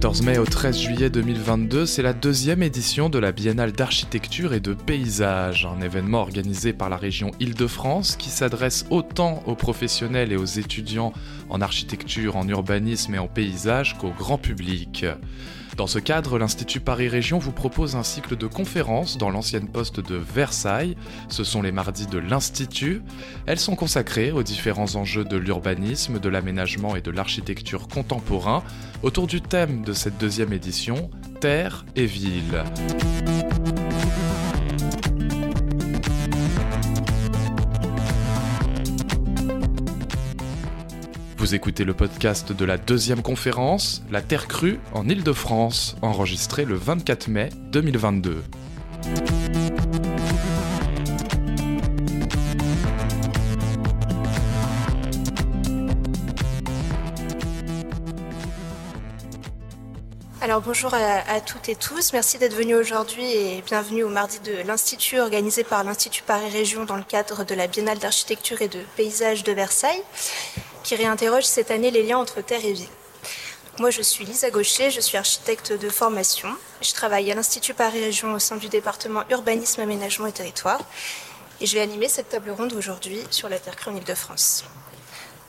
14 mai au 13 juillet 2022, c'est la deuxième édition de la Biennale d'architecture et de paysage, un événement organisé par la région Île-de-France qui s'adresse autant aux professionnels et aux étudiants en architecture, en urbanisme et en paysage qu'au grand public. Dans ce cadre, l'Institut Paris Région vous propose un cycle de conférences dans l'ancienne poste de Versailles. Ce sont les mardis de l'Institut. Elles sont consacrées aux différents enjeux de l'urbanisme, de l'aménagement et de l'architecture contemporain autour du thème de cette deuxième édition, Terre et Ville. Vous écoutez le podcast de la deuxième conférence, La Terre crue en Île-de-France, enregistré le 24 mai 2022. Alors bonjour à, toutes et tous, merci d'être venus aujourd'hui et bienvenue au mardi de l'Institut organisé par l'Institut Paris Région dans le cadre de la Biennale d'architecture et de paysage de Versailles qui réinterroge cette année les liens entre terre et ville. Moi, je suis Lisa Gaucher, je suis architecte de formation. Je travaille à l'Institut Paris Région au sein du département Urbanisme, Aménagement et Territoire. Et je vais animer cette table ronde aujourd'hui sur la Terre crue en Ile-de-France.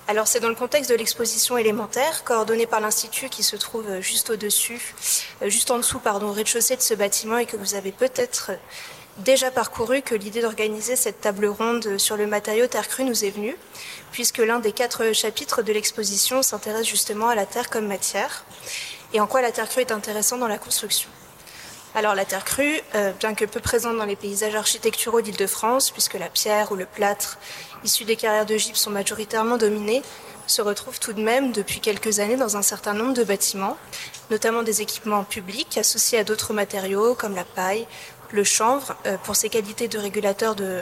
Alors, c'est dans le contexte de l'exposition élémentaire, coordonnée par l'Institut qui se trouve juste au-dessus, euh, juste en dessous, pardon, au rez-de-chaussée de ce bâtiment et que vous avez peut-être déjà parcouru que l'idée d'organiser cette table ronde sur le matériau terre crue nous est venue, puisque l'un des quatre chapitres de l'exposition s'intéresse justement à la terre comme matière et en quoi la terre crue est intéressante dans la construction. Alors la terre crue, euh, bien que peu présente dans les paysages architecturaux d'Île-de-France, puisque la pierre ou le plâtre issus des carrières de gypse sont majoritairement dominés, se retrouve tout de même depuis quelques années dans un certain nombre de bâtiments, notamment des équipements publics associés à d'autres matériaux comme la paille le chanvre euh, pour ses qualités de régulateur de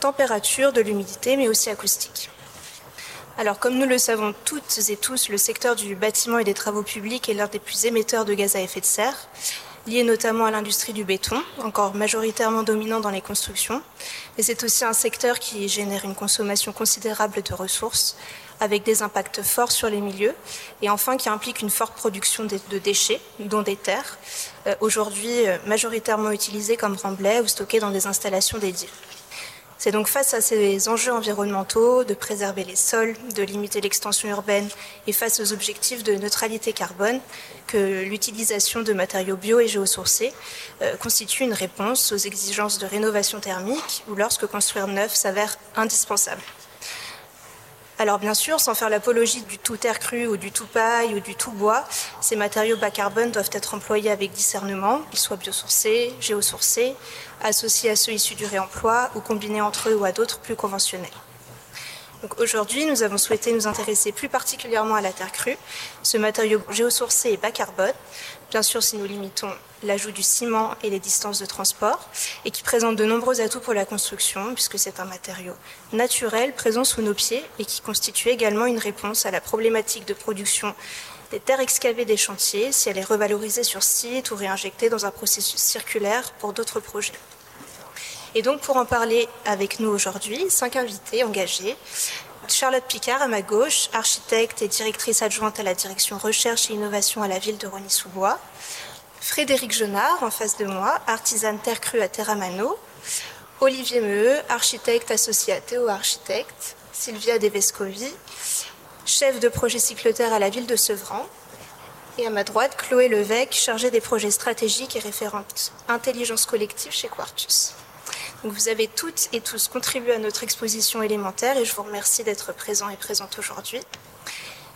température, de l'humidité, mais aussi acoustique. Alors, comme nous le savons toutes et tous, le secteur du bâtiment et des travaux publics est l'un des plus émetteurs de gaz à effet de serre, lié notamment à l'industrie du béton, encore majoritairement dominant dans les constructions. Mais c'est aussi un secteur qui génère une consommation considérable de ressources, avec des impacts forts sur les milieux, et enfin qui implique une forte production de déchets, dont des terres, euh, aujourd'hui euh, majoritairement utilisées comme remblais ou stockées dans des installations dédiées. C'est donc face à ces enjeux environnementaux, de préserver les sols, de limiter l'extension urbaine et face aux objectifs de neutralité carbone, que l'utilisation de matériaux bio et géosourcés euh, constitue une réponse aux exigences de rénovation thermique ou lorsque construire neuf s'avère indispensable. Alors bien sûr, sans faire l'apologie du tout terre crue ou du tout paille ou du tout bois, ces matériaux bas carbone doivent être employés avec discernement, qu'ils soient biosourcés, géosourcés, associés à ceux issus du réemploi ou combinés entre eux ou à d'autres plus conventionnels. Aujourd'hui, nous avons souhaité nous intéresser plus particulièrement à la terre crue, ce matériau géosourcé et bas carbone, bien sûr si nous limitons l'ajout du ciment et les distances de transport, et qui présente de nombreux atouts pour la construction, puisque c'est un matériau naturel présent sous nos pieds et qui constitue également une réponse à la problématique de production des terres excavées des chantiers si elle est revalorisée sur site ou réinjectée dans un processus circulaire pour d'autres projets. Et donc pour en parler avec nous aujourd'hui, cinq invités engagés. Charlotte Picard à ma gauche, architecte et directrice adjointe à la direction recherche et innovation à la ville de Rony-sous-Bois. Frédéric Jonard en face de moi, artisane terre crue à Terramano. Olivier Meheu, architecte associé à Théo Architecte. Sylvia Devescovi, chef de projet cycloterre à la ville de Sevran. Et à ma droite, Chloé Levesque, chargée des projets stratégiques et référente intelligence collective chez Quartus. Vous avez toutes et tous contribué à notre exposition élémentaire et je vous remercie d'être présents et présentes aujourd'hui.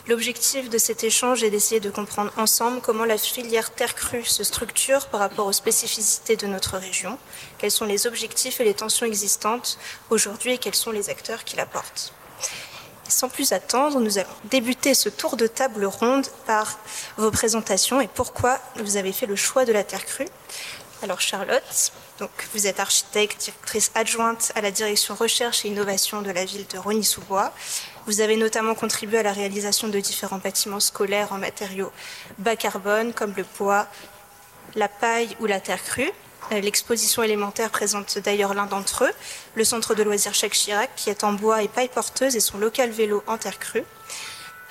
L'objectif de cet échange est d'essayer de comprendre ensemble comment la filière terre crue se structure par rapport aux spécificités de notre région, quels sont les objectifs et les tensions existantes aujourd'hui et quels sont les acteurs qui la portent. sans plus attendre, nous allons débuter ce tour de table ronde par vos présentations et pourquoi vous avez fait le choix de la terre crue. Alors Charlotte, donc vous êtes architecte, directrice adjointe à la direction recherche et innovation de la ville de Rony-sous-Bois. Vous avez notamment contribué à la réalisation de différents bâtiments scolaires en matériaux bas carbone comme le bois, la paille ou la terre crue. Euh, l'exposition élémentaire présente d'ailleurs l'un d'entre eux, le centre de loisirs Jacques Chirac, qui est en bois et paille porteuse et son local vélo en terre crue.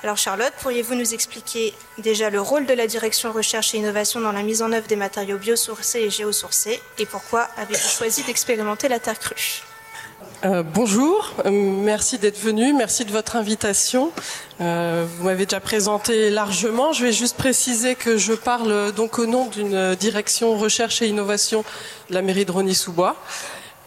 Alors Charlotte, pourriez-vous nous expliquer déjà le rôle de la direction recherche et innovation dans la mise en œuvre des matériaux biosourcés et géosourcés et pourquoi avez-vous choisi d'expérimenter la terre crue? Euh, bonjour, euh, merci d'être venu, merci de votre invitation. Euh, vous m'avez déjà présenté largement. Je vais juste préciser que je parle donc au nom d'une direction recherche et innovation de la mairie de Rony-sous-Bois.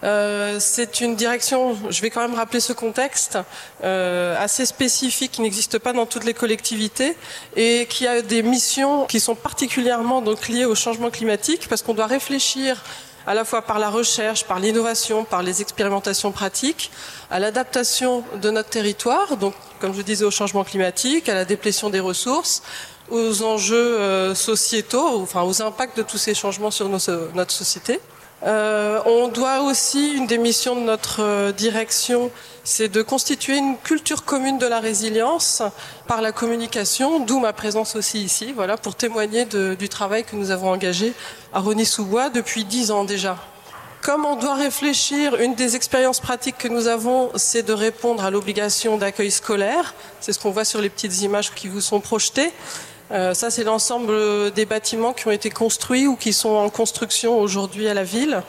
C'est une direction, je vais quand même rappeler ce contexte, assez spécifique qui n'existe pas dans toutes les collectivités et qui a des missions qui sont particulièrement donc liées au changement climatique parce qu'on doit réfléchir à la fois par la recherche, par l'innovation, par les expérimentations pratiques, à l'adaptation de notre territoire, donc comme je disais au changement climatique, à la déplétion des ressources, aux enjeux euh, sociétaux, enfin aux impacts de tous ces changements sur notre société. Euh, on doit aussi, une des missions de notre euh, direction, c'est de constituer une culture commune de la résilience par la communication, d'où ma présence aussi ici, voilà, pour témoigner du travail que nous avons engagé à Rony-sous-Bois depuis dix ans déjà. Comme on doit réfléchir, une des expériences pratiques que nous avons, c'est de répondre à l'obligation d'accueil scolaire. C'est ce qu'on voit sur les petites images qui vous sont projetées. Euh, ça, c'est l'ensemble des bâtiments qui ont été construits ou qui sont en construction aujourd'hui à la ville.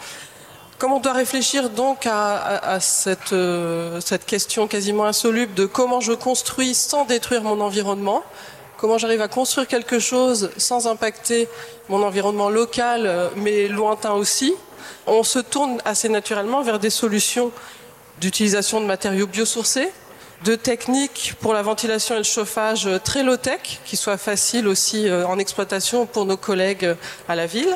Comme on doit réfléchir donc à, cette, euh, cette, question quasiment insoluble de comment je construis sans détruire mon environnement, comment j'arrive à construire quelque chose sans impacter mon environnement local, euh, mais lointain aussi, on se tourne assez naturellement vers des solutions d'utilisation de matériaux biosourcés, de techniques pour la ventilation et le chauffage très low-tech, qui soient faciles aussi euh, en exploitation pour nos collègues euh, à la ville.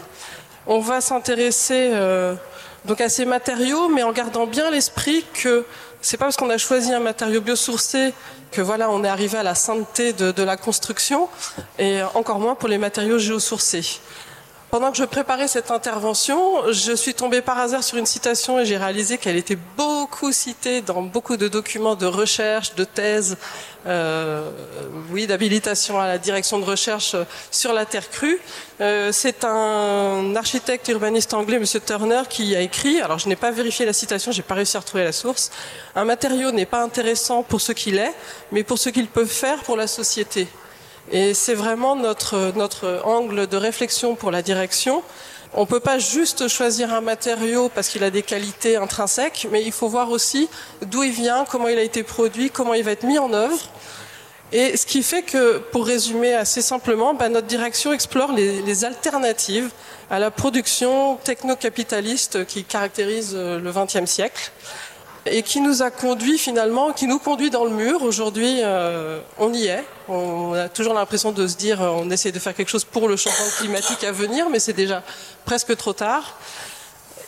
On va s'intéresser euh, donc à ces matériaux, mais en gardant bien l'esprit que c'est pas parce qu'on a choisi un matériau biosourcé que voilà, on est arrivé à la sainteté de la construction, et encore moins pour les matériaux géosourcés. Pendant que je préparais cette intervention, je suis tombée par hasard sur une citation et j'ai réalisé qu'elle était beaucoup citée dans beaucoup de documents de recherche, de thèses, euh, oui, d'habilitation à la direction de recherche sur la terre crue. Euh, c'est un architecte urbaniste anglais, M. Turner, qui a écrit. Alors, je n'ai pas vérifié la citation, j'ai pas réussi à retrouver la source. Un matériau n'est pas intéressant pour ce qu'il est, mais pour ce qu'il peut faire pour la société. Et c'est vraiment notre, notre angle de réflexion pour la direction. On ne peut pas juste choisir un matériau parce qu'il a des qualités intrinsèques, mais il faut voir aussi d'où il vient, comment il a été produit, comment il va être mis en œuvre. Et ce qui fait que, pour résumer assez simplement, bah, notre direction explore les, les, alternatives à la production techno-capitaliste qui caractérise euh, le XXe siècle et qui nous a conduit finalement, qui nous conduit dans le mur. Aujourd'hui, euh, on y est. On a toujours l'impression de se dire, euh, on essaie de faire quelque chose pour le changement climatique à venir, mais c'est déjà presque trop tard.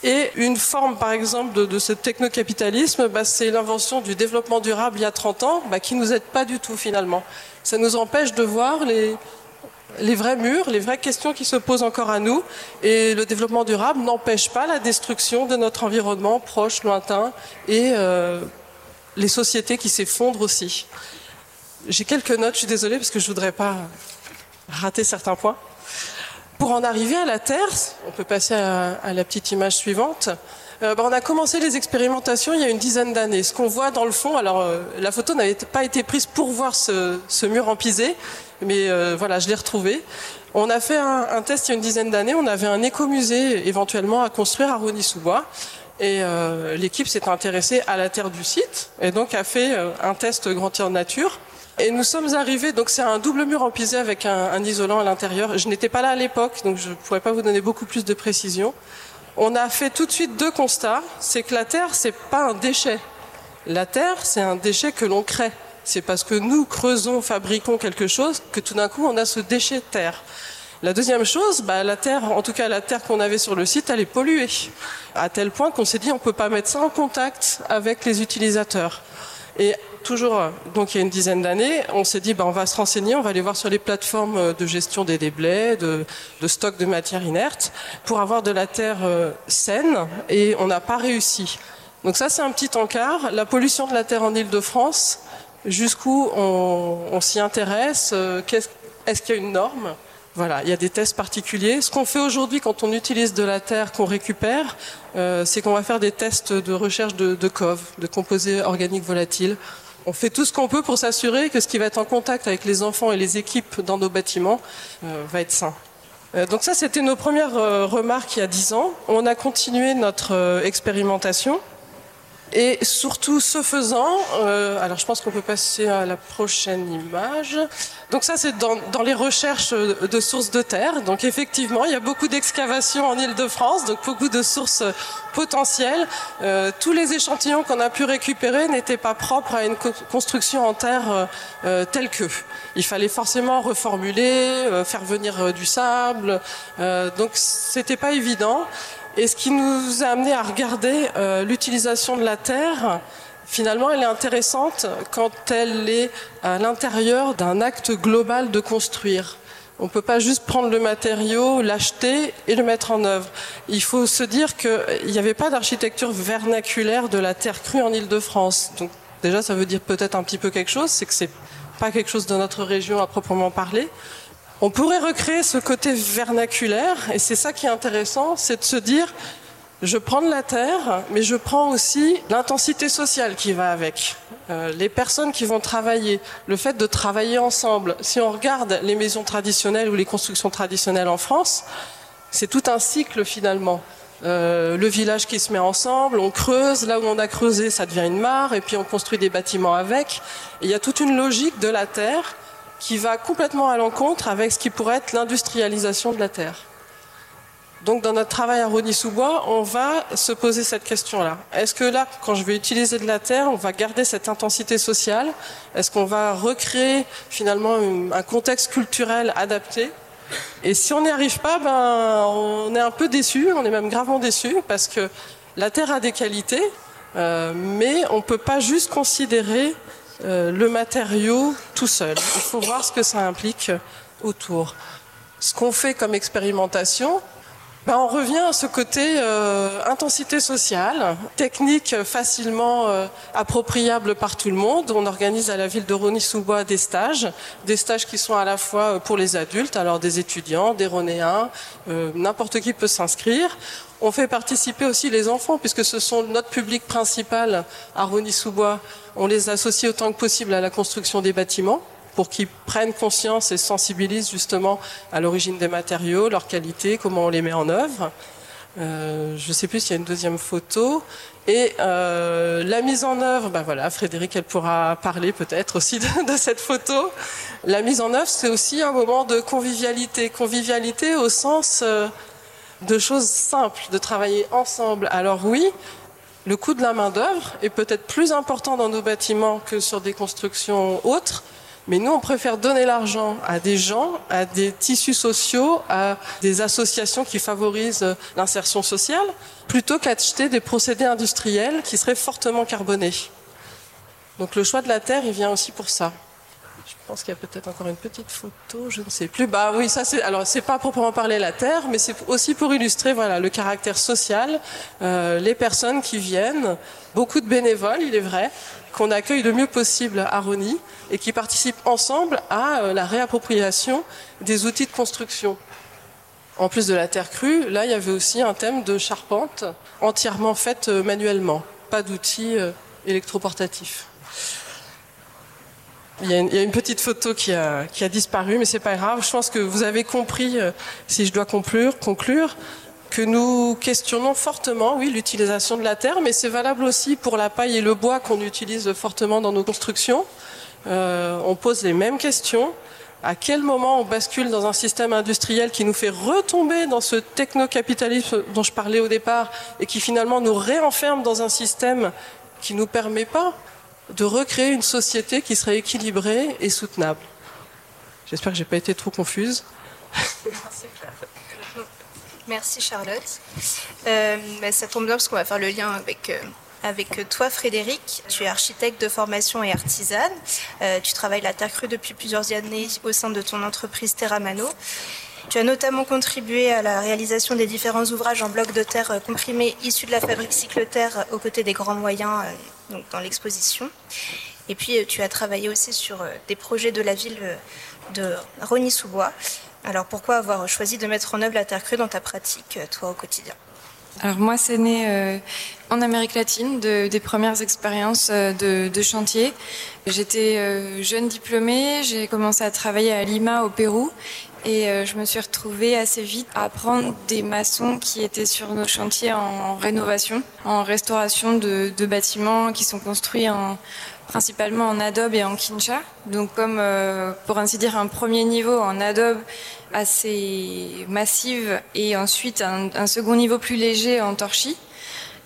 Et une forme, par exemple, de, ce technocapitalisme, bah, c'est l'invention du développement durable il y a 30 ans, bah, qui nous aide pas du tout finalement. Ça nous empêche de voir les, les vrais murs, les vraies questions qui se posent encore à nous. Et le développement durable n'empêche pas la destruction de notre environnement proche, lointain, et euh, les sociétés qui s'effondrent aussi. J'ai quelques notes, je suis désolée parce que je voudrais pas rater certains points. Pour en arriver à la Terre, on peut passer à, la petite image suivante. Euh, ben, on a commencé les expérimentations il y a une dizaine d'années. Ce qu'on voit dans le fond, alors euh, la photo n'avait pas été prise pour voir ce, ce mur empisé, mais euh, voilà, je l'ai retrouvé. On a fait un, un test il y a une dizaine d'années. On avait un écomusée éventuellement à construire à Rony-sous-Bois. Et euh, l'équipe s'est intéressée à la terre du site et donc a fait euh, un test grandeur nature. Et nous sommes arrivés, donc c'est un double mur empisé avec un, un isolant à l'intérieur. Je n'étais pas là à l'époque, donc je ne pourrais pas vous donner beaucoup plus de précision. On a fait tout de suite deux constats. C'est que la terre, c'est pas un déchet. La terre, c'est un déchet que l'on crée c'est parce que nous creusons, fabriquons quelque chose que tout d'un coup on a ce déchet de terre. La deuxième chose, bah, la terre, en tout cas la terre qu'on avait sur le site, elle est polluée, à tel point qu'on s'est dit on ne peut pas mettre ça en contact avec les utilisateurs. Et toujours, donc il y a une dizaine d'années, on s'est dit bah, on va se renseigner, on va aller voir sur les plateformes de gestion des déblais, de, de stock de matières inertes, pour avoir de la terre euh, saine, et on n'a pas réussi. Donc ça c'est un petit encart. La pollution de la terre en Ile-de-France, jusqu'où on, s'y intéresse, euh, est-ce qu'il y a une norme? Voilà, il y a des tests particuliers. Ce qu'on fait aujourd'hui quand on utilise de la terre qu'on récupère, euh, c'est qu'on va faire des tests de recherche de, COV, de composés organiques volatiles. on fait tout ce qu'on peut pour s'assurer que ce qui va être en contact avec les enfants et les équipes dans nos bâtiments euh, va être sain. Euh, donc ça, c'était nos premières remarques il y a dix ans. On a continué notre expérimentation. Et surtout, ce faisant, euh, alors je pense qu'on peut passer à la prochaine image. Donc ça, c'est dans, dans, les recherches de sources de terre. Donc effectivement, il y a beaucoup d'excavations en Ile-de-France, donc beaucoup de sources potentielles. Euh, tous les échantillons qu'on a pu récupérer n'étaient pas propres à une construction en terre euh, telle que. Il fallait forcément reformuler, euh, faire venir du sable. donc c'était pas évident. Et ce qui nous a amené à regarder euh, l'utilisation de la terre, finalement, elle est intéressante quand elle est à l'intérieur d'un acte global de construire. On ne peut pas juste prendre le matériau, l'acheter et le mettre en œuvre. Il faut se dire qu'il n'y avait pas d'architecture vernaculaire de la terre crue en Ile-de-France. Donc déjà, ça veut dire peut-être un petit peu quelque chose, c'est que c'est pas quelque chose de notre région à proprement parler. On pourrait recréer ce côté vernaculaire, et c'est ça qui est intéressant, c'est de se dire, je prends de la terre, mais je prends aussi l'intensité sociale qui va avec. Euh, les personnes qui vont travailler, le fait de travailler ensemble. Si on regarde les maisons traditionnelles ou les constructions traditionnelles en France, c'est tout un cycle finalement. Euh, le village qui se met ensemble, on creuse, là où on a creusé, ça devient une mare, et puis on construit des bâtiments avec. il y a toute une logique de la terre qui va complètement à l'encontre avec ce qui pourrait être l'industrialisation de la terre. Donc dans notre travail à Rony-sous-Bois, on va se poser cette question-là. Est-ce que là, quand je vais utiliser de la terre, on va garder cette intensité sociale? Est-ce qu'on va recréer finalement un contexte culturel adapté? Et si on n'y arrive pas, ben, on est un peu déçu, on est même gravement déçu, parce que la terre a des qualités, euh, mais on ne peut pas juste considérer euh, le matériau tout seul. Il faut voir ce que ça implique autour. Ce qu'on fait comme expérimentation, ben on revient à ce côté euh, intensité sociale, technique facilement euh, appropriable par tout le monde. On organise à la ville de Rony-sous-Bois des stages, des stages qui sont à la fois pour les adultes, alors des étudiants, des Ronéens, n'importe qui peut s'inscrire. On fait participer aussi les enfants, puisque ce sont notre public principal à Rony-sous-Bois. On les associe autant que possible à la construction des bâtiments pour qu'ils prennent conscience et sensibilisent justement à l'origine des matériaux, leur qualité, comment on les met en œuvre. Euh, je ne sais plus s'il y a une deuxième photo. Et euh, la mise en œuvre, ben voilà, Frédéric, elle pourra parler peut-être aussi de, cette photo. La mise en œuvre, c'est aussi un moment de convivialité. Convivialité au sens euh, de choses simples, de travailler ensemble. Alors oui, le coût de la main-d'œuvre est peut-être plus important dans nos bâtiments que sur des constructions autres, mais nous, on préfère donner l'argent à des gens, à des tissus sociaux, à des associations qui favorisent l'insertion sociale, plutôt qu'acheter des procédés industriels qui seraient fortement carbonés. Donc le choix de la terre, il vient aussi pour ça. Je pense qu'il y a peut-être encore une petite photo, je ne sais plus. Bah oui, ça c'est alors c'est pas proprement parler la terre, mais c'est aussi pour illustrer voilà le caractère social, euh, les personnes qui viennent, beaucoup de bénévoles, il est vrai, qu'on accueille le mieux possible à Rony et qui participent ensemble à euh, la réappropriation des outils de construction. En plus de la terre crue, là il y avait aussi un thème de charpente entièrement faite euh, manuellement, pas d'outils électroportatifs. Il y, a une, petite photo qui a, disparu, mais c'est pas grave. Je pense que vous avez compris, euh, si je dois conclure, que nous questionnons fortement, oui, l'utilisation de la terre, mais c'est valable aussi pour la paille et le bois qu'on utilise fortement dans nos constructions. Euh, on pose les mêmes questions. À quel moment on bascule dans un système industriel qui nous fait retomber dans ce techno-capitalisme dont je parlais au départ et qui finalement nous réenferme dans un système qui nous permet pas de recréer une société qui serait équilibrée et soutenable. J'espère que j'ai pas été trop confuse. Merci Charlotte. Euh, ça tombe bien parce qu'on va faire le lien avec, euh, avec toi Frédéric. Tu es architecte de formation et artisane. Euh, tu travailles la terre crue depuis plusieurs années au sein de ton entreprise Terramano. Tu as notamment contribué à la réalisation des différents ouvrages en blocs de terre comprimés issus de la fabrique Cycloterre aux côtés des grands moyens dans l'exposition. Et puis euh, tu as travaillé aussi sur euh, des projets de la ville euh, de Rony-sous-Bois. Alors pourquoi avoir choisi de mettre en œuvre la terre crue dans ta pratique, toi, au quotidien? Alors moi, c'est né en Amérique latine, des premières expériences de, chantier. J'étais jeune diplômée, j'ai commencé à travailler à Lima au Pérou et euh, je me suis retrouvée assez vite à apprendre des maçons qui étaient sur nos chantiers en rénovation, en restauration de, de bâtiments qui sont construits en, principalement en adobe et en quincha. Donc comme euh, pour ainsi dire un premier niveau en adobe assez massive et ensuite un, un second niveau plus léger en torchis.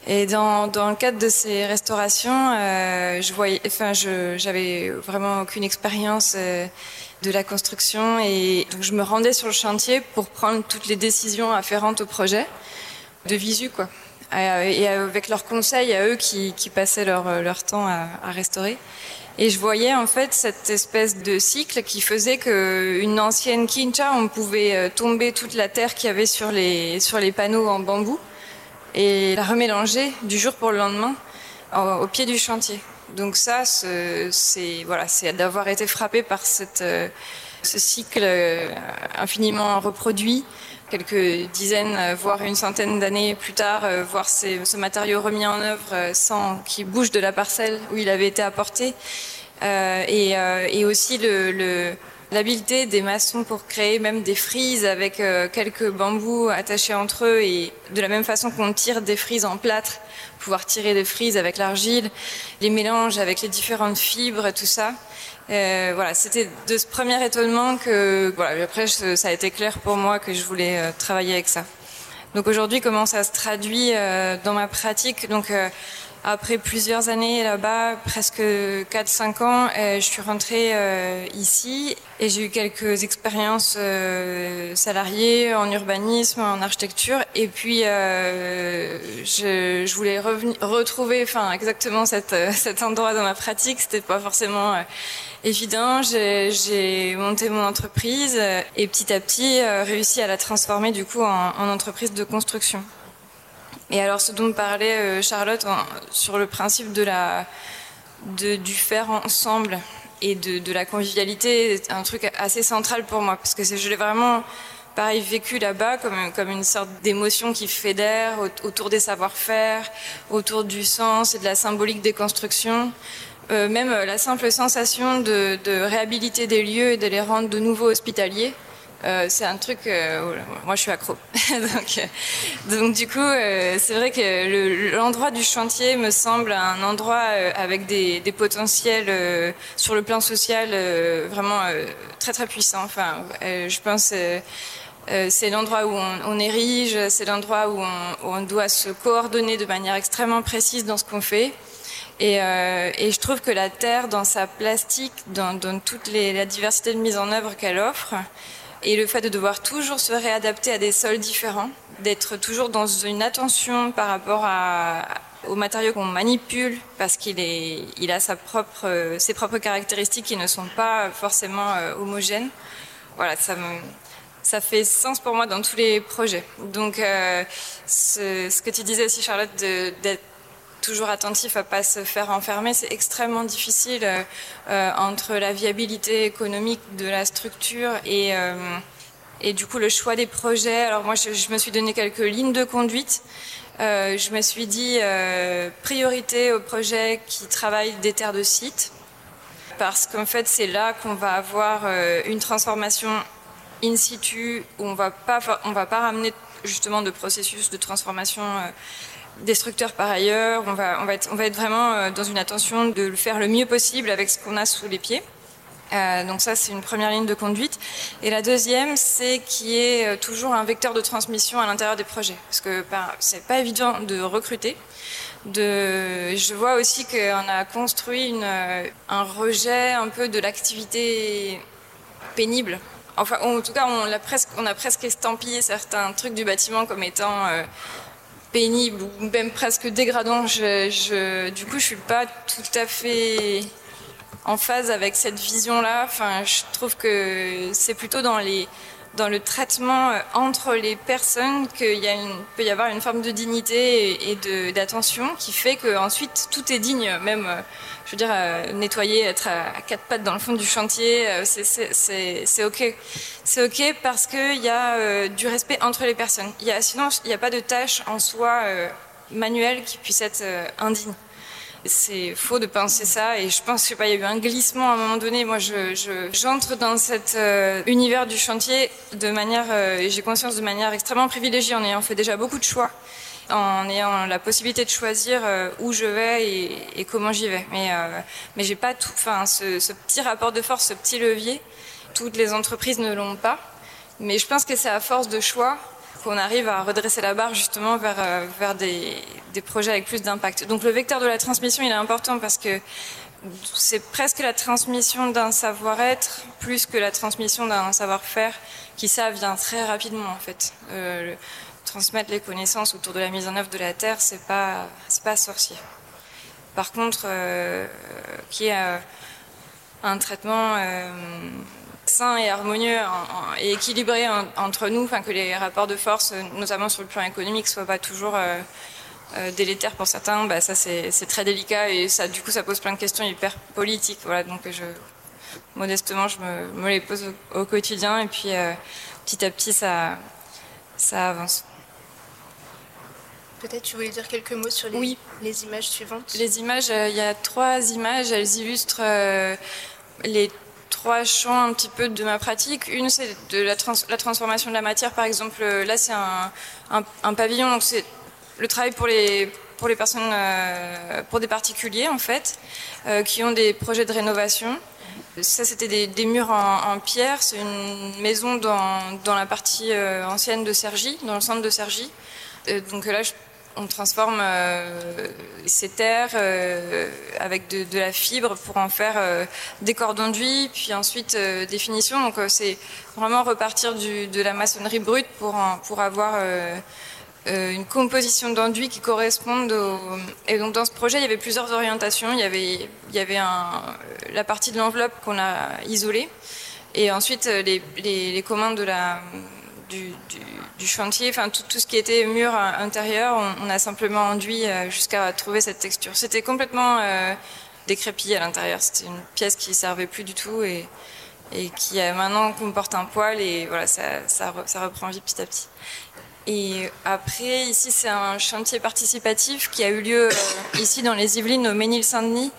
Et dans, dans le cadre de ces restaurations, euh, je voyais, enfin, j'avais vraiment aucune expérience. Euh, de la construction et donc je me rendais sur le chantier pour prendre toutes les décisions afférentes au projet de visu quoi. Et avec leurs conseils à eux qui, passaient leur, leur temps à, restaurer. Et je voyais en fait cette espèce de cycle qui faisait qu'une ancienne quincha, on pouvait euh, tomber toute la terre qu'il y avait sur les, sur les panneaux en bambou et la remélanger du jour pour le lendemain au pied du chantier. Donc ça, c'est voilà, c'est d'avoir été frappé par cette, euh, ce cycle euh, infiniment reproduit quelques dizaines, euh, voire une centaine d'années plus tard, voir ce matériau remis en œuvre sans qu'il bouge de la parcelle où il avait été apporté, et, aussi le, l'habileté des maçons pour créer même des frises avec quelques bambous attachés entre eux et de la même façon qu'on tire des frises en plâtre pouvoir tirer des frises avec l'argile, les mélanges avec les différentes fibres, tout ça. Euh, voilà, c'était de ce premier étonnement que, voilà, après ça a été clair pour moi que je voulais euh, travailler avec ça. Donc aujourd'hui, comment ça se traduit euh, dans ma pratique? Donc après plusieurs années là-bas, presque 4-5 ans, je suis rentrée ici et j'ai eu quelques expériences euh, salariées en urbanisme, en architecture. Et puis, euh, je, voulais retrouver enfin, exactement euh, cet endroit dans ma pratique. C'était pas forcément euh, évident. J'ai monté mon entreprise et petit à petit réussi à la transformer du coup en, entreprise de construction. Et alors, ce dont parlait Charlotte sur le principe de la, de, du faire ensemble et de, la convivialité est un truc assez central pour moi parce que je l'ai vraiment pareil vécu là-bas comme, comme une sorte d'émotion qui fédère autour des savoir-faire, autour du sens et de la symbolique des constructions. Euh, même la simple sensation de, de réhabiliter des lieux et de les rendre de nouveau hospitaliers. Euh, c'est un truc, euh, moi je suis accro. donc, euh, donc du coup, c'est vrai que l'endroit du chantier me semble un endroit avec des, potentiels sur le plan social vraiment très très puissants. Enfin, je pense. c'est l'endroit où on, érige, c'est l'endroit où, on, doit se coordonner de manière extrêmement précise dans ce qu'on fait. Et, euh, et, je trouve que la Terre, dans sa plastique, dans, dans toute les, la diversité de mise en œuvre qu'elle offre, et le fait de devoir toujours se réadapter à des sols différents, d'être toujours dans une attention par rapport à, aux matériaux qu'on manipule, parce qu'il il a ses propres caractéristiques qui ne sont pas forcément euh, homogènes. Voilà, ça me, ça fait sens pour moi dans tous les projets. Donc, euh, ce, ce, que tu disais aussi, Charlotte, d'être toujours attentif à pas se faire enfermer, c'est extrêmement difficile euh, euh, entre la viabilité économique de la structure et euh, et du coup le choix des projets. Alors moi, je, me suis donné quelques lignes de conduite. je me suis dit priorité aux projets qui travaillent des terres de site parce qu'en fait c'est là qu'on va avoir une transformation in situ où on va pas on va pas ramener justement de processus de transformation destructeur par ailleurs. On va, on va, être, on va être vraiment euh, dans une attention de le faire le mieux possible avec ce qu'on a sous les pieds. Euh, donc ça, c'est une première ligne de conduite. Et la deuxième, c'est qui est euh, toujours un vecteur de transmission à l'intérieur des projets, parce que c'est pas évident de recruter. De, je vois aussi qu'on a construit une, un rejet un peu de l'activité pénible. Enfin, en tout cas, on a presque, on a presque estampillé certains trucs du bâtiment comme étant pénible ou même presque dégradant. Du coup, je suis pas tout à fait en phase avec cette vision-là. Enfin, je trouve que c'est plutôt dans le traitement euh, entre les personnes qu'il peut y avoir une forme de dignité et, d'attention qui fait qu'ensuite tout est digne, même, euh, je veux dire, euh, nettoyer, être à, quatre pattes dans le fond du chantier, c'est, c'est, ok. C'est ok parce qu'il y a du respect entre les personnes. Il y a, sinon, il n'y a pas de tâche en soi manuelle qui puisse être indigne c'est faux de penser ça et je pense qu'il y a eu un glissement à un moment donné. Moi, je, j'entre dans cet euh, univers du chantier de manière, euh, et j'ai conscience de manière extrêmement privilégiée en ayant fait déjà beaucoup de choix, en ayant la possibilité de choisir euh, où je vais et, comment j'y vais. Mais, mais j'ai pas tout, enfin, ce, petit rapport de force, ce petit levier, toutes les entreprises ne l'ont pas. Mais je pense que c'est à force de choix qu'on arrive à redresser la barre justement vers, euh, vers des, des projets avec plus d'impact. Donc le vecteur de la transmission, il est important parce que c'est presque la transmission d'un savoir-être plus que la transmission d'un savoir-faire qui ça vient très rapidement en fait. Euh, transmettre les connaissances autour de la mise en œuvre de la terre, c'est pas c'est pas sorcier. Par contre, euh, qui est euh, un traitement euh, sain et harmonieux et équilibré entre nous, enfin que les rapports de force, notamment sur le plan économique, soient pas toujours euh, euh, délétères pour certains. Bah, ça c'est très délicat et ça du coup ça pose plein de questions hyper politiques. Voilà donc modestement je me, les pose au, quotidien et puis petit à petit ça ça avance. Peut-être tu voulais dire quelques mots sur les, oui. les images suivantes. Les images, il y a trois images, elles illustrent les trois champs un petit peu de ma pratique. Une, c'est de la, la, transformation de la matière. Par exemple, là, c'est un, un, pavillon, donc c'est le travail pour les, pour les personnes, euh, pour des particuliers, en fait, euh, qui ont des projets de rénovation. Ça, c'était des, des, murs en, en pierre. C'est une maison dans, dans la partie euh, ancienne de Cergy, dans le centre de Cergy. donc là, je on transforme euh, ces terres euh, avec de, la fibre pour en faire euh, des corps d'enduit, puis ensuite des finitions. Donc c'est vraiment repartir de la maçonnerie brute pour, pour avoir une composition d'enduit qui corresponde au... Et donc dans ce projet, il y avait plusieurs orientations. Il y avait, il y avait la partie de l'enveloppe qu'on a isolée, et ensuite les, les commandes de la du, chantier, enfin tout, ce qui était mur intérieur, on, a simplement enduit euh, jusqu'à trouver cette texture. C'était complètement euh, décrépit à l'intérieur. C'était une pièce qui servait plus du tout et, qui euh, maintenant comporte un poil et voilà, ça reprend vie petit à petit. Et après, ici, c'est un chantier participatif qui a eu lieu ici dans les Yvelines, au Ménil-Saint-Denis.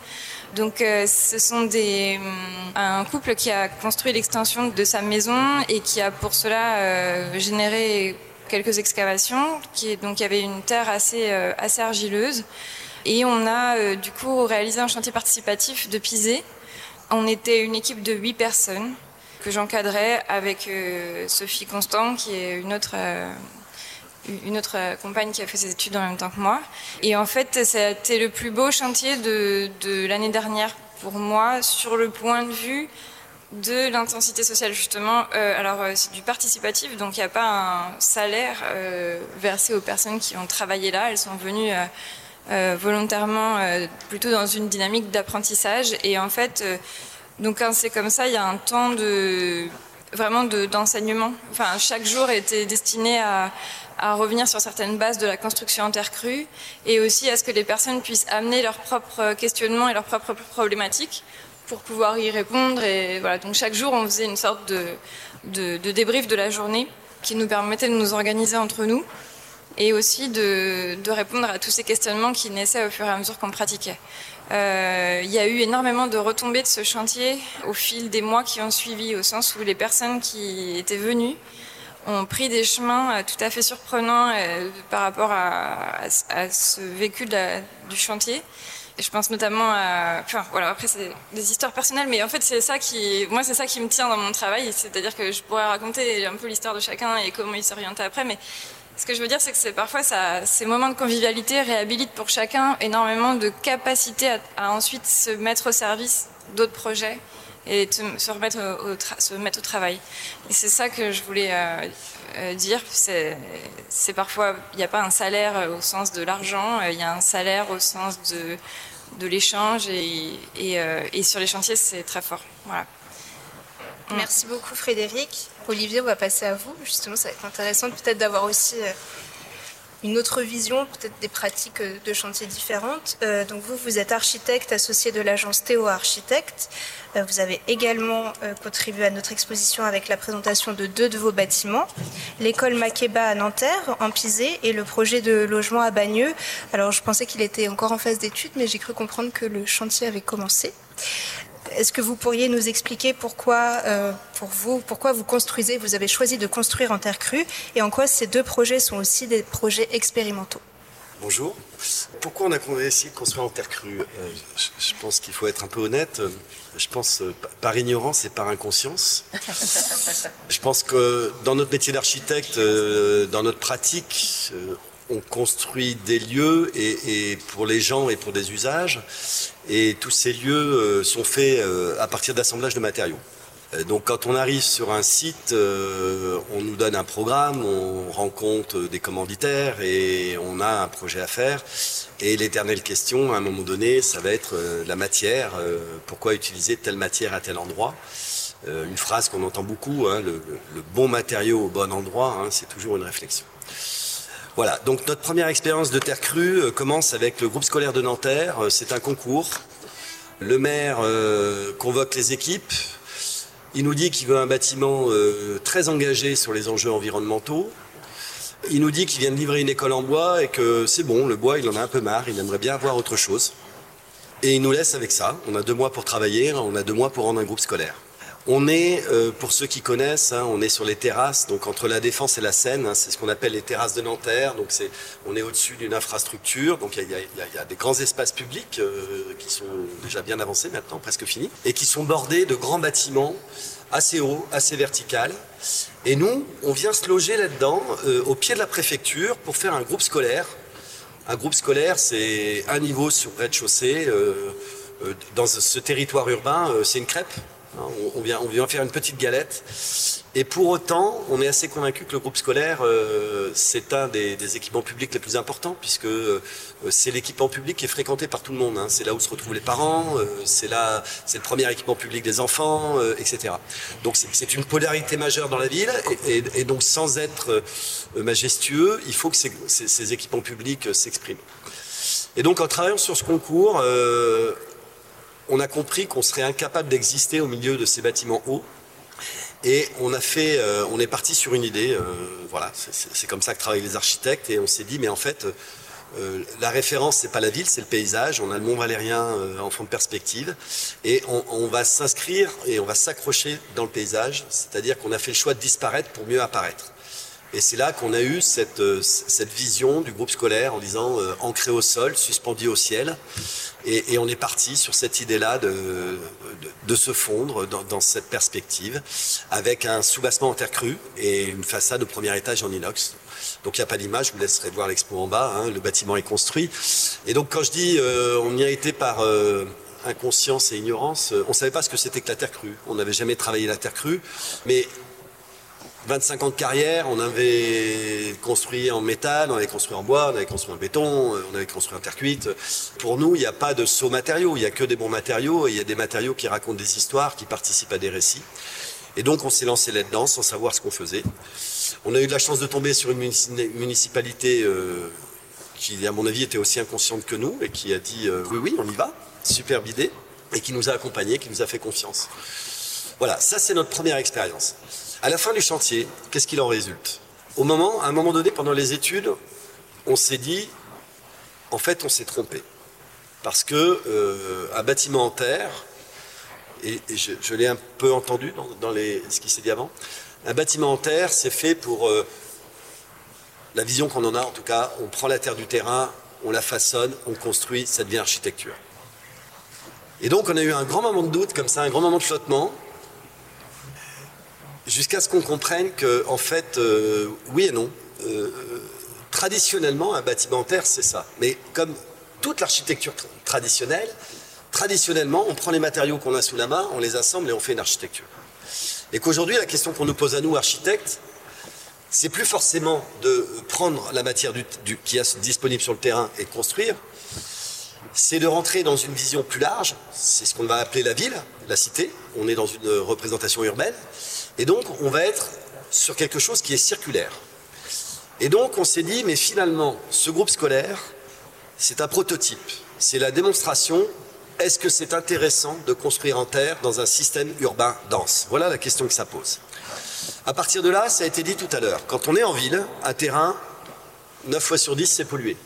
Donc, euh, ce sont des, hum, un couple qui a construit l'extension de sa maison et qui a pour cela euh, généré quelques excavations. Donc, il y avait une terre assez, euh, argileuse. Et on a du coup réalisé un chantier participatif de pisé. On était une équipe de huit personnes que j'encadrais avec Sophie Constant, qui est une autre une autre euh, compagne qui a fait ses études en même temps que moi. Et en fait, c'était le plus beau chantier de, l'année dernière pour moi sur le point de vue de l'intensité sociale justement. Euh, alors euh, c'est du participatif, donc il n'y a pas un salaire versé aux personnes qui ont travaillé là. Elles sont venues volontairement plutôt dans une dynamique d'apprentissage. Et en fait, donc quand c'est comme ça, il y a un temps de vraiment d'enseignement. enfin, chaque jour était destiné à, à revenir sur certaines bases de la construction en et aussi à ce que les personnes puissent amener leurs propres questionnements et leurs propres problématiques pour pouvoir y répondre. Et voilà, donc chaque jour, on faisait une sorte de, de, de débrief de la journée qui nous permettait de nous organiser entre nous et aussi de, de, répondre à tous ces questionnements qui naissaient au fur et à mesure qu'on pratiquait. Euh, il y a eu énormément de retombées de ce chantier au fil des mois qui ont suivi, au sens où les personnes qui étaient venues ont pris des chemins euh, tout à fait surprenants euh, par rapport à, ce vécu du chantier. Et je pense notamment à, voilà, après c'est des histoires personnelles, mais en fait c'est ça qui, moi c'est ça qui me tient dans mon travail, c'est-à-dire que je pourrais raconter un peu l'histoire de chacun et comment il s'oriente après, mais ce que je veux dire c'est que parfois ces moments de convivialité réhabilitent pour chacun énormément de capacité à, à ensuite se mettre au service d'autres projets et se, remettre au, mettre au travail. Et c'est ça que je voulais euh, euh, dire. C'est parfois, il n'y a pas un salaire euh, au sens de l'argent, il y a un salaire au sens de, l'échange et, et, sur les chantiers, c'est très fort. Voilà. Merci beaucoup Frédéric. Olivier, on va passer à vous. Justement, ça va être intéressant peut-être d'avoir aussi une autre vision, peut-être des pratiques euh, de chantier différentes. Euh, donc vous, vous êtes architecte associé de l'agence Théo Architecte. vous avez également contribué à notre exposition avec la présentation de deux de vos bâtiments, l'école Makeba à Nanterre, en Pisé, et le projet de logement à Bagneux. Alors je pensais qu'il était encore en phase d'étude, mais j'ai cru comprendre que le chantier avait commencé. Est-ce que vous pourriez nous expliquer pourquoi, euh, pour vous, pourquoi vous construisez, vous avez choisi de construire en terre crue et en quoi ces deux projets sont aussi des projets expérimentaux? Bonjour. Pourquoi on a essayé de construire en terre crue? Euh, je, pense qu'il faut être un peu honnête. Je pense euh, par ignorance et par inconscience. Je pense que dans notre métier d'architecte, dans notre pratique, on construit des lieux et, pour les gens et pour des usages. Et tous ces lieux euh, sont faits euh, à partir d'assemblage de matériaux. Euh, donc quand on arrive sur un site, on nous donne un programme, on rencontre des commanditaires et on a un projet à faire. Et l'éternelle question, à un moment donné, ça va être la matière. Pourquoi utiliser telle matière à tel endroit? Une phrase qu'on entend beaucoup, hein, le, bon matériau au bon endroit, hein, c'est toujours une réflexion. Voilà, donc notre première expérience de terre crue euh, commence avec le groupe scolaire de Nanterre. Euh, c'est un concours. Le maire euh, convoque les équipes. Il nous dit qu'il veut un bâtiment très engagé sur les enjeux environnementaux. Il nous dit qu'il vient de livrer une école en bois et que c'est bon, le bois, il en a un peu marre, il aimerait bien avoir autre chose. Et il nous laisse avec ça. On a deux mois pour travailler, on a deux mois pour rendre un groupe scolaire. On est, euh, pour ceux qui connaissent, hein, on est sur les terrasses, donc entre la Défense et la Seine, hein, c'est ce qu'on appelle les terrasses de Nanterre. Donc c'est, on est au-dessus d'une infrastructure, donc il y, a, des grands espaces publics euh, qui sont déjà bien avancés maintenant, presque finis, et qui sont bordés de grands bâtiments assez hauts, assez verticales. Et nous, on vient se loger là-dedans, euh, au pied de la préfecture, pour faire un groupe scolaire. Un groupe scolaire, c'est un niveau sur rez-de-chaussée. dans ce territoire urbain, c'est une crêpe. Hein, on vient, on vient faire une petite galette. Et pour autant, on est assez convaincu que le groupe scolaire, euh, c'est un des, équipements publics les plus importants, puisque euh, c'est l'équipement public qui est fréquenté par tout le monde. Hein. C'est là où se retrouvent les parents, euh, c'est là, c'est le premier équipement public des enfants, etc. Donc c'est une polarité majeure dans la ville, et, donc sans être majestueux, il faut que ces, ces équipements publics s'expriment. Et donc en travaillant sur ce concours, on a compris qu'on serait incapable d'exister au milieu de ces bâtiments hauts. Et on a fait, euh, on est parti sur une idée. Euh, voilà, c'est comme ça que travaillent les architectes. Et on s'est dit, mais en fait, euh, la référence, c'est pas la ville, c'est le paysage. On a le Mont Valérien en fond de perspective, et on, va s'inscrire et on va s'accrocher dans le paysage. C'est-à-dire qu'on a fait le choix de disparaître pour mieux apparaître. Et c'est là qu'on a eu cette, vision du groupe scolaire en disant ancré au sol, suspendu au ciel. Et, on est parti sur cette idée-là de, se fondre dans, cette perspective avec un soubassement en terre crue et une façade au premier étage en inox. Donc il n'y a pas d'image, je vous laisserai voir l'expo en bas, hein, le bâtiment est construit. Et donc quand je dis euh, on y a été par inconscience et ignorance, on ne savait pas ce que c'était que la terre crue. On n'avait jamais travaillé la terre crue, mais 25 ans de carrière, on avait construit en métal, on avait construit en bois, on avait construit en béton, on avait construit en terre cuite. Pour nous, il n'y a pas de saut matériaux, il n'y a que des bons matériaux et il y a des matériaux qui racontent des histoires, qui participent à des récits. Et donc on s'est lancé là-dedans sans savoir ce qu'on faisait. On a eu de la chance de tomber sur une municipalité euh, qui, à mon avis, était aussi inconsciente que nous et qui a dit euh, oui, oui, on y va, superbe idée, et qui nous a accompagnés, qui nous a fait confiance. Voilà, ça c'est notre première expérience. À la fin du chantier, qu'est-ce qu'il en résulte? Au moment, à un moment donné, pendant les études, on s'est dit, en fait, on s'est trompé. Parce que euh, un bâtiment en terre, et, je, l'ai un peu entendu dans, ce qui s'est dit avant, un bâtiment en terre, c'est fait pour euh, la vision qu'on en a, en tout cas, on prend la terre du terrain, on la façonne, on construit, ça devient architecture. Et donc on a eu un grand moment de doute, comme ça, un grand moment de flottement, jusqu'à ce qu'on comprenne que, en fait, euh, oui et non. Euh, traditionnellement, un bâtiment en terre, c'est ça. Mais comme toute l'architecture traditionnelle, traditionnellement, on prend les matériaux qu'on a sous la main, on les assemble et on fait une architecture. Et qu'aujourd'hui, la question qu'on nous pose à nous, architectes, c'est plus forcément de prendre la matière qui est disponible sur le terrain et construire, c'est de rentrer dans une vision plus large, c'est ce qu'on va appeler la ville, la cité, on est dans une représentation urbaine, et donc on va être sur quelque chose qui est circulaire. Et donc on s'est dit, mais finalement, ce groupe scolaire, c'est un prototype, c'est la démonstration, est-ce que c'est intéressant de construire en terre dans un système urbain dense? Voilà la question que ça pose. À partir de là, ça a été dit tout à l'heure, quand on est en ville, un terrain, 9 fois sur 10, c'est pollué.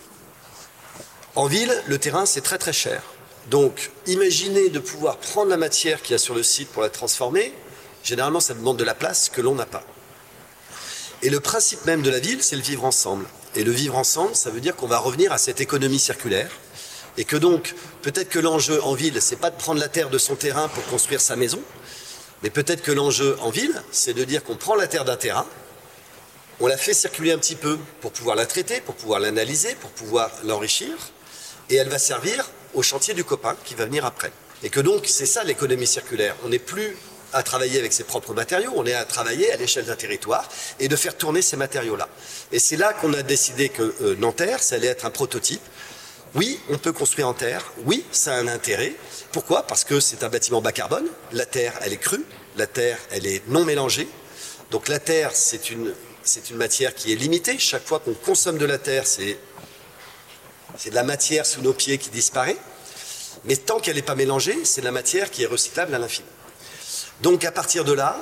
En ville, le terrain, c'est très très cher. Donc, imaginez de pouvoir prendre la matière qu'il y a sur le site pour la transformer. Généralement, ça demande de la place que l'on n'a pas. Et le principe même de la ville, c'est le vivre ensemble. Et le vivre ensemble, ça veut dire qu'on va revenir à cette économie circulaire. Et que donc, peut-être que l'enjeu en ville, c'est pas de prendre la terre de son terrain pour construire sa maison, mais peut-être que l'enjeu en ville, c'est de dire qu'on prend la terre d'un terrain, on la fait circuler un petit peu pour pouvoir la traiter, pour pouvoir l'analyser, pour pouvoir l'enrichir, et elle va servir au chantier du copain qui va venir après. Et que donc, c'est ça l'économie circulaire. On n'est plus à travailler avec ses propres matériaux, on est à travailler à l'échelle d'un territoire et de faire tourner ces matériaux-là. Et c'est là qu'on a décidé que euh, Nanterre, ça allait être un prototype. Oui, on peut construire en terre, oui, ça a un intérêt. Pourquoi? Parce que c'est un bâtiment bas carbone, la terre, elle est crue, la terre, elle est non mélangée. Donc la terre, c'est une, c'est une matière qui est limitée. Chaque fois qu'on consomme de la terre, c'est c'est de la matière sous nos pieds qui disparaît. Mais tant qu'elle n'est pas mélangée, c'est de la matière qui est recyclable à l'infini. Donc à partir de là,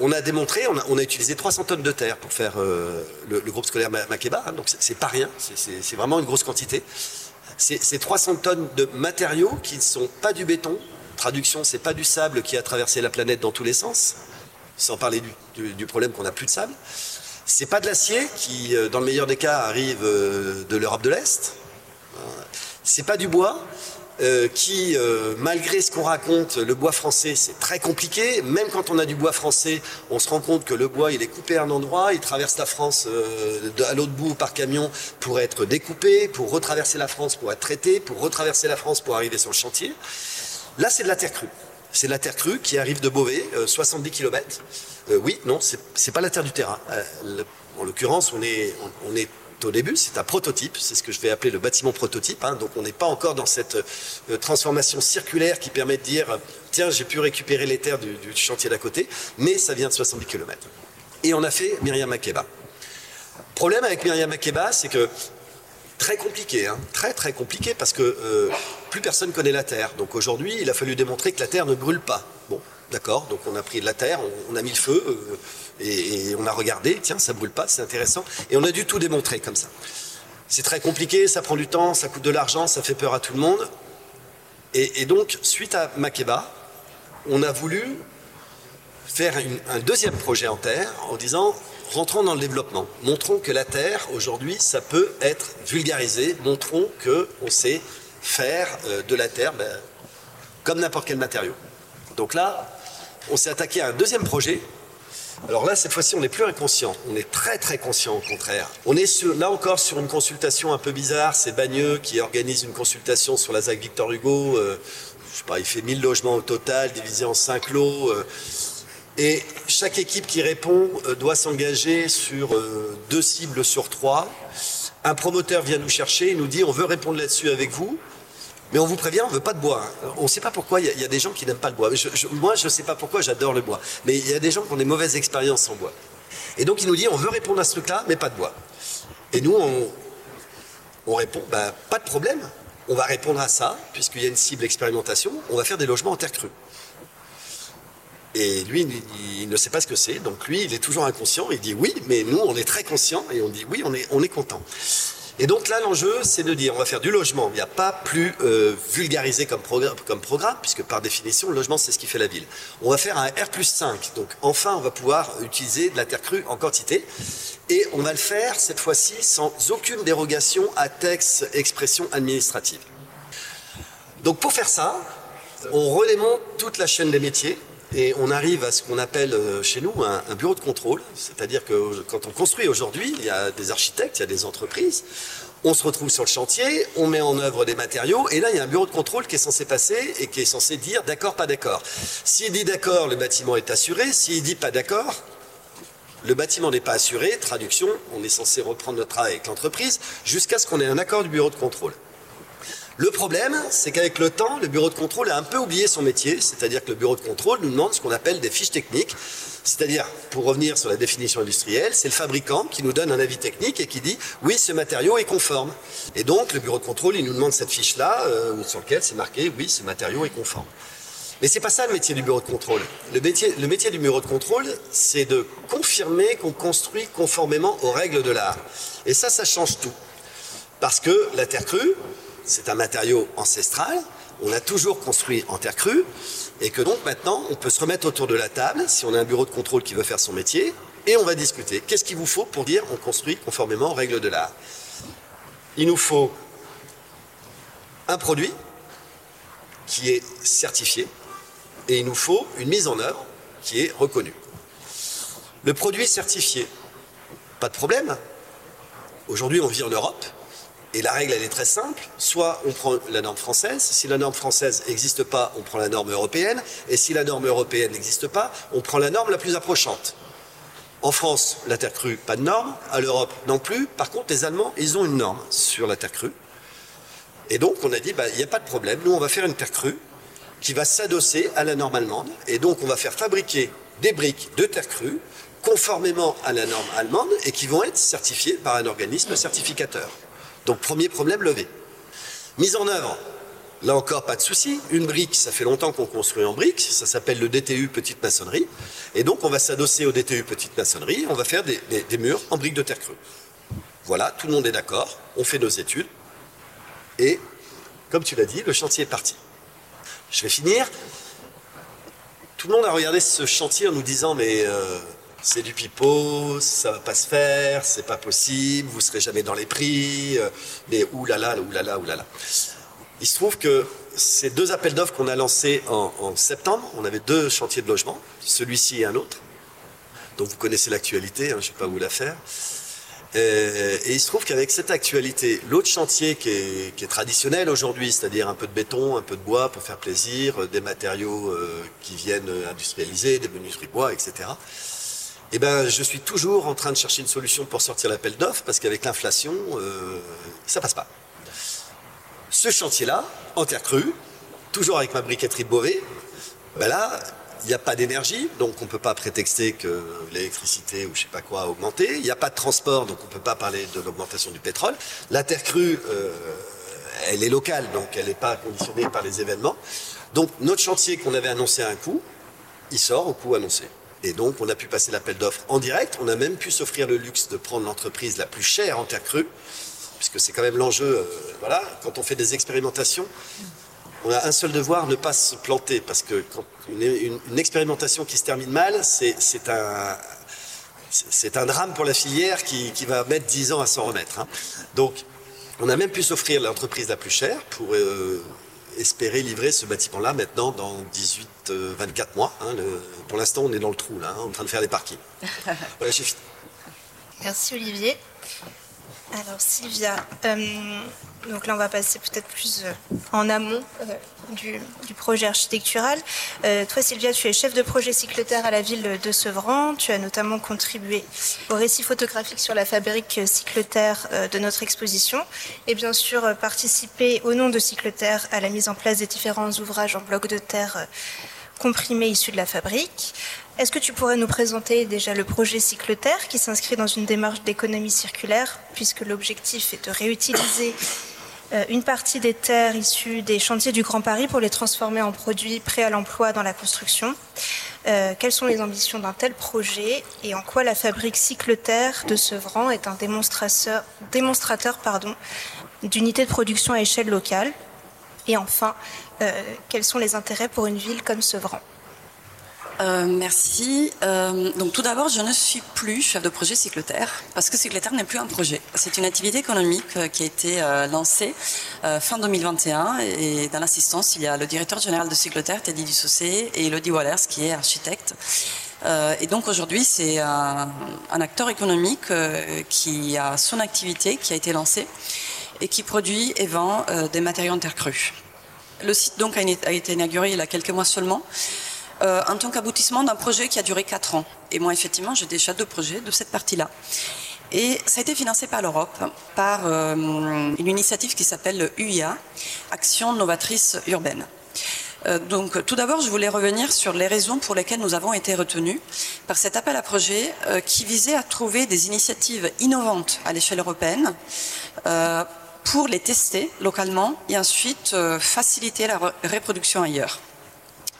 on a démontré, on a, utilisé 300 tonnes de terre pour faire euh, le, groupe scolaire Makeba, hein, donc c'est pas rien, c'est vraiment une grosse quantité. C'est 300 tonnes de matériaux qui ne sont pas du béton. Traduction, c'est pas du sable qui a traversé la planète dans tous les sens, sans parler du, problème qu'on n'a plus de sable. C'est pas de l'acier qui, euh, dans le meilleur des cas, arrive euh, de l'Europe de l'Est. C'est pas du bois. Euh, qui, euh, malgré ce qu'on raconte, le bois français, c'est très compliqué. Même quand on a du bois français, on se rend compte que le bois, il est coupé à un endroit, il traverse la France euh, à l'autre bout par camion pour être découpé, pour retraverser la France pour être traité, pour retraverser la France pour arriver sur le chantier. Là, c'est de la terre crue. C'est de la terre crue qui arrive de Beauvais, 70 km. oui, non, c'est pas la terre du terrain. en l'occurrence, on est, on est au début, c'est un prototype, c'est ce que je vais appeler le bâtiment prototype. Hein. donc on n'est pas encore dans cette euh, transformation circulaire qui permet de dire tiens, j'ai pu récupérer les terres du, chantier d'à côté, mais ça vient de 70 km. Et on a fait Myriam Makeba. Problème avec Myriam Makeba, c'est que très compliqué, hein. très très compliqué parce que euh, plus personne connaît la terre. Donc aujourd'hui, il a fallu démontrer que la terre ne brûle pas. Bon, d'accord, donc on a pris de la terre, on, a mis le feu. Euh, et, on a regardé, tiens, ça brûle pas, c'est intéressant. Et on a dû tout démontrer comme ça. C'est très compliqué, ça prend du temps, ça coûte de l'argent, ça fait peur à tout le monde. Et, donc, suite à Makeba, on a voulu faire un deuxième projet en terre en disant rentrons dans le développement. Montrons que la terre, aujourd'hui, ça peut être vulgarisé. Montrons qu'on sait faire euh, de la terre ben, comme n'importe quel matériau. Donc là, on s'est attaqué à un deuxième projet alors là, cette fois-ci, on n'est plus inconscient. On est très très conscient au contraire. On est là encore sur une consultation un peu bizarre. C'est Bagneux qui organise une consultation sur la ZAC Victor Hugo. Euh, je sais pas, il fait 1000 logements au total, divisé en 5 lots. Euh, et chaque équipe qui répond euh, doit s'engager sur deux cibles sur trois. Un promoteur vient nous chercher, il nous dit on veut répondre là-dessus avec vous. Mais on vous prévient, on ne veut pas de bois. Hein. On ne sait pas pourquoi, il y, a des gens qui n'aiment pas le bois. moi, je ne sais pas pourquoi, j'adore le bois. Mais il y a des gens qui ont des mauvaises expériences en bois. Et donc, il nous dit, on veut répondre à ce truc-là, mais pas de bois. Et nous, on, répond, bah, pas de problème. On va répondre à ça, puisqu'il y a une cible expérimentation, on va faire des logements en terre crue. Et lui, il, ne sait pas ce que c'est. Donc lui, il est toujours inconscient. Il dit oui, mais nous, on est très conscients et on dit oui, on est content. Et donc là, l'enjeu, c'est de dire, on va faire du logement. Il n'y a pas plus euh, vulgarisé comme programme, puisque par définition, le logement, c'est ce qui fait la ville. On va faire un R plus 5. Donc enfin, on va pouvoir utiliser de la terre crue en quantité. Et on va le faire, cette fois-ci, sans aucune dérogation à texte, expression administrative. Donc pour faire ça, on redémonte toute la chaîne des métiers et on arrive à ce qu'on appelle euh, chez nous un, bureau de contrôle. C'est-à-dire que quand on construit aujourd'hui, il y a des architectes, il y a des entreprises. On se retrouve sur le chantier, on met en œuvre des matériaux, et là, il y a un bureau de contrôle qui est censé passer et qui est censé dire d'accord, pas d'accord. S'il dit d'accord, le bâtiment est assuré. S'il dit pas d'accord, le bâtiment n'est pas assuré. Traduction, on est censé reprendre notre travail avec l'entreprise jusqu'à ce qu'on ait un accord du bureau de contrôle. Le problème, c'est qu'avec le temps, le bureau de contrôle a un peu oublié son métier, c'est-à-dire que le bureau de contrôle nous demande ce qu'on appelle des fiches techniques, c'est-à-dire, pour revenir sur la définition industrielle, c'est le fabricant qui nous donne un avis technique et qui dit oui, ce matériau est conforme. Et donc, le bureau de contrôle, il nous demande cette fiche-là, euh, sur laquelle c'est marqué oui, ce matériau est conforme. Mais c'est pas ça le métier du bureau de contrôle. Le métier, le métier du bureau de contrôle, c'est de confirmer qu'on construit conformément aux règles de l'art. Et ça, ça change tout. Parce que la terre crue, c'est un matériau ancestral, on a toujours construit en terre crue, et que donc maintenant, on peut se remettre autour de la table, si on a un bureau de contrôle qui veut faire son métier, et on va discuter. Qu'est-ce qu'il vous faut pour dire on construit conformément aux règles de l'art? Il nous faut un produit qui est certifié, et il nous faut une mise en œuvre qui est reconnue. Le produit certifié, pas de problème. Aujourd'hui, on vit en Europe, la règle, elle est très simple. Soit on prend la norme française. Si la norme française n'existe pas, on prend la norme européenne. Et si la norme européenne n'existe pas, on prend la norme la plus approchante. En France, la terre crue, pas de norme. À l'Europe, non plus. Par contre, les Allemands, ils ont une norme sur la terre crue. Et donc, on a dit, bah, il n'y a pas de problème. Nous, on va faire une terre crue qui va s'adosser à la norme allemande. Et donc, on va faire fabriquer des briques de terre crue conformément à la norme allemande et qui vont être certifiées par un organisme certificateur. Donc premier problème levé. Mise en œuvre, là encore pas de souci. Une brique, ça fait longtemps qu'on construit en brique, ça s'appelle le DTU petite maçonnerie. Et donc on va s'adosser au DTU petite maçonnerie, on va faire des, murs en briques de terre crue. Voilà, tout le monde est d'accord, on fait nos études. Et comme tu l'as dit, le chantier est parti. Je vais finir. Tout le monde a regardé ce chantier en nous disant mais euh, c'est du pipeau, ça va pas se faire, c'est pas possible, vous serez jamais dans les prix, euh, mais oulala, oulala, oulala. Il se trouve que ces deux appels d'offres qu'on a lancés en, septembre, on avait deux chantiers de logement, celui-ci et un autre, dont vous connaissez l'actualité, hein, je ne vais pas vous la faire. Euh, et, il se trouve qu'avec cette actualité, l'autre chantier qui est, traditionnel aujourd'hui, c'est-à-dire un peu de béton, un peu de bois pour faire plaisir, euh, des matériaux qui viennent industrialiser, des menuiseries bois, etc eh ben, je suis toujours en train de chercher une solution pour sortir l'appel d'offres parce qu'avec l'inflation, euh, ça passe pas. Ce chantier-là, en terre crue, toujours avec ma briqueterie Beauvais, ben là, il n'y a pas d'énergie, donc on ne peut pas prétexter que l'électricité ou je sais pas quoi a augmenté. Il n'y a pas de transport, donc on ne peut pas parler de l'augmentation du pétrole. La terre crue, euh, elle est locale, donc elle n'est pas conditionnée par les événements. Donc notre chantier qu'on avait annoncé à un coup, il sort au coût annoncé. Et donc, on a pu passer l'appel d'offres en direct. On a même pu s'offrir le luxe de prendre l'entreprise la plus chère en terre crue, puisque c'est quand même l'enjeu. Euh, voilà, quand on fait des expérimentations, on a un seul devoir, ne pas se planter, parce que quand une, expérimentation qui se termine mal, c'est un, drame pour la filière qui, va mettre 10 ans à s'en remettre. Hein. Donc, on a même pu s'offrir l'entreprise la plus chère pour euh, espérer livrer ce bâtiment-là maintenant dans 18-24 euh, mois. Hein, pour l'instant, on est dans le trou, là, hein, en train de faire les parkings. voilà, j'ai fini. Merci Olivier. Alors Sylvia, euh, donc là on va passer peut-être plus euh, en amont du, projet architectural. toi Sylvia, tu es chef de projet cyclotaire à la ville de Sevran. Tu as notamment contribué au récit photographique sur la fabrique cyclotaire de notre exposition et bien sûr participé au nom de cyclotaire à la mise en place des différents ouvrages en bloc de terre comprimés issus de la fabrique. Est-ce que tu pourrais nous présenter déjà le projet Cycloterre qui s'inscrit dans une démarche d'économie circulaire puisque l'objectif est de réutiliser euh, une partie des terres issues des chantiers du Grand Paris pour les transformer en produits prêts à l'emploi dans la construction. Euh, quelles sont les ambitions d'un tel projet et en quoi la fabrique Cycloterre de Sevran est un démonstrateur, démonstrateur d'unité de production à échelle locale? Et enfin, euh, quels sont les intérêts pour une ville comme Sevran? Euh, merci. Euh, donc tout d'abord, je ne suis plus chef de projet Cycloterre parce que Cycloterre n'est plus un projet. C'est une activité économique qui a été lancée fin 2021 et dans l'assistance, il y a le directeur général de Cycloterre, Teddy Dussaucé, et Elodie Wallers qui est architecte. et donc aujourd'hui, c'est un, un, acteur économique qui a son activité qui a été lancée et qui produit et vend des matériaux en terre crue. Le site donc a été inauguré il y a quelques mois seulement, euh, en tant qu'aboutissement d'un projet qui a duré 4 ans. Et moi, effectivement, j'ai déjà deux projets de cette partie-là. Et ça a été financé par l'Europe, par une initiative qui s'appelle UIA, Action Novatrice Urbaine. Euh, donc, tout d'abord, je voulais revenir sur les raisons pour lesquelles nous avons été retenus par cet appel à projet euh, qui visait à trouver des initiatives innovantes à l'échelle européenne euh, pour les tester localement et ensuite faciliter la reproduction ailleurs.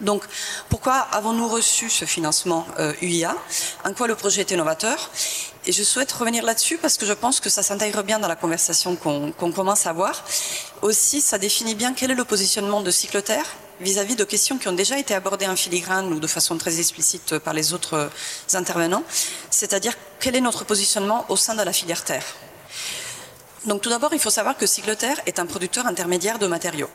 Donc, pourquoi avons-nous reçu ce financement UIA En quoi le projet est innovateur Et je souhaite revenir là-dessus parce que je pense que ça s'intègre bien dans la conversation qu'on commence à avoir. Aussi, ça définit bien quel est le positionnement de Cycloterre vis-à-vis de questions qui ont déjà été abordées en filigrane ou de façon très explicite par les autres intervenants, c'est-à-dire quel est notre positionnement au sein de la filière terre? Donc tout d'abord, il faut savoir que Cycloterre est un producteur intermédiaire de matériaux.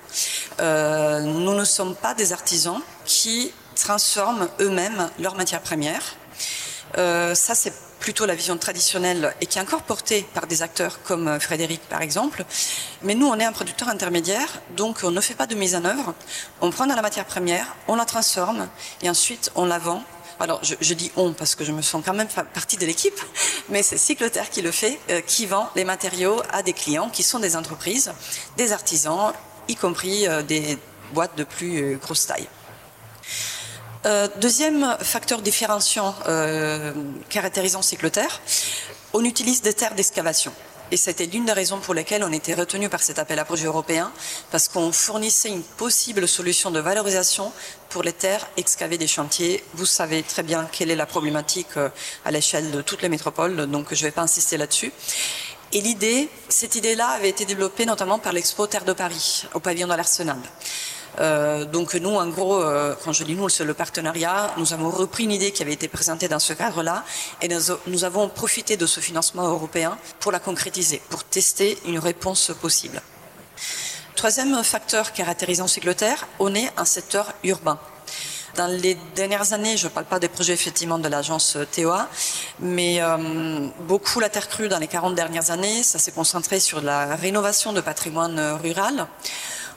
Euh, nous ne sommes pas des artisans qui transforment eux-mêmes leurs matières premières. Euh, ça, c'est plutôt la vision traditionnelle et qui est encore portée par des acteurs comme euh, Frédéric par exemple. Mais nous, on est un producteur intermédiaire, donc on ne fait pas de mise en œuvre. On prend dans la matière première, on la transforme et ensuite on la vend. Alors je, dis on parce que je me sens quand même partie de l'équipe, mais c'est Cycloterre qui le fait, euh, qui vend les matériaux à des clients qui sont des entreprises, des artisans, y compris euh, des boîtes de plus grosse taille. Euh, deuxième facteur différenciant euh, caractérisant Cycloterre, on utilise des terres d'excavation. Et c'était l'une des raisons pour lesquelles on était retenu par cet appel à projet européen, parce qu'on fournissait une possible solution de valorisation pour les terres excavées des chantiers. Vous savez très bien quelle est la problématique euh, à l'échelle de toutes les métropoles, donc je ne vais pas insister là-dessus. Et l'idée, cette idée-là avait été développée notamment par l'Expo Terre de Paris, au pavillon de l'Arsenal. Euh, donc nous, en gros, euh, quand je dis nous, c'est le partenariat, nous avons repris une idée qui avait été présentée dans ce cadre-là et nous, avons profité de ce financement européen pour la concrétiser, pour tester une réponse possible. Troisième facteur caractérisant Cycloterre, on est un secteur urbain. Dans les dernières années, je ne parle pas des projets effectivement de l'agence TOA, mais euh, beaucoup la terre crue dans les 40 dernières années, ça s'est concentré sur la rénovation de patrimoine rural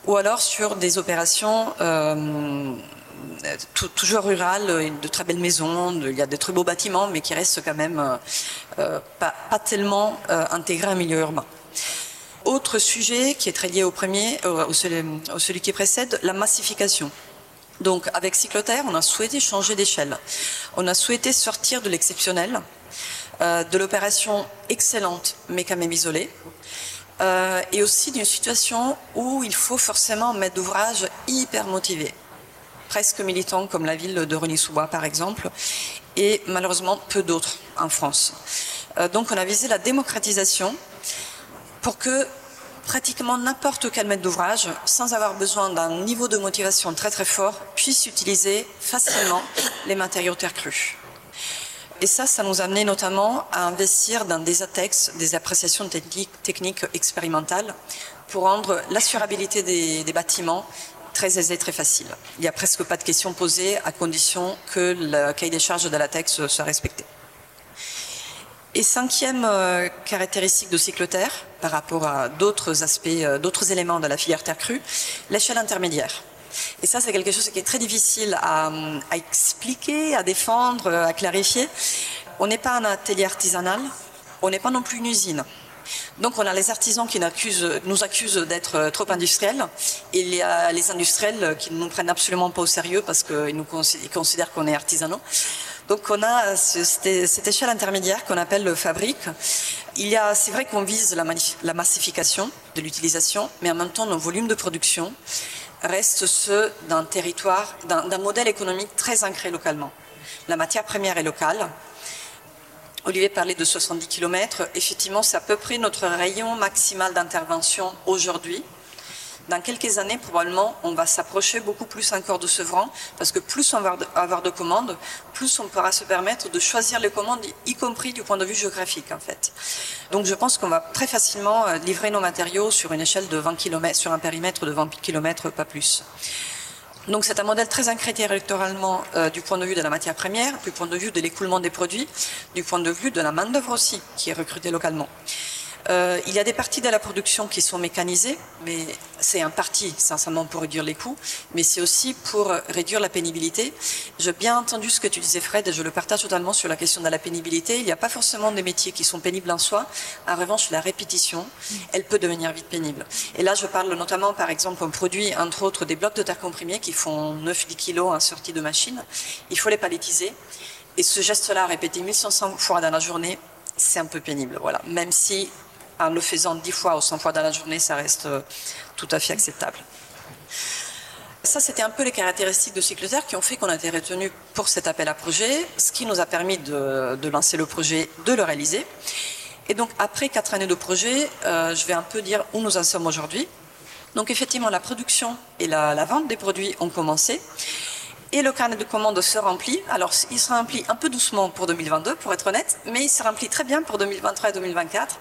ou alors sur des opérations euh, toujours rurales, de très belles maisons, il y a de très beaux bâtiments, mais qui restent quand même euh, euh, pas, tellement intégrés à un milieu urbain. Autre sujet qui est très lié au premier, au, celui, qui précède, la massification. Donc avec Cycloterre, on a souhaité changer d'échelle. On a souhaité sortir de l'exceptionnel, de l'opération excellente mais quand même isolée, euh, et aussi d'une situation où il faut forcément un d'ouvrage hyper motivé, presque militant comme la ville de Rony-sous-Bois par exemple, et malheureusement peu d'autres en France. Euh, donc on a visé la démocratisation pour que pratiquement n'importe quel maître d'ouvrage, sans avoir besoin d'un niveau de motivation très très fort, puisse utiliser facilement les matériaux terre crue. Et ça, ça nous a amené notamment à investir dans des ATEX, des appréciations techniques, expérimentales, pour rendre l'assurabilité des, bâtiments très aisée, très facile. Il n'y a presque pas de questions posées à condition que le cahier des charges de l'ATEX soit respecté. Et cinquième euh, caractéristique de Cycloterre, par rapport à d'autres aspects, euh, d'autres éléments de la filière terre crue, l'échelle intermédiaire. Et ça, c'est quelque chose qui est très difficile à, expliquer, à défendre, à clarifier. On n'est pas un atelier artisanal, on n'est pas non plus une usine. Donc on a les artisans qui nous accusent, d'être trop industriels et les industriels qui ne nous prennent absolument pas au sérieux parce qu'ils considèrent qu'on est artisanaux. Donc on a cette échelle intermédiaire qu'on appelle le fabrique. Il y a, c'est vrai qu'on vise la, la massification de l'utilisation, mais en même temps nos volumes de production restent ceux d'un territoire, d'un modèle économique très ancré localement. La matière première est locale. Olivier parlait de 70 km. Effectivement, c'est à peu près notre rayon maximal d'intervention aujourd'hui. Dans quelques années, probablement, on va s'approcher beaucoup plus encore de Sevran, parce que plus on va avoir de commandes, plus on pourra se permettre de choisir les commandes, y compris du point de vue géographique, en fait. Donc, je pense qu'on va très facilement euh, livrer nos matériaux sur une échelle de 20 km, sur un périmètre de 20 km, pas plus. Donc c'est un modèle très ancré électoralement euh, du point de vue de la matière première, du point de vue de l'écoulement des produits, du point de vue de la main-d'œuvre aussi, qui est recrutée localement. Euh, il y a des parties de la production qui sont mécanisées, mais c'est un parti, sincèrement, pour réduire les coûts, mais c'est aussi pour réduire la pénibilité. J'ai bien entendu ce que tu disais, Fred, et je le partage totalement sur la question de la pénibilité. Il n'y a pas forcément des métiers qui sont pénibles en soi. En revanche, la répétition, elle peut devenir vite pénible. Et là, je parle notamment, par exemple, on produit, entre autres, des blocs de terre comprimés qui font 9-10 kilos en sortie de machine. Il faut les palettiser. Et ce geste-là, répété 1500 fois dans la journée, c'est un peu pénible. Voilà. Même si en le faisant 10 fois ou 100 fois dans la journée, ça reste euh, tout à fait acceptable. Ça, c'était un peu les caractéristiques de Cycloterre qui ont fait qu'on a été retenu pour cet appel à projet, ce qui nous a permis de, lancer le projet, de le réaliser. Et donc, après quatre années de projet, euh, je vais un peu dire où nous en sommes aujourd'hui. Donc, effectivement, la production et la, la vente des produits ont commencé et le carnet de commandes se remplit. Alors, il se remplit un peu doucement pour 2022, pour être honnête, mais il se remplit très bien pour 2023 et 2024,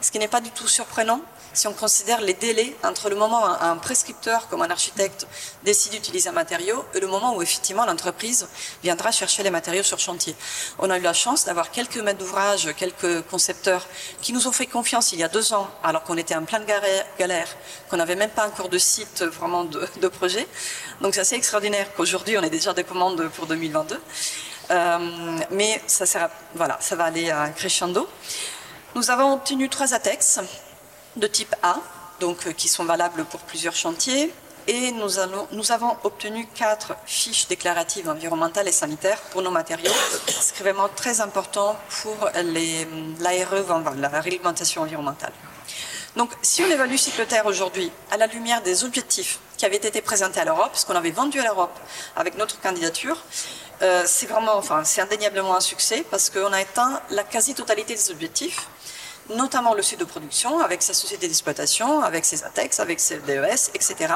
ce qui n'est pas du tout surprenant si on considère les délais entre le moment où un prescripteur, comme un architecte, décide d'utiliser un matériau et le moment où effectivement l'entreprise viendra chercher les matériaux sur chantier. On a eu la chance d'avoir quelques maîtres d'ouvrage, quelques concepteurs qui nous ont fait confiance il y a deux ans, alors qu'on était en pleine galère, qu'on n'avait même pas encore de site vraiment de, projet. Donc c'est assez extraordinaire qu'aujourd'hui on ait déjà des commandes pour 2022. Euh, mais ça, voilà, ça va aller à crescendo. Nous avons obtenu trois ATEX de type A, donc, euh, qui sont valables pour plusieurs chantiers. Et nous, avons obtenu quatre fiches déclaratives environnementales et sanitaires pour nos matériaux, ce qui est vraiment très important pour l'ARE, la réglementation environnementale. Donc, si on évalue Cycloterre aujourd'hui à la lumière des objectifs qui avaient été présentés à l'Europe, ce qu'on avait vendu à l'Europe avec notre candidature, euh, c'est vraiment, enfin, c'est indéniablement un succès parce qu'on a atteint la quasi-totalité des objectifs notamment le site de production, avec sa société d'exploitation, avec ses ATEX, avec ses DES, etc.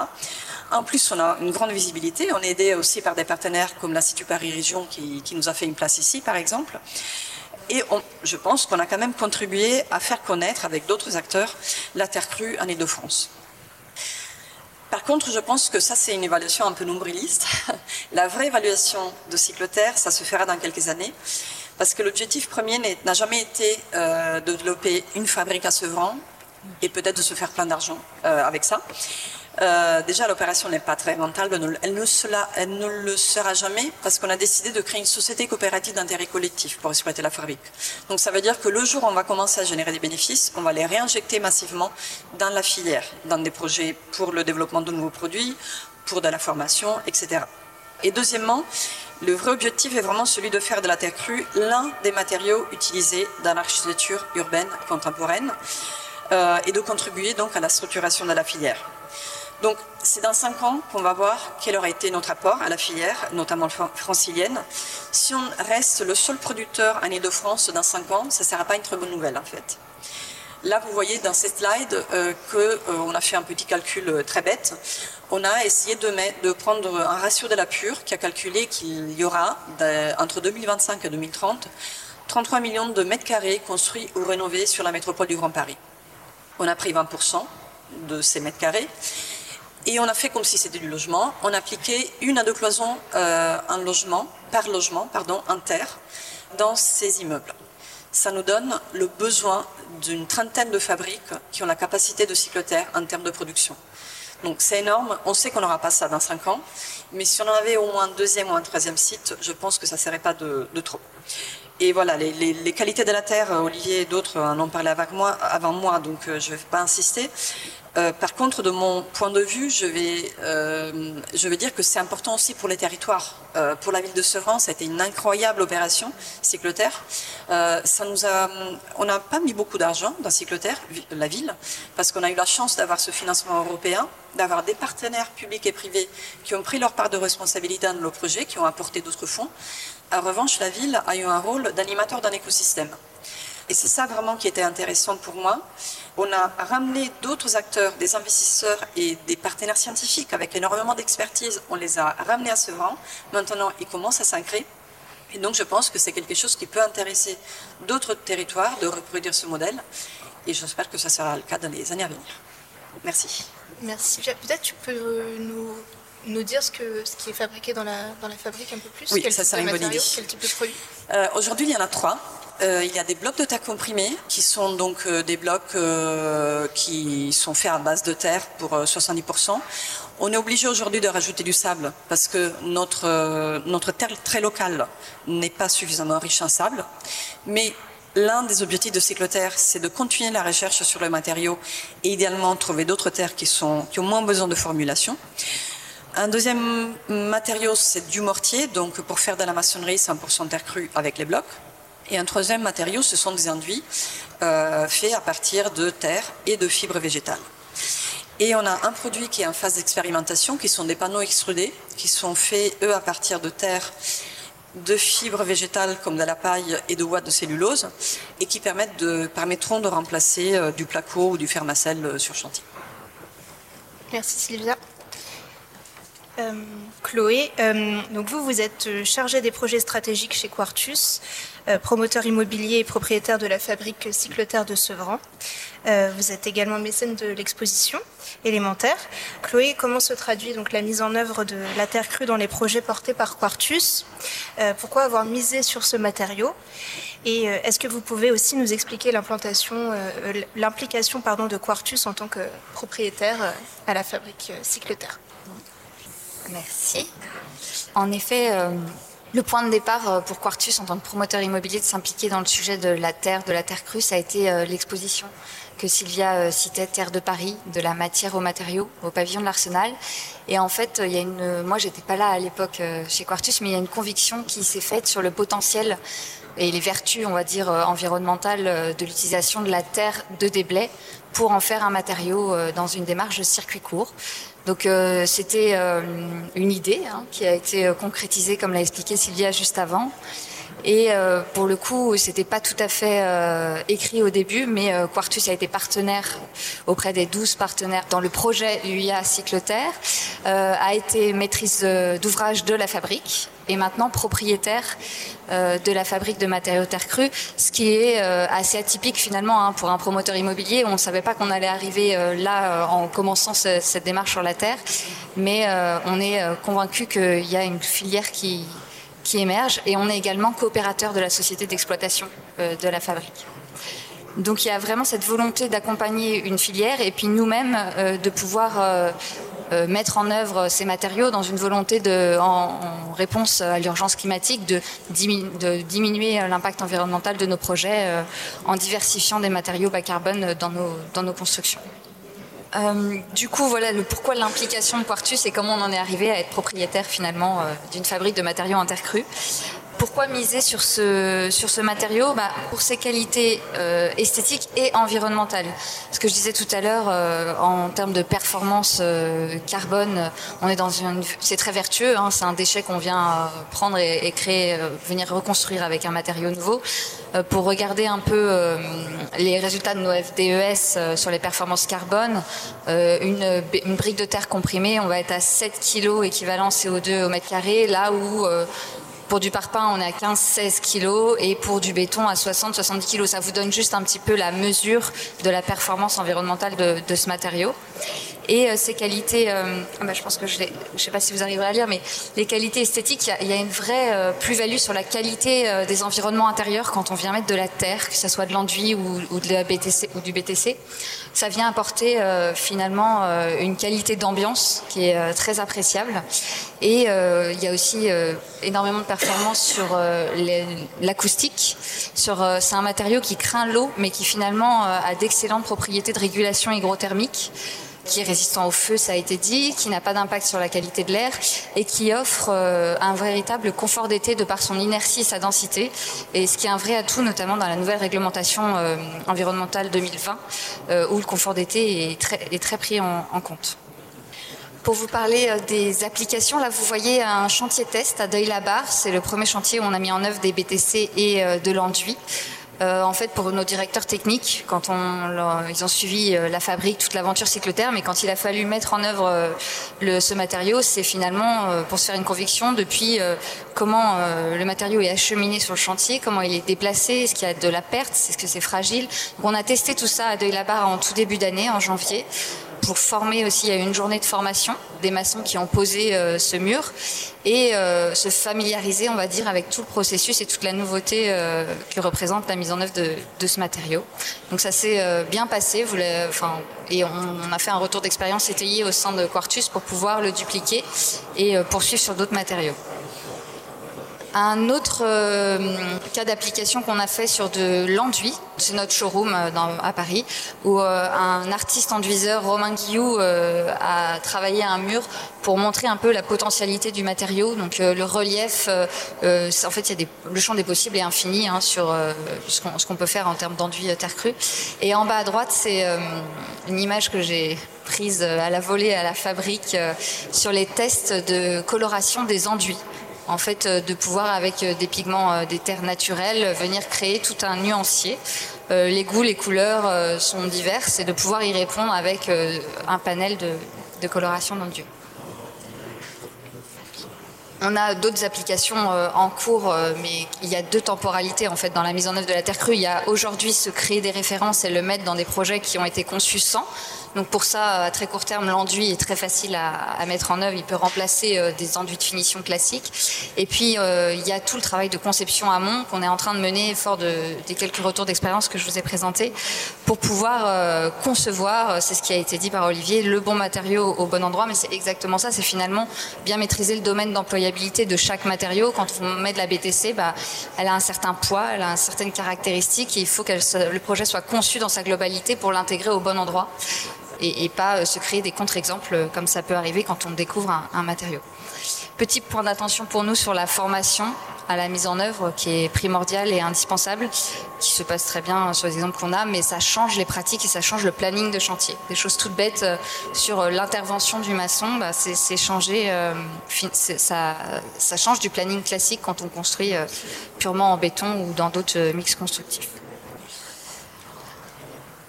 En plus, on a une grande visibilité. On est aidé aussi par des partenaires comme l'Institut Paris Région qui, nous a fait une place ici, par exemple. Et je pense qu'on a quand même contribué à faire connaître avec d'autres acteurs la terre crue en Ile-de-France. Par contre, je pense que ça, c'est une évaluation un peu nombriliste. La vraie évaluation de Cycloterre, ça se fera dans quelques années parce que l'objectif premier n'a jamais été euh, de développer une fabrique à Sevran et peut-être de se faire plein d'argent euh, avec ça. Euh, déjà, l'opération n'est pas très rentable, elle ne, elle ne le sera jamais parce qu'on a décidé de créer une société coopérative d'intérêt collectif pour exploiter la fabrique. Donc ça veut dire que le jour où on va commencer à générer des bénéfices, on va les réinjecter massivement dans la filière, dans des projets pour le développement de nouveaux produits, pour de la formation, etc. Et deuxièmement, le vrai objectif est vraiment celui de faire de la terre crue l'un des matériaux utilisés dans l'architecture urbaine contemporaine euh, et de contribuer donc à la structuration de la filière. Donc c'est dans cinq ans qu'on va voir quel aura été notre apport à la filière, notamment francilienne. Si on reste le seul producteur en Ile-de-France dans cinq ans, ça ne sera pas une très bonne nouvelle en fait. Là, vous voyez dans cette slide euh, qu'on euh, a fait un petit calcul euh, très bête. On a essayé de, prendre un ratio de la pure qui a calculé qu'il y aura, entre 2025 et 2030, 33 millions de mètres carrés construits ou rénovés sur la métropole du Grand Paris. On a pris 20% de ces mètres carrés et on a fait comme si c'était du logement. On a appliqué une à deux cloisons en logement, par logement, pardon, en terre, dans ces immeubles ça nous donne le besoin d'une trentaine de fabriques qui ont la capacité de cycloterre en termes de production. Donc c'est énorme, on sait qu'on n'aura pas ça dans cinq ans, mais si on en avait au moins un deuxième ou un troisième site, je pense que ça ne serait pas de, trop. Et voilà, les, qualités de la terre, Olivier et d'autres en ont parlé avant moi, avant moi donc euh, je ne vais pas insister. Euh, par contre, de mon point de vue, je vais, euh, je dire que c'est important aussi pour les territoires. Euh, pour la ville de Sevran, ça a été une incroyable opération, Cycloterre. ça on n'a pas mis beaucoup d'argent dans Cycloterre, la ville, parce qu'on a eu la chance d'avoir ce financement européen, d'avoir des partenaires publics et privés qui ont pris leur part de responsabilité dans nos projets, qui ont apporté d'autres fonds. En revanche, la ville a eu un rôle d'animateur d'un écosystème. Et c'est ça vraiment qui était intéressant pour moi. On a ramené d'autres acteurs, des investisseurs et des partenaires scientifiques avec énormément d'expertise. On les a ramenés à ce rang. Maintenant, ils commencent à s'ancrer. Et donc, je pense que c'est quelque chose qui peut intéresser d'autres territoires de reproduire ce modèle. Et j'espère que ça sera le cas dans les années à venir. Merci. Merci. Peut-être tu peux nous, nous dire ce, que, ce qui est fabriqué dans la, dans la fabrique un peu plus? Oui, ça serait une bonne idée. Quel type de produit euh, Aujourd'hui, il y en a trois. Euh, il y a des blocs de terre comprimés qui sont donc euh, des blocs qui sont faits à base de terre pour 70%. On est obligé aujourd'hui de rajouter du sable parce que notre, notre terre très locale n'est pas suffisamment riche en sable. Mais l'un des objectifs de Cycloterre, c'est de continuer la recherche sur le matériau et idéalement trouver d'autres terres qui, sont, qui ont moins besoin de formulation. Un deuxième matériau, c'est du mortier, donc pour faire de la maçonnerie, 100% terre crue avec les blocs. Et un troisième matériau, ce sont des enduits euh, faits à partir de terre et de fibres végétales. Et on a un produit qui est en phase d'expérimentation, qui sont des panneaux extrudés, qui sont faits, eux, à partir de terre, de fibres végétales comme de la paille et de ouate de cellulose, et qui permettront de remplacer euh, du placo ou du fermacell euh, sur chantier. Merci Sylvia. Chloé, donc vous, vous êtes chargée des projets stratégiques chez Quartus, promoteur immobilier et propriétaire de la fabrique cyclotaire de Sevran. vous êtes également mécène de l'exposition élémentaire. Chloé, comment se traduit donc la mise en œuvre de la terre crue dans les projets portés par Quartus? Pourquoi avoir misé sur ce matériau? Et est-ce que vous pouvez aussi nous expliquer l'implantation, l'implication pardon de Quartus en tant que propriétaire à la fabrique cyclotaire Merci. En effet, euh, le point de départ euh, pour Quartus en tant que promoteur immobilier de s'impliquer dans le sujet de la terre, de la terre crue, ça a été euh, l'exposition que Sylvia citait, Terre de Paris, de la matière aux matériaux, au pavillon de l'Arsenal. Et en fait, il y a une, moi j'étais pas là à l'époque chez Quartus, mais il y a une conviction qui s'est faite sur le potentiel et les vertus, on va dire, environnementales de l'utilisation de la terre de déblai pour en faire un matériau dans une démarche de circuit court. Donc euh, c'était euh, une idée hein, qui a été euh, concrétisée, comme l'a expliqué Sylvia juste avant. Et pour le coup, c'était pas tout à fait écrit au début, mais Quartus a été partenaire auprès des 12 partenaires dans le projet UIA Cycloterre, a été maîtrise d'ouvrage de la fabrique et maintenant propriétaire euh, de la fabrique de matériaux terre crue, ce qui est euh, assez atypique finalement hein, pour un promoteur immobilier. On ne savait pas qu'on allait arriver euh, là en commençant cette démarche sur la terre, mais on est convaincu qu'il y a une filière qui, qui émerge et on est également coopérateur de la société d'exploitation de la fabrique. Donc il y a vraiment cette volonté d'accompagner une filière et puis nous-mêmes de pouvoir euh, mettre en œuvre ces matériaux dans une volonté de, en, réponse à l'urgence climatique de, diminuer l'impact environnemental de nos projets euh, en diversifiant des matériaux bas carbone dans nos, dans nos constructions. Euh, du coup, voilà le pourquoi l'implication de Quartus et comment on en est arrivé à être propriétaire finalement d'une fabrique de matériaux intercrus. Pourquoi miser sur ce, sur ce matériau bah, Pour ses qualités euh, esthétiques et environnementales. Ce que je disais tout à l'heure, euh, en termes de performance euh, carbone, on est dans c'est très vertueux. Hein, c'est un déchet qu'on vient prendre et, et créer, venir reconstruire avec un matériau nouveau. pour regarder un peu les résultats de nos FDES sur les performances carbone, une, une, brique de terre comprimée, on va être à 7 kg équivalent CO2 au mètre carré, là où pour du parpaing, on est à 15-16 kg et pour du béton à 60-70 kg. Ça vous donne juste un petit peu la mesure de la performance environnementale de, ce matériau. Et euh, ses qualités, euh, ah bah, je pense que je ne sais pas si vous arriverez à lire, mais les qualités esthétiques, il y, a une vraie euh, plus-value sur la qualité des environnements intérieurs quand on vient mettre de la terre, que ce soit de l'enduit ou, ou, de ou du BTC ça vient apporter euh, finalement euh, une qualité d'ambiance qui est euh, très appréciable. Et il y a aussi énormément de performances sur l'acoustique. Sur, c'est un matériau qui craint l'eau, mais qui finalement a d'excellentes propriétés de régulation hygrothermique qui est résistant au feu, ça a été dit, qui n'a pas d'impact sur la qualité de l'air et qui offre euh, un véritable confort d'été de par son inertie et sa densité. Et ce qui est un vrai atout, notamment dans la nouvelle réglementation euh, environnementale 2020, euh, où le confort d'été est très, pris en, en compte pour vous parler des applications, là vous voyez un chantier test à Deuil-la-Barre. C'est le premier chantier où on a mis en œuvre des BTC et de l'enduit. Euh, en fait, pour nos directeurs techniques, quand on, ils ont suivi euh, la fabrique, toute l'aventure cyclotherme, mais quand il a fallu mettre en œuvre euh, le, ce matériau, c'est finalement pour se faire une conviction depuis comment le matériau est acheminé sur le chantier, comment il est déplacé, est-ce qu'il y a de la perte, est-ce que c'est fragile. Donc, on a testé tout ça à Deuil-la-Barre en tout début d'année, en janvier. Pour former aussi, eu une journée de formation des maçons qui ont posé ce mur et se familiariser, on va dire, avec tout le processus et toute la nouveauté que représente la mise en œuvre de, ce matériau. Donc ça s'est bien passé, et on, a fait un retour d'expérience étayé au sein de Quartus pour pouvoir le dupliquer et poursuivre sur d'autres matériaux. Un autre euh, cas d'application qu'on a fait sur de l'enduit, c'est notre showroom euh, à Paris, où euh, un artiste enduiseur, Romain Guillou, a travaillé un mur pour montrer un peu la potentialité du matériau. Donc le relief, en fait, y a le champ des possibles est infini hein, sur ce qu'on peut faire en termes d'enduit terre crue. Et en bas à droite, c'est une image que j'ai prise à la volée à la fabrique sur les tests de coloration des enduits en fait, euh, de pouvoir avec euh, des pigments euh, des terres naturelles venir créer tout un nuancier. les goûts, les couleurs sont diverses et de pouvoir y répondre avec un panel de, coloration d'enduit. On a d'autres applications en cours, mais il y a deux temporalités en fait dans la mise en œuvre de la terre crue. Il y a aujourd'hui se créer des références et le mettre dans des projets qui ont été conçus sans. Donc pour ça, à très court terme, l'enduit est très facile à, mettre en œuvre. Il peut remplacer euh, des enduits de finition classiques. Et puis euh, il y a tout le travail de conception amont qu'on est en train de mener, fort de, des quelques retours d'expérience que je vous ai présentés, pour pouvoir euh, concevoir, c'est ce qui a été dit par Olivier, le bon matériau au bon endroit. Mais c'est exactement ça. C'est finalement bien maîtriser le domaine d'employabilité de chaque matériau. Quand on met de la BTC, bah, elle a un certain poids, elle a une certaine caractéristique et il faut que le projet soit conçu dans sa globalité pour l'intégrer au bon endroit et, pas euh, se créer des contre-exemples euh, comme ça peut arriver quand on découvre un, matériau. Petit point d'attention pour nous sur la formation à la mise en œuvre qui est primordiale et indispensable, qui se passe très bien sur les exemples qu'on a, mais ça change les pratiques et ça change le planning de chantier. Des choses toutes bêtes euh, sur l'intervention du maçon, bah, c'est changer, ça, ça, change du planning classique quand on construit purement en béton ou dans d'autres mix constructifs.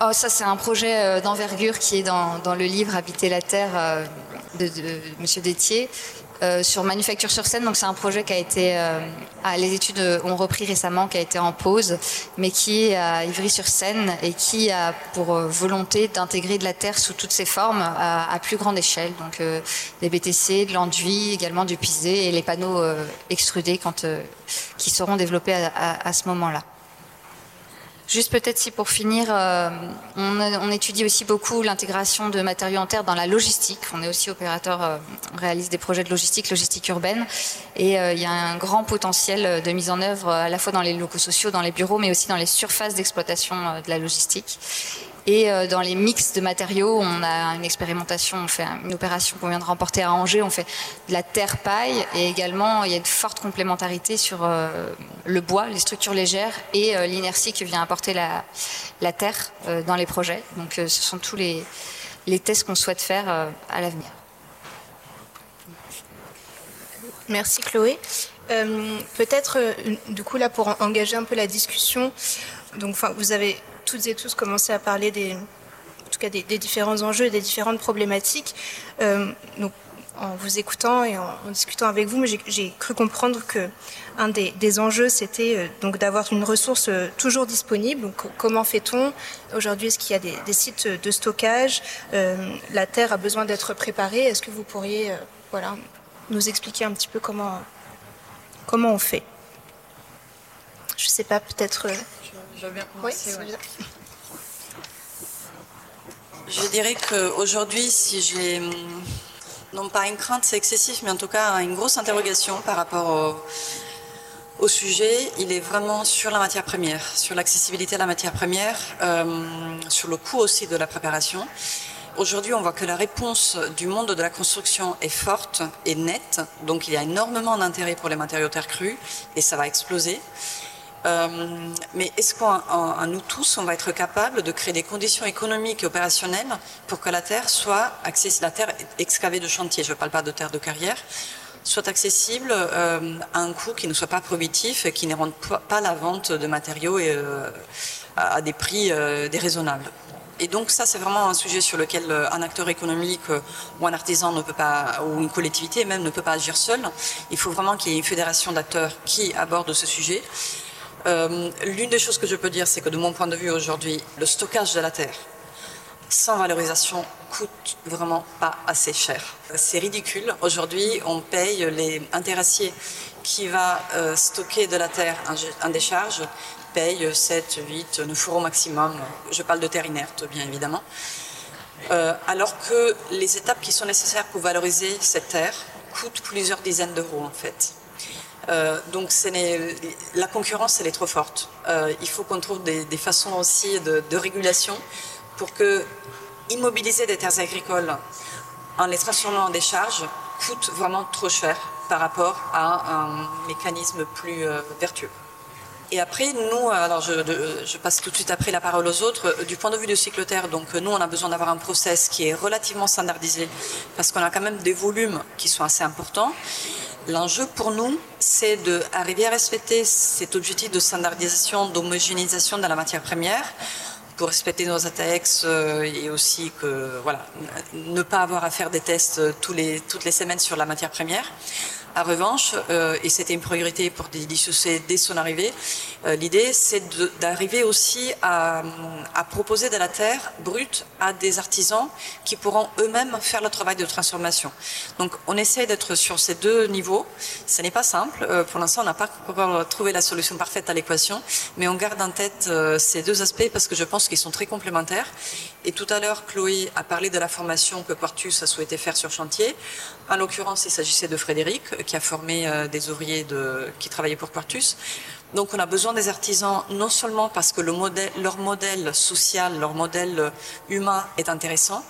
Oh, ça, c'est un projet euh, d'envergure qui est dans, le livre Habiter la Terre euh, de, de Monsieur Détier. Euh, sur Manufacture sur scène, donc c'est un projet qui a été, ah, les études ont repris récemment, qui a été en pause, mais qui est à Ivry-sur-Seine et qui a pour volonté d'intégrer de la terre sous toutes ses formes à, plus grande échelle, donc des BTC, de l'enduit, également du pisé et les panneaux extrudés quand, qui seront développés à ce moment-là. Juste peut-être si pour finir, euh, on, étudie aussi beaucoup l'intégration de matériaux en terre dans la logistique. On est aussi opérateur, euh, on réalise des projets de logistique, logistique urbaine, et euh, il y a un grand potentiel de mise en œuvre à la fois dans les locaux sociaux, dans les bureaux, mais aussi dans les surfaces d'exploitation de la logistique. Et euh, dans les mix de matériaux, on a une expérimentation, on fait une opération qu'on vient de remporter à Angers, on fait de la terre paille et également il y a une forte complémentarité sur euh, le bois, les structures légères et euh, l'inertie que vient apporter la, terre dans les projets. Donc ce sont tous les, les tests qu'on souhaite faire à l'avenir. Merci Chloé. Peut-être, du coup, là, pour engager un peu la discussion, donc, vous avez toutes et tous commencé à parler des, en tout cas des, différents enjeux et des différentes problématiques. Euh, donc, en vous écoutant et en, discutant avec vous, j'ai cru comprendre que un des, enjeux, c'était euh, donc d'avoir une ressource euh, toujours disponible. Comment fait-on? Aujourd'hui Est-ce qu'il y a des, sites de stockage? La terre a besoin d'être préparée. Est-ce que vous pourriez, voilà, nous expliquer un petit peu comment comment on fait? Je ne sais pas, peut-être. Je bien Je dirais qu'aujourd'hui, si j'ai, non pas une crainte, c'est excessif, mais en tout cas une grosse interrogation par rapport au, sujet, il est vraiment sur la matière première, sur l'accessibilité à la matière première, euh, sur le coût aussi de la préparation. Aujourd'hui, on voit que la réponse du monde de la construction est forte et nette, donc il y a énormément d'intérêt pour les matériaux terre crus et ça va exploser. Euh, mais est-ce qu'en nous tous, on va être capable de créer des conditions économiques et opérationnelles pour que la terre soit accessible, la terre excavée de chantier, je ne parle pas de terre de carrière, soit accessible euh, à un coût qui ne soit pas prohibitif et qui ne rende pas la vente de matériaux et, euh, à des prix déraisonnables. Et donc ça, c'est vraiment un sujet sur lequel un acteur économique ou un artisan ne peut pas, ou une collectivité même ne peut pas agir seul. Il faut vraiment qu'il y ait une fédération d'acteurs qui aborde ce sujet. Euh, l'une des choses que je peux dire, c'est que de mon point de vue aujourd'hui, le stockage de la terre, sans valorisation, coûte vraiment pas assez cher. C'est ridicule. Aujourd'hui, on paye les, un qui va euh, stocker de la terre en, décharge paye 7, 8, 9 euros maximum. Je parle de terre inerte, bien évidemment. Euh, alors que les étapes qui sont nécessaires pour valoriser cette terre coûtent plusieurs dizaines d'euros en fait. Euh, donc la concurrence, elle est trop forte. Euh, il faut qu'on trouve des, façons aussi de, régulation pour que immobiliser des terres agricoles en les transformant en décharge coûte vraiment trop cher par rapport à un mécanisme plus vertueux. Et après, nous, alors je, passe tout de suite après la parole aux autres, du point de vue du cyclotaire, donc nous, on a besoin d'avoir un process qui est relativement standardisé parce qu'on a quand même des volumes qui sont assez importants. L'enjeu pour nous, c'est d'arriver à respecter cet objectif de standardisation, d'homogénéisation dans la matière première pour respecter nos euh, et aussi que, voilà, ne pas avoir à faire des tests tous les, toutes les semaines sur la matière première. En revanche, euh, et c'était une priorité pour DDCC dès son arrivée, euh, l'idée c'est d'arriver aussi à, proposer de la terre brute à des artisans qui pourront eux-mêmes faire le travail de transformation. Donc on essaie d'être sur ces deux niveaux. Ce n'est pas simple. Euh, pour l'instant, on n'a pas encore trouvé la solution parfaite à l'équation, mais on garde en tête ces deux aspects parce que je pense qu'ils sont très complémentaires. Et tout à l'heure, Chloé a parlé de la formation que Quartus a souhaité faire sur chantier. En l'occurrence, il s'agissait de Frédéric, qui a formé euh, des ouvriers qui travaillaient pour Quartus. Donc on a besoin des artisans non seulement parce que leur modèle social, leur modèle humain est intéressant,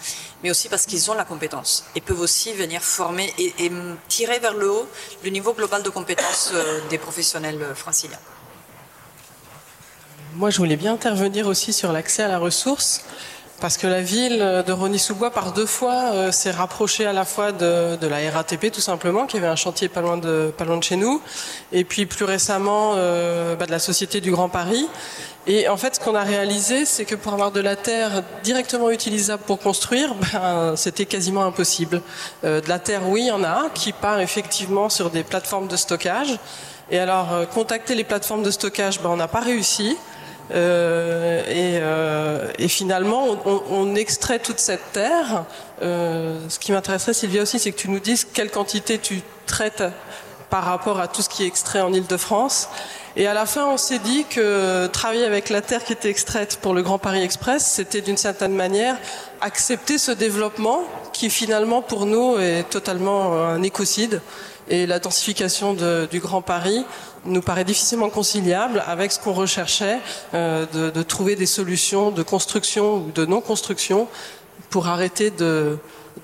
mais aussi parce qu'ils ont la compétence et peuvent aussi venir former et, tirer vers le haut le niveau global de compétences euh, des professionnels franciliens. Moi, je voulais bien intervenir aussi sur l'accès à la ressource parce que la ville de Rony-sous-Bois, par deux fois, euh, s'est rapprochée à la fois de, la RATP, tout simplement, qui avait un chantier pas loin de, pas loin de chez nous, et puis plus récemment euh, bah, de la Société du Grand Paris. Et en fait, ce qu'on a réalisé, c'est que pour avoir de la terre directement utilisable pour construire, ben, c'était quasiment impossible. Euh, de la terre, oui, il y en a, qui part effectivement sur des plateformes de stockage. Et alors, contacter les plateformes de stockage, ben, on n'a pas réussi. Euh, euh, et, finalement, on, extrait toute cette terre. Euh, ce qui m'intéresserait, Sylvia aussi, c'est que tu nous dises quelle quantité tu traites par rapport à tout ce qui est extrait en Ile-de-France. Et à la fin, on s'est dit que travailler avec la terre qui était extraite pour le Grand Paris Express, c'était d'une certaine manière accepter ce développement qui finalement pour nous est totalement un écocide. Et la densification du Grand Paris nous paraît difficilement conciliable avec ce qu'on recherchait, euh, de, trouver des solutions de construction ou de non-construction pour arrêter de,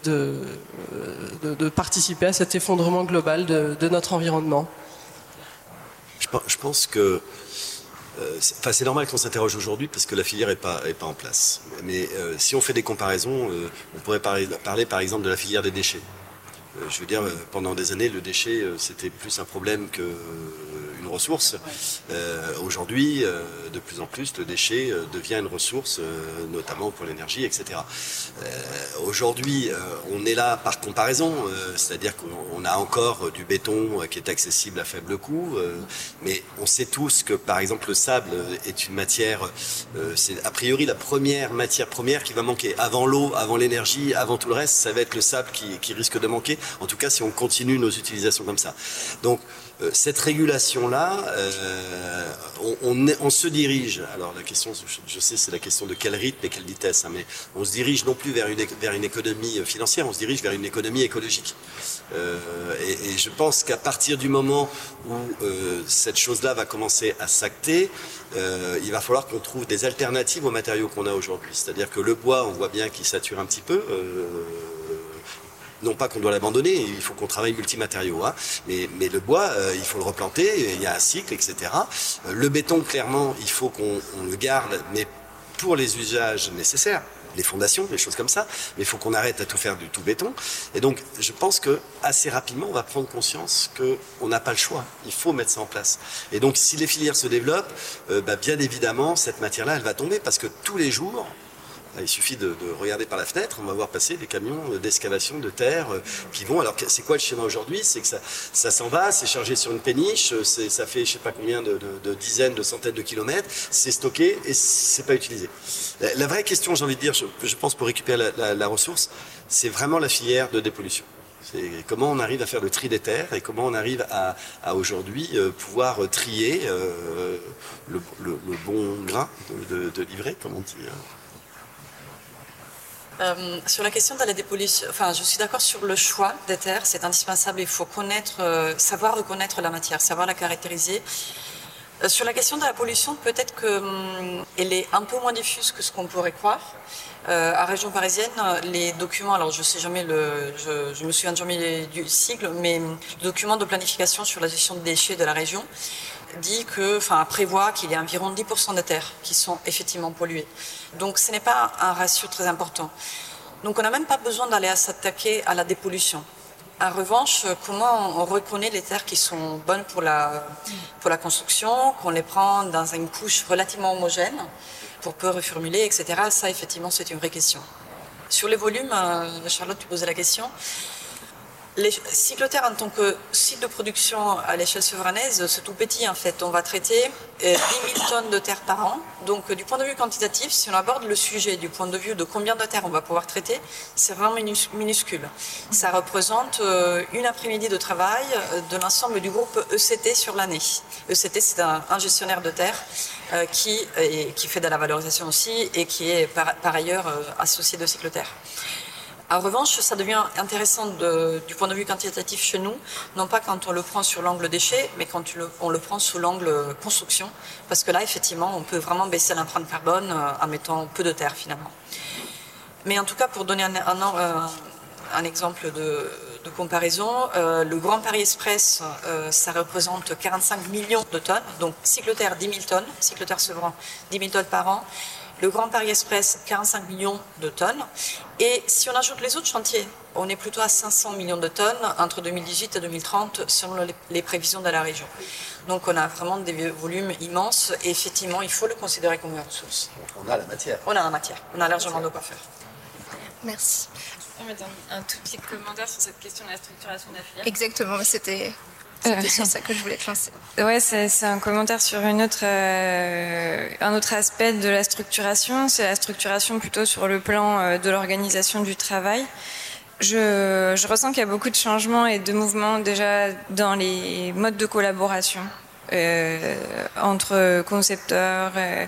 de, participer à cet effondrement global de, notre environnement. Je, pense que euh, c'est normal qu'on s'interroge aujourd'hui parce que la filière n'est pas, est pas en place. Mais euh, si on fait des comparaisons, on pourrait parler par exemple de la filière des déchets. Je veux dire, pendant des années, le déchet, c'était plus un problème que ressource. Euh, aujourd'hui, euh, de plus en plus, le déchet euh, devient une ressource, notamment pour l'énergie, etc. Aujourd'hui, on est là par comparaison, c'est-à-dire qu'on a encore du béton qui est accessible à faible coût, mais on sait tous que, par exemple, le sable est une matière, c'est a priori la première matière première qui va manquer. Avant l'eau, avant l'énergie, avant tout le reste, ça va être le sable qui, qui risque de manquer, en tout cas si on continue nos utilisations comme ça. Donc, cette régulation-là, euh, on, se dirige. Alors la question, je, sais, c'est la question de quel rythme et quelle vitesse, hein, mais on se dirige non plus vers une, vers une économie euh, financière, on se dirige vers une économie écologique. et, je pense qu'à partir du moment où cette chose-là va commencer à s'acter, il va falloir qu'on trouve des alternatives aux matériaux qu'on a aujourd'hui. C'est-à-dire que le bois, on voit bien qu'il sature un petit peu non pas qu'on doit l'abandonner, il faut qu'on travaille multimatériaux, hein, mais, mais, le bois, euh, il faut le replanter, il y a un cycle, etc. Euh, le béton, clairement, il faut qu'on le garde, mais pour les usages nécessaires les fondations, les choses comme ça, mais il faut qu'on arrête à tout faire du tout béton. Et donc, je pense que assez rapidement, on va prendre conscience qu'on n'a pas le choix. Il faut mettre ça en place. Et donc, si les filières se développent, euh, bah, bien évidemment, cette matière-là, elle va tomber parce que tous les jours, Il suffit de, regarder par la fenêtre, on va voir passer des camions d'excavation de terre qui vont. Alors c'est quoi le schéma aujourd'hui? C'est que ça, s'en va, c'est chargé sur une péniche, ça fait je sais pas combien de, dizaines, de centaines de kilomètres, c'est stocké et c'est pas utilisé. La, vraie question, j'ai envie de dire, je, pense pour récupérer la ressource, c'est vraiment la filière de dépollution. C'est comment on arrive à faire le tri des terres et comment on arrive à, aujourd'hui euh, pouvoir trier euh, le, bon grain de, de, livrer, comme on dit. Euh, sur la question de la dépollution, enfin, je suis d'accord sur le choix des terres, c'est indispensable. Il faut connaître, savoir reconnaître la matière, savoir la caractériser. sur la question de la pollution, peut-être qu'elle hum, est un peu moins diffuse que ce qu'on pourrait croire. Euh, à région parisienne, les documents, alors je sais jamais le, je, me souviens jamais du sigle, mais le document de planification sur la gestion des déchets de la région dit que, enfin, prévoit qu'il y a environ 10% de terres qui sont effectivement polluées. Donc ce n'est pas un ratio très important. Donc on n'a même pas besoin d'aller s'attaquer à la dépollution. En revanche, comment on reconnaît les terres qui sont bonnes pour la, pour la construction, qu'on les prend dans une couche relativement homogène pour peu reformuler, etc. Ça, effectivement, c'est une vraie question. Sur les volumes, euh, Charlotte, tu posais la question. Les cyclotères en tant que site de production à l'échelle souverainaise, c'est tout petit en fait. On va traiter 10 euh, 000 tonnes de terre par an. Donc du point de vue quantitatif, si on aborde le sujet du point de vue de combien de terre on va pouvoir traiter, c'est vraiment minuscule. Ça représente euh, une après-midi de travail euh, de l'ensemble du groupe ECT sur l'année. ECT, c'est un, gestionnaire de terre qui, qui fait de la valorisation aussi et qui est par, ailleurs associé de cyclotères. En revanche, ça devient intéressant du point de vue quantitatif chez nous, non pas quand on le prend sur l'angle déchet, mais quand on le prend sous l'angle construction, parce que là, effectivement, on peut vraiment baisser l'empreinte carbone euh, en mettant peu de terre finalement. Mais en tout cas, pour donner un, euh, exemple de, comparaison, euh, le Grand Paris Express, ça représente 45 millions de tonnes, donc cycloterre 10 000 tonnes, cycloterre Sevran 10 000 tonnes par an, le Grand Paris Express, 45 millions de tonnes. Et si on ajoute les autres chantiers, on est plutôt à 500 millions de tonnes entre 2018 et 2030 selon les prévisions de la région. Donc on a vraiment des volumes immenses et effectivement, il faut le considérer comme une ressource. On a la matière. On a la matière. On a largement de quoi faire. Merci. Un, un tout petit commentaire sur cette question de la structuration de la filière. Exactement, c'était c'est sur ça que je voulais te lancer. Ouais, c'est un commentaire sur une autre, euh, un autre aspect de la structuration. C'est la structuration plutôt sur le plan euh, de l'organisation du travail. Je, je ressens qu'il y a beaucoup de changements et de mouvements déjà dans les modes de collaboration. Euh, entre concepteurs, euh,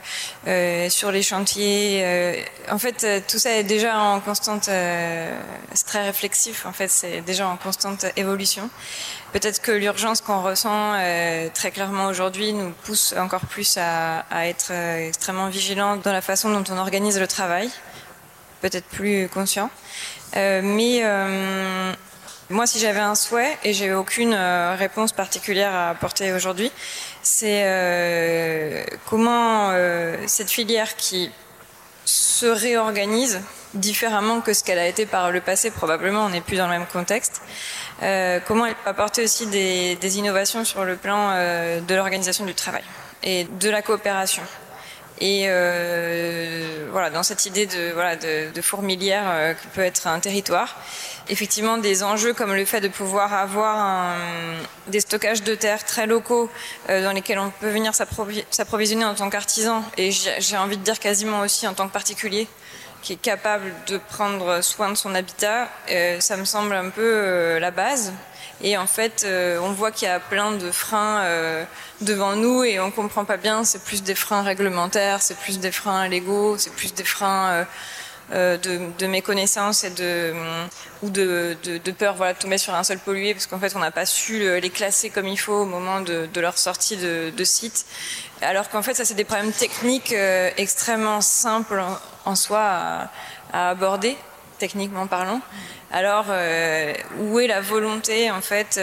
euh, sur les chantiers. Euh, en fait, tout ça est déjà en constante, c'est très réflexif. En fait, c'est déjà en constante évolution. Peut-être que l'urgence qu'on ressent très clairement aujourd'hui nous pousse encore plus à, être extrêmement vigilant dans la façon dont on organise le travail. Peut-être plus conscient. mais moi, si j'avais un souhait, et j'ai aucune euh, réponse particulière à apporter aujourd'hui, c'est euh, comment euh, cette filière qui se réorganise différemment que ce qu'elle a été par le passé, probablement on n'est plus dans le même contexte, comment elle peut apporter aussi des, innovations sur le plan de l'organisation du travail et de la coopération. Et voilà, dans cette idée de, voilà, de, fourmilière que peut être un territoire, effectivement des enjeux comme le fait de pouvoir avoir des stockages de terre très locaux euh, dans lesquels on peut venir s'approvisionner en tant qu'artisan. Et j'ai envie de dire quasiment aussi en tant que particulier qui est capable de prendre soin de son habitat, euh, ça me semble un peu euh, la base. Et en fait, on voit qu'il y a plein de freins devant nous et on comprend pas bien. C'est plus des freins réglementaires, c'est plus des freins légaux, c'est plus des freins euh, de, de, méconnaissance et de ou de, de, peur voilà de tomber sur un seul pollué parce qu'en fait on n'a pas su les classer comme il faut au moment de, leur sortie de, site alors qu'en fait ça c'est des problèmes techniques euh, extrêmement simples en, soi à, aborder techniquement parlant. Alors euh, où est la volonté en fait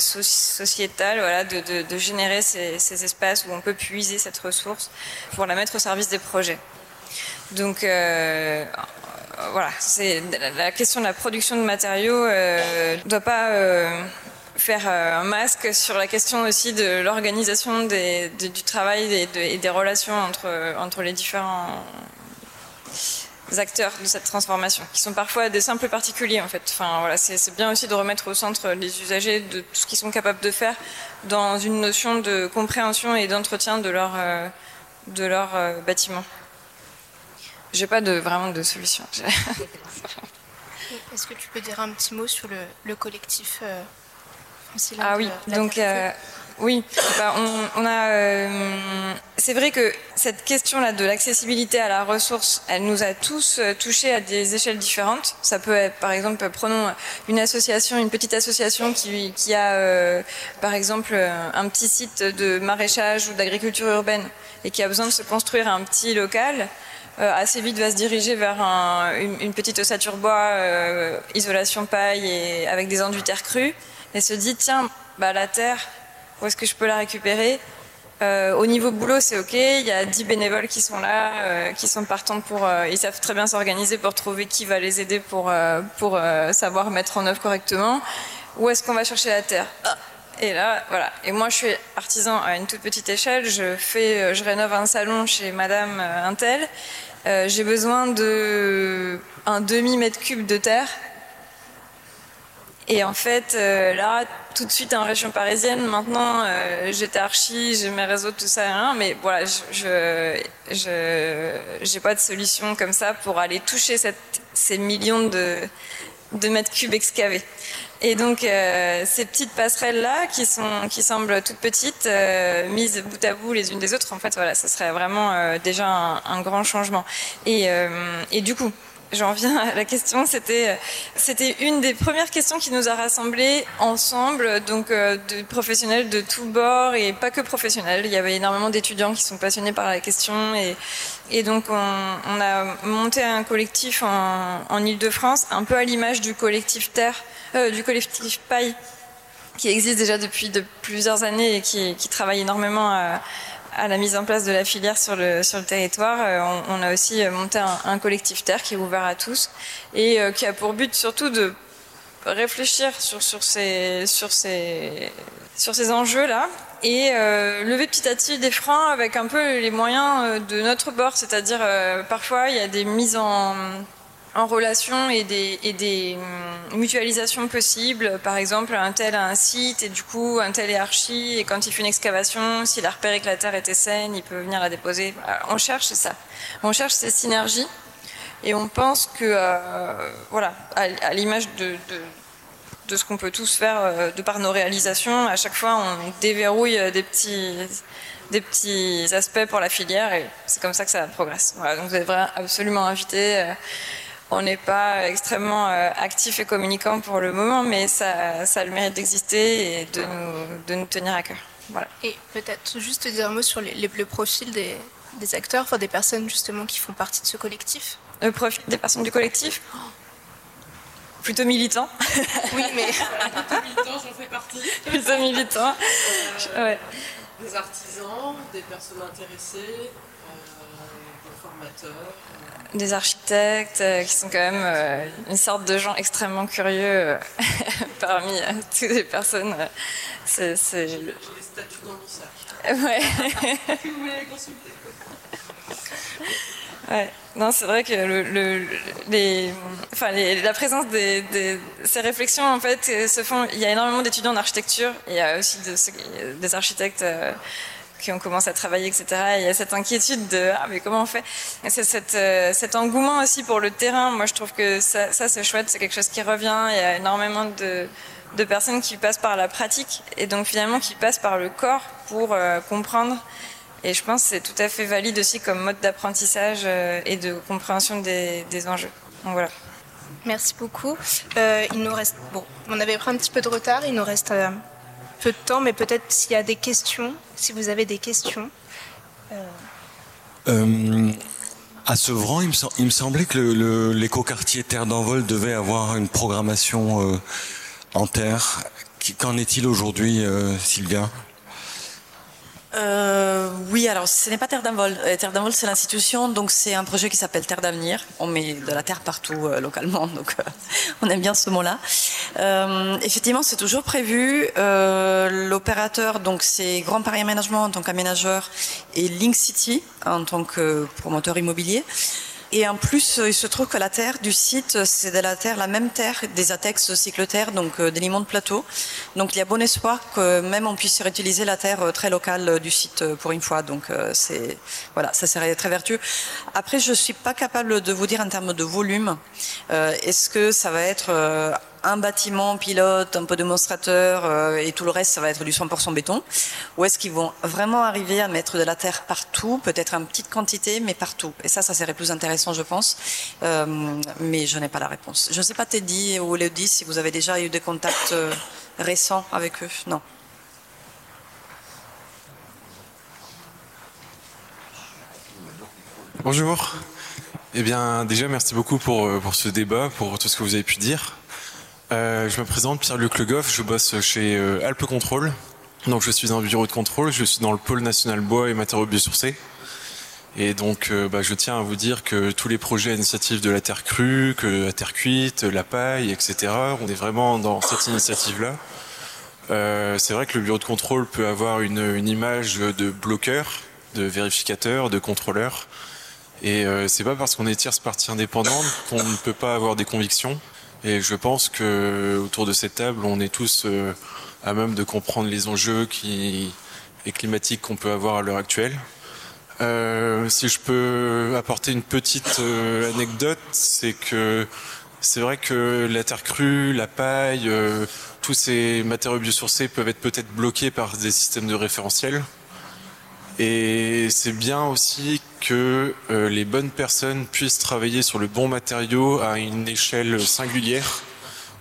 sociétale voilà de, générer ces, ces espaces où on peut puiser cette ressource pour la mettre au service des projets? Donc euh, voilà, c'est la question de la production de matériaux ne euh, doit pas euh, faire un masque sur la question aussi de l'organisation du travail et, des relations entre, entre les différents acteurs de cette transformation, qui sont parfois des simples particuliers en fait. Enfin voilà, c'est bien aussi de remettre au centre les usagers de tout ce qu'ils sont capables de faire dans une notion de compréhension et d'entretien de leur de leur bâtiment. J'ai pas de vraiment de solution. Est-ce que tu peux dire un petit mot sur le, collectif euh, Ah oui, donc euh, oui, bah, on, a. Euh, c'est vrai que cette question-là de l'accessibilité à la ressource, elle nous a tous euh, touchés à des échelles différentes. Ça peut être, par exemple, prenons une association, une petite association qui, qui a, par exemple, un petit site de maraîchage ou d'agriculture urbaine et qui a besoin de se construire un petit local. Euh, assez vite va se diriger vers une, petite ossature bois, euh, isolation paille et avec des enduits terre crue, et se dit tiens, bah, la terre, où est-ce que je peux la récupérer? Euh, au niveau boulot, c'est ok. Il y a 10 bénévoles qui sont là, qui sont partants pour. ils savent très bien s'organiser pour trouver qui va les aider pour pour savoir mettre en œuvre correctement. Où est-ce qu'on va chercher la terre? Ah. Et là, voilà. Et moi, je suis artisan à une toute petite échelle. Je fais, je rénove un salon chez Madame Intel. Euh, j'ai besoin de un demi mètre cube de terre. Et en fait, euh, là, tout de suite en région parisienne, maintenant, euh, j'étais archi, j'ai mes réseaux, tout ça, hein, mais voilà, je n'ai pas de solution comme ça pour aller toucher ces millions de, de mètres cubes excavés. Et donc euh, ces petites passerelles là, qui sont qui semblent toutes petites, euh, mises bout à bout les unes des autres, en fait, voilà, ça serait vraiment déjà un, grand changement. Et, et du coup, j'en viens à la question. C'était, c'était une des premières questions qui nous a rassemblés ensemble, donc de professionnels de tous bords et pas que professionnels. Il y avait énormément d'étudiants qui sont passionnés par la question et, et donc on, on a monté un collectif en, en Ile-de-France, un peu à l'image du collectif Terre euh, du collectif Paille, qui existe déjà depuis de plusieurs années et qui, travaille énormément à, la mise en place de la filière sur le, sur le territoire. Euh, on, a aussi monté un, collectif Terre qui est ouvert à tous et euh, qui a pour but surtout de réfléchir sur, sur ces, sur ces, sur ces enjeux-là et lever petit à petit des freins avec un peu les moyens de notre bord, c'est-à-dire parfois il y a des mises en en relation et des, hum, mutualisations possibles. Par exemple, un tel a un site et du coup, un tel est archi et quand il fait une excavation, s'il a repéré que la terre était saine, il peut venir la déposer. On cherche ça. On cherche ces synergies et on pense que, euh, voilà, à, l'image de, de, ce qu'on peut tous faire euh, de par nos réalisations, à chaque fois, on déverrouille des petits des petits aspects pour la filière et c'est comme ça que ça progresse. Voilà, donc vous êtes absolument invité. Euh, on n'est pas extrêmement euh, actif et communicant pour le moment, mais ça, ça a le mérite d'exister et de nous, de nous, tenir à cœur. Voilà. Et peut-être juste dire un mot sur les, le profil des, des, acteurs, enfin des personnes justement qui font partie de ce collectif. Le profil des personnes du collectif? Plutôt militant. Oui, mais. Plutôt militant, j'en fais partie. Plutôt militant. ouais. Des artisans, des personnes intéressées, euh, des formateurs des architectes euh, qui sont quand même euh, une sorte de gens extrêmement curieux euh, parmi toutes les personnes. c'est, c'est... J'ai les statuts dans mon sac. Ouais. vous voulez consulter. Ouais. Non, c'est vrai que le, les, enfin, la présence des, ces réflexions en fait se font. Il y a énormément d'étudiants en architecture. Il y a aussi des architectes qui ont commencé à travailler, etc. il y a cette inquiétude de ah mais comment on fait? C'est euh, cet engouement aussi pour le terrain. Moi, je trouve que ça, c'est chouette, c'est quelque chose qui revient. Il y a énormément de, personnes qui passent par la pratique et donc finalement qui passent par le corps pour euh, comprendre. Et je pense que c'est tout à fait valide aussi comme mode d'apprentissage euh, et de compréhension des, enjeux. Voilà. Merci beaucoup. il nous reste bon, on avait pris un petit peu de retard. Il nous reste peu de temps, mais peut-être s'il y a des questions, si vous avez des questions. Euh... À Sevran, il me, il me, semblait que l'écoquartier Terre d'Envol devait avoir une programmation euh, en terre. Qu'en est-il aujourd'hui, euh, Sylvia? Euh, oui, alors ce n'est pas Terre d'Envol. Euh, terre d'Envol, c'est l'institution, donc c'est un projet qui s'appelle Terre d'Avenir. On met de la terre partout euh, localement, donc euh, on aime bien ce mot-là. effectivement, c'est toujours prévu. L'opérateur, donc c'est Grand Paris Aménagement en tant qu'aménageur et Link City en tant que promoteur immobilier. Et en plus, il se trouve que la terre du site, c'est de la terre, la même terre des ATEX cycloterre, donc des limons de plateau. Donc il y a bon espoir que même on puisse réutiliser la terre très locale du site pour une fois. Donc c'est voilà, ça serait très vertueux. Après, je suis pas capable de vous dire en termes de volume. Est-ce que ça va être un bâtiment pilote, un peu démonstrateur euh, et tout le reste, ça va être du 100% béton Ou est-ce qu'ils vont vraiment arriver à mettre de la terre partout, peut-être en petite quantité, mais partout Et ça, ça serait plus intéressant, je pense. Euh, mais je n'ai pas la réponse. Je ne sais pas, Teddy ou Léodie, si vous avez déjà eu des contacts euh, récents avec eux. Non. Bonjour. Eh bien, déjà, merci beaucoup pour, pour ce débat, pour tout ce que vous avez pu dire. Euh, je me présente, Pierre-Luc Le Goff, je bosse chez euh, Alpes Contrôle. Donc je suis dans bureau de contrôle, je suis dans le pôle national bois et matériaux biosourcés. Et donc euh, bah, je tiens à vous dire que tous les projets à initiative de la terre crue, que la terre cuite, la paille, etc., on est vraiment dans cette initiative-là. c'est vrai que le bureau de contrôle peut avoir une, une image de bloqueur, de vérificateur, de contrôleur. Et c'est pas parce qu'on est tierce partie indépendante qu'on ne peut pas avoir des convictions. Et je pense que autour de cette table, on est tous euh, à même de comprendre les enjeux qui, et climatiques qu'on peut avoir à l'heure actuelle. Euh, si je peux apporter une petite euh, anecdote, c'est que c'est vrai que la terre crue, la paille, euh, tous ces matériaux biosourcés peuvent être peut-être bloqués par des systèmes de référentiel. Et c'est bien aussi que euh, les bonnes personnes puissent travailler sur le bon matériau à une échelle singulière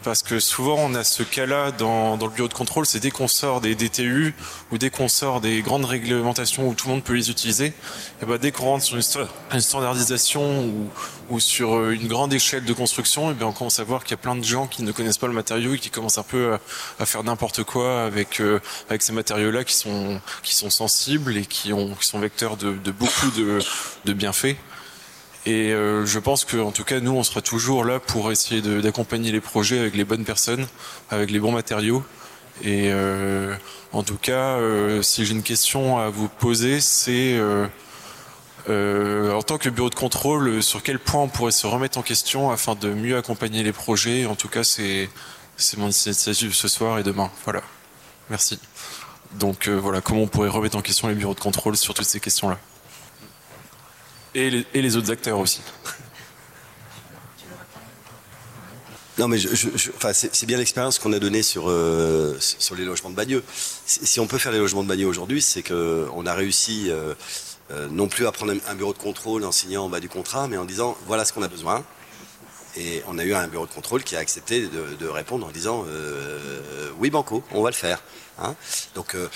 parce que souvent on a ce cas-là dans, dans, le bureau de contrôle, c'est dès qu'on sort des DTU ou dès qu'on sort des grandes réglementations où tout le monde peut les utiliser, et ben dès qu'on rentre sur une, standardisation ou, ou, sur euh, une grande échelle de construction, et ben on commence à voir qu'il y a plein de gens qui ne connaissent pas le matériau et qui commencent un peu à, à faire n'importe quoi avec euh, avec ces matériaux-là qui sont qui sont sensibles et qui ont qui sont vecteurs de, de beaucoup de, de bienfaits. Et euh, je pense qu'en tout cas, nous, on sera toujours là pour essayer d'accompagner les projets avec les bonnes personnes, avec les bons matériaux. Et euh, en tout cas, euh, si j'ai une question à vous poser, c'est euh, euh, en tant que bureau de contrôle, sur quel point on pourrait se remettre en question afin de mieux accompagner les projets. En tout cas, c'est mon initiative ce soir et demain. Voilà. Merci. Donc voilà, comment on pourrait remettre en question les bureaux de contrôle sur toutes ces questions-là. Et les, autres acteurs aussi. Non, mais enfin, c'est bien l'expérience qu'on a donnée sur, euh, sur les logements de Bagneux. Si, on peut faire les logements de Bagneux aujourd'hui, c'est qu'on a réussi euh, euh, non plus à prendre un bureau de contrôle en signant en bas du contrat, mais en disant voilà ce qu'on a besoin. Et on a eu un bureau de contrôle qui a accepté de, répondre en disant oui, Banco, on va le faire. Hein Donc, euh,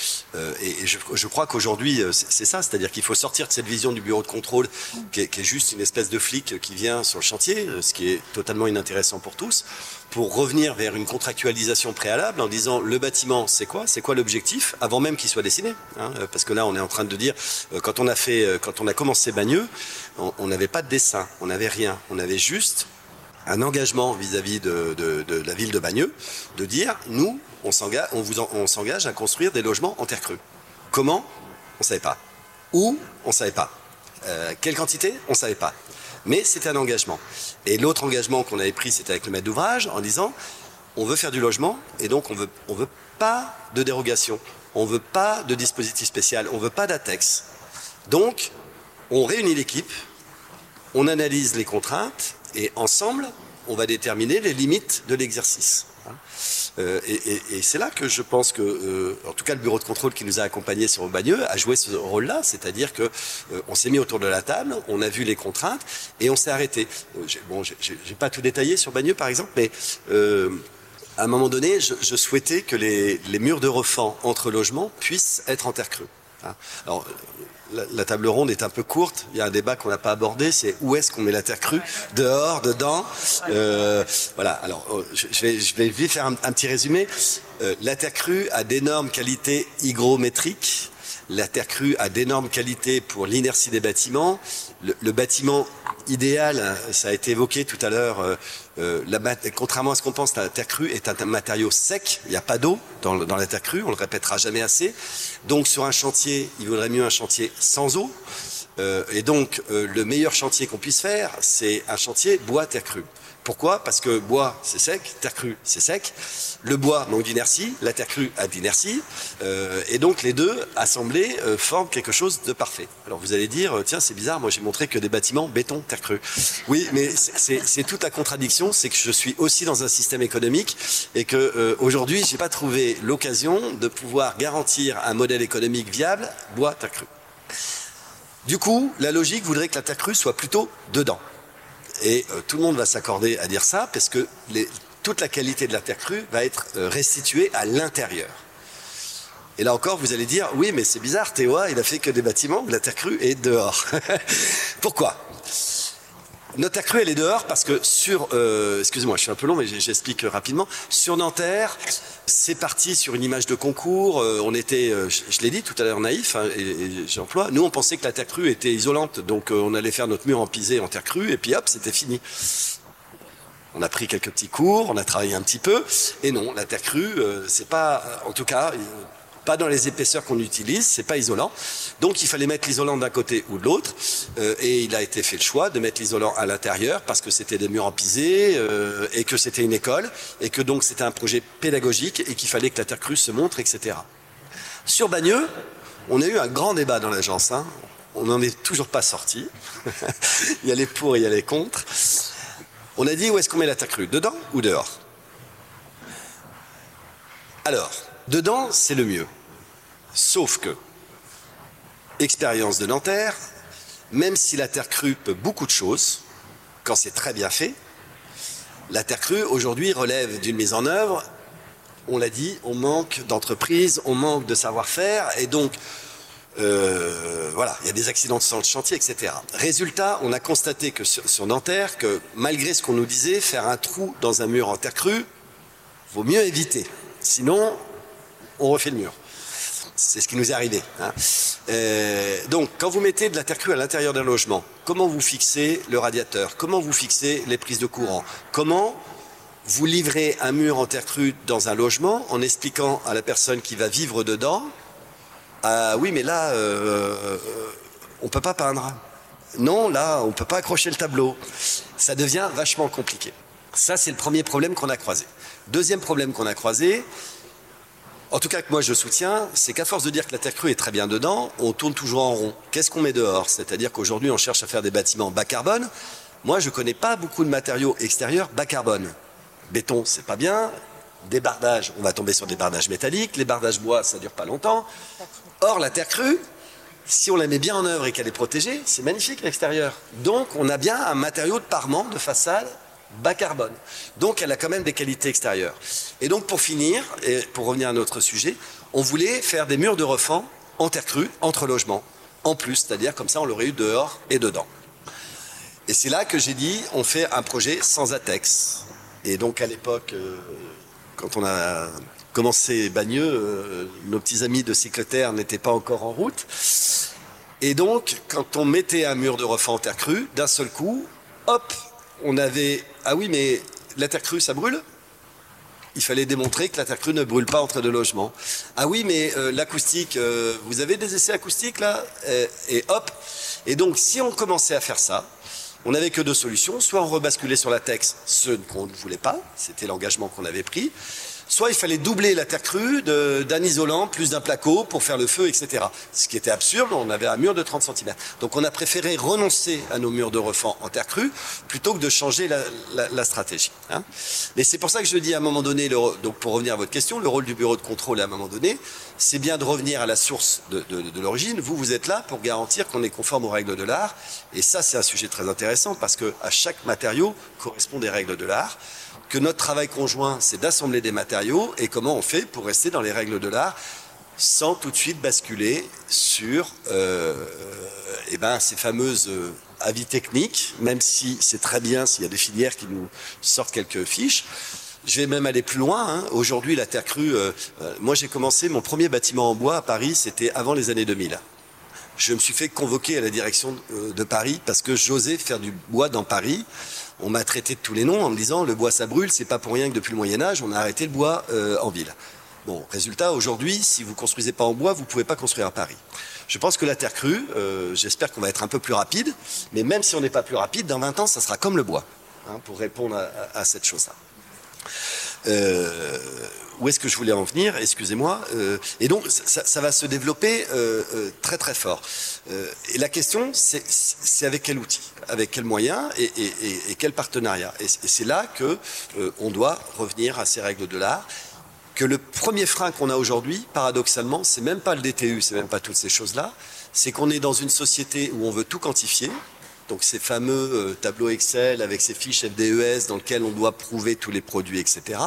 et, et je, je, crois qu'aujourd'hui, c'est ça, c'est-à-dire qu'il faut sortir de cette vision du bureau de contrôle qui est, qui est, juste une espèce de flic qui vient sur le chantier, ce qui est totalement inintéressant pour tous, pour revenir vers une contractualisation préalable en disant le bâtiment, c'est quoi? C'est quoi l'objectif? Avant même qu'il soit dessiné. Hein Parce que là, on est en train de dire, quand on a, fait, quand on a commencé Bagneux, on n'avait pas de dessin, on n'avait rien, on avait juste un engagement vis-à-vis -vis de, la ville de Bagneux, de dire, nous, on s'engage, à construire des logements en terre crue. Comment? On savait pas. Où? On savait pas. Euh, quelle quantité? On savait pas. Mais c'était un engagement. Et l'autre engagement qu'on avait pris, c'était avec le maître d'ouvrage, en disant, on veut faire du logement, et donc on veut, on veut pas de dérogation, on veut pas de dispositif spécial, on veut pas d'ATEX. Donc, on réunit l'équipe, on analyse les contraintes, et ensemble, on va déterminer les limites de l'exercice. Euh, et, c'est là que je pense que, euh, en tout cas, le bureau de contrôle qui nous a accompagnés sur Bagneux a joué ce rôle-là, c'est-à-dire que euh, on s'est mis autour de la table, on a vu les contraintes et on s'est arrêté. Bon, j'ai pas tout détaillé sur Bagneux, par exemple, mais à un moment donné, je, souhaitais que les, les, murs de refend entre logements puissent être en terre crue. Hein. Alors, la, table ronde est un peu courte. Il y a un débat qu'on n'a pas abordé, c'est où est-ce qu'on met la terre crue? Dehors, dedans? Euh, Voilà. Alors, je, je, vais, je vais vite faire un, petit résumé. Euh, la terre crue a d'énormes qualités hygrométriques. La terre crue a d'énormes qualités pour l'inertie des bâtiments. Le, bâtiment idéal, ça a été évoqué tout à l'heure, euh, euh, contrairement à ce qu'on pense, la terre crue est un matériau sec, il n'y a pas d'eau dans, dans, la terre crue, on le répétera jamais assez. Donc sur un chantier, il vaudrait mieux un chantier sans eau. Euh, et donc, le meilleur chantier qu'on puisse faire, c'est un chantier bois-terre crue. Pourquoi? Parce que bois, c'est sec, terre crue, c'est sec. Le bois manque d'inertie, la terre crue a d'inertie. Euh, et donc, les deux, assemblés, euh, forment quelque chose de parfait. Alors, vous allez dire, euh, tiens, c'est bizarre, moi j'ai montré que des bâtiments béton, terre crue. Oui, mais c'est toute la contradiction, c'est que je suis aussi dans un système économique et que euh, aujourd'hui, j'ai pas trouvé l'occasion de pouvoir garantir un modèle économique viable, bois, terre crue. Du coup, la logique voudrait que la terre crue soit plutôt dedans. Et euh, tout le monde va s'accorder à dire ça parce que toute la qualité de la terre crue va être euh, restituée à l'intérieur. Et là encore, vous allez dire, oui, mais c'est bizarre, Théoa, il a fait que des bâtiments, la terre crue est dehors. Pourquoi? Notre terre crue, elle est dehors parce que sur, euh, excusez-moi, je suis un peu long, mais j'explique rapidement. Sur Nanterre, c'est parti sur une image de concours. euh, on était, euh, je, l'ai dit tout à l'heure, naïf, hein, et, et j'emploie. Nous, on pensait que la terre crue était isolante, donc euh, on allait faire notre mur en pisé en terre crue, et puis hop, c'était fini. On a pris quelques petits cours, on a travaillé un petit peu, et non, la terre crue, c'est pas, en tout cas, pas dans les épaisseurs qu'on utilise, c'est pas isolant. Donc il fallait mettre l'isolant d'un côté ou de l'autre, euh, et il a été fait le choix de mettre l'isolant à l'intérieur parce que c'était des murs en pisé euh, et que c'était une école et que donc c'était un projet pédagogique et qu'il fallait que la terre crue se montre, etc. Sur Bagneux, on a eu un grand débat dans l'agence. hein. On n'en est toujours pas sorti. il y a les pour et il y a les contre. On a dit où est-ce qu'on met la terre crue? Dedans ou dehors? Alors, dedans, c'est le mieux. Sauf que, expérience de Nanterre, même si la terre crue peut beaucoup de choses, quand c'est très bien fait, la terre crue aujourd'hui relève d'une mise en œuvre. On l'a dit, on manque d'entreprises, on manque de savoir-faire, et donc euh, voilà, il y a des accidents de chantier, etc. Résultat, on a constaté que sur, sur Nanterre, que malgré ce qu'on nous disait, faire un trou dans un mur en terre crue, vaut mieux éviter. Sinon, on refait le mur. C'est ce qui nous est arrivé. hein. Euh, donc, quand vous mettez de la terre crue à l'intérieur d'un logement, comment vous fixez le radiateur? Comment vous fixez les prises de courant? Comment vous livrez un mur en terre crue dans un logement en expliquant à la personne qui va vivre dedans ah oui, mais là, euh, euh, on peut pas peindre. Non, là, on peut pas accrocher le tableau. Ça devient vachement compliqué. Ça, c'est le premier problème qu'on a croisé. Deuxième problème qu'on a croisé, en tout cas que moi je soutiens, c'est qu'à force de dire que la terre crue est très bien dedans, on tourne toujours en rond. Qu'est-ce qu'on met dehors? C'est-à-dire qu'aujourd'hui, on cherche à faire des bâtiments bas carbone. Moi, je connais pas beaucoup de matériaux extérieurs bas carbone. Béton, c'est pas bien. Des bardages, on va tomber sur des bardages métalliques. Les bardages bois, ça dure pas longtemps. Or, la terre crue, si on la met bien en œuvre et qu'elle est protégée, c'est magnifique l'extérieur. Donc, on a bien un matériau de parement, de façade, bas carbone. Donc, elle a quand même des qualités extérieures. Et donc, pour finir, et pour revenir à notre sujet, on voulait faire des murs de refend en terre crue, entre logements, en plus, c'est-à-dire comme ça, on l'aurait eu dehors et dedans. Et c'est là que j'ai dit, on fait un projet sans ATEX. Et donc, à l'époque, euh, quand on a commencé Bagneux, euh, nos petits amis de cyclotère n'étaient pas encore en route. Et donc, quand on mettait un mur de refend en terre crue, d'un seul coup, hop, on avait ah oui, mais la terre crue, ça brûle? Il fallait démontrer que la terre crue ne brûle pas entre deux logements. Ah oui, mais euh, l'acoustique, euh, vous avez des essais acoustiques là? Euh, Et hop. Et donc, si on commençait à faire ça, on n'avait que deux solutions. Soit on rebasculait sur la TEX, ce qu'on ne voulait pas, c'était l'engagement qu'on avait pris. Soit il fallait doubler la terre crue d'un isolant plus d'un placo pour faire le feu, etc. Ce qui était absurde, on avait un mur de 30 cm. Donc on a préféré renoncer à nos murs de refend en terre crue plutôt que de changer la, stratégie. hein. Mais c'est pour ça que je dis à un moment donné, donc pour revenir à votre question, le rôle du bureau de contrôle à un moment donné, c'est bien de revenir à la source de, de- de l'origine. Vous, vous êtes là pour garantir qu'on est conforme aux règles de l'art. Et ça, c'est un sujet très intéressant parce que à chaque matériau correspond des règles de l'art que notre travail conjoint, c'est d'assembler des matériaux et comment on fait pour rester dans les règles de l'art sans tout de suite basculer sur euh, eh ben, ces fameuses euh, avis techniques, même si c'est très bien s'il y a des filières qui nous sortent quelques fiches. Je vais même aller plus loin. hein. Aujourd'hui, la terre crue, euh, moi j'ai commencé mon premier bâtiment en bois à Paris, c'était avant les années 2000 je me suis fait convoquer à la direction de Paris parce que j'osais faire du bois dans Paris. On m'a traité de tous les noms en me disant le bois ça brûle, c'est pas pour rien que depuis le Moyen Âge on a arrêté le bois euh, en ville. Bon, résultat, aujourd'hui, si vous construisez pas en bois, vous pouvez pas construire à Paris. Je pense que la terre crue, euh, j'espère qu'on va être un peu plus rapide, mais même si on n'est pas plus rapide, dans 20 ans, ça sera comme le bois, hein, pour répondre à, cette chose-là. Euh, où est-ce que je voulais en venir Excusez-moi. Euh, et donc, ça, va se développer très très fort. et la question, c'est avec quel outil, avec quels moyens et, et quel partenariat. Et, c'est là que on doit revenir à ces règles de l'art que le premier frein qu'on a aujourd'hui, paradoxalement, c'est même pas le DTU, c'est même pas toutes ces choses-là, c'est qu'on est dans une société où on veut tout quantifier. Donc ces fameux euh, tableaux Excel avec ces fiches FDES dans lesquelles on doit prouver tous les produits, etc.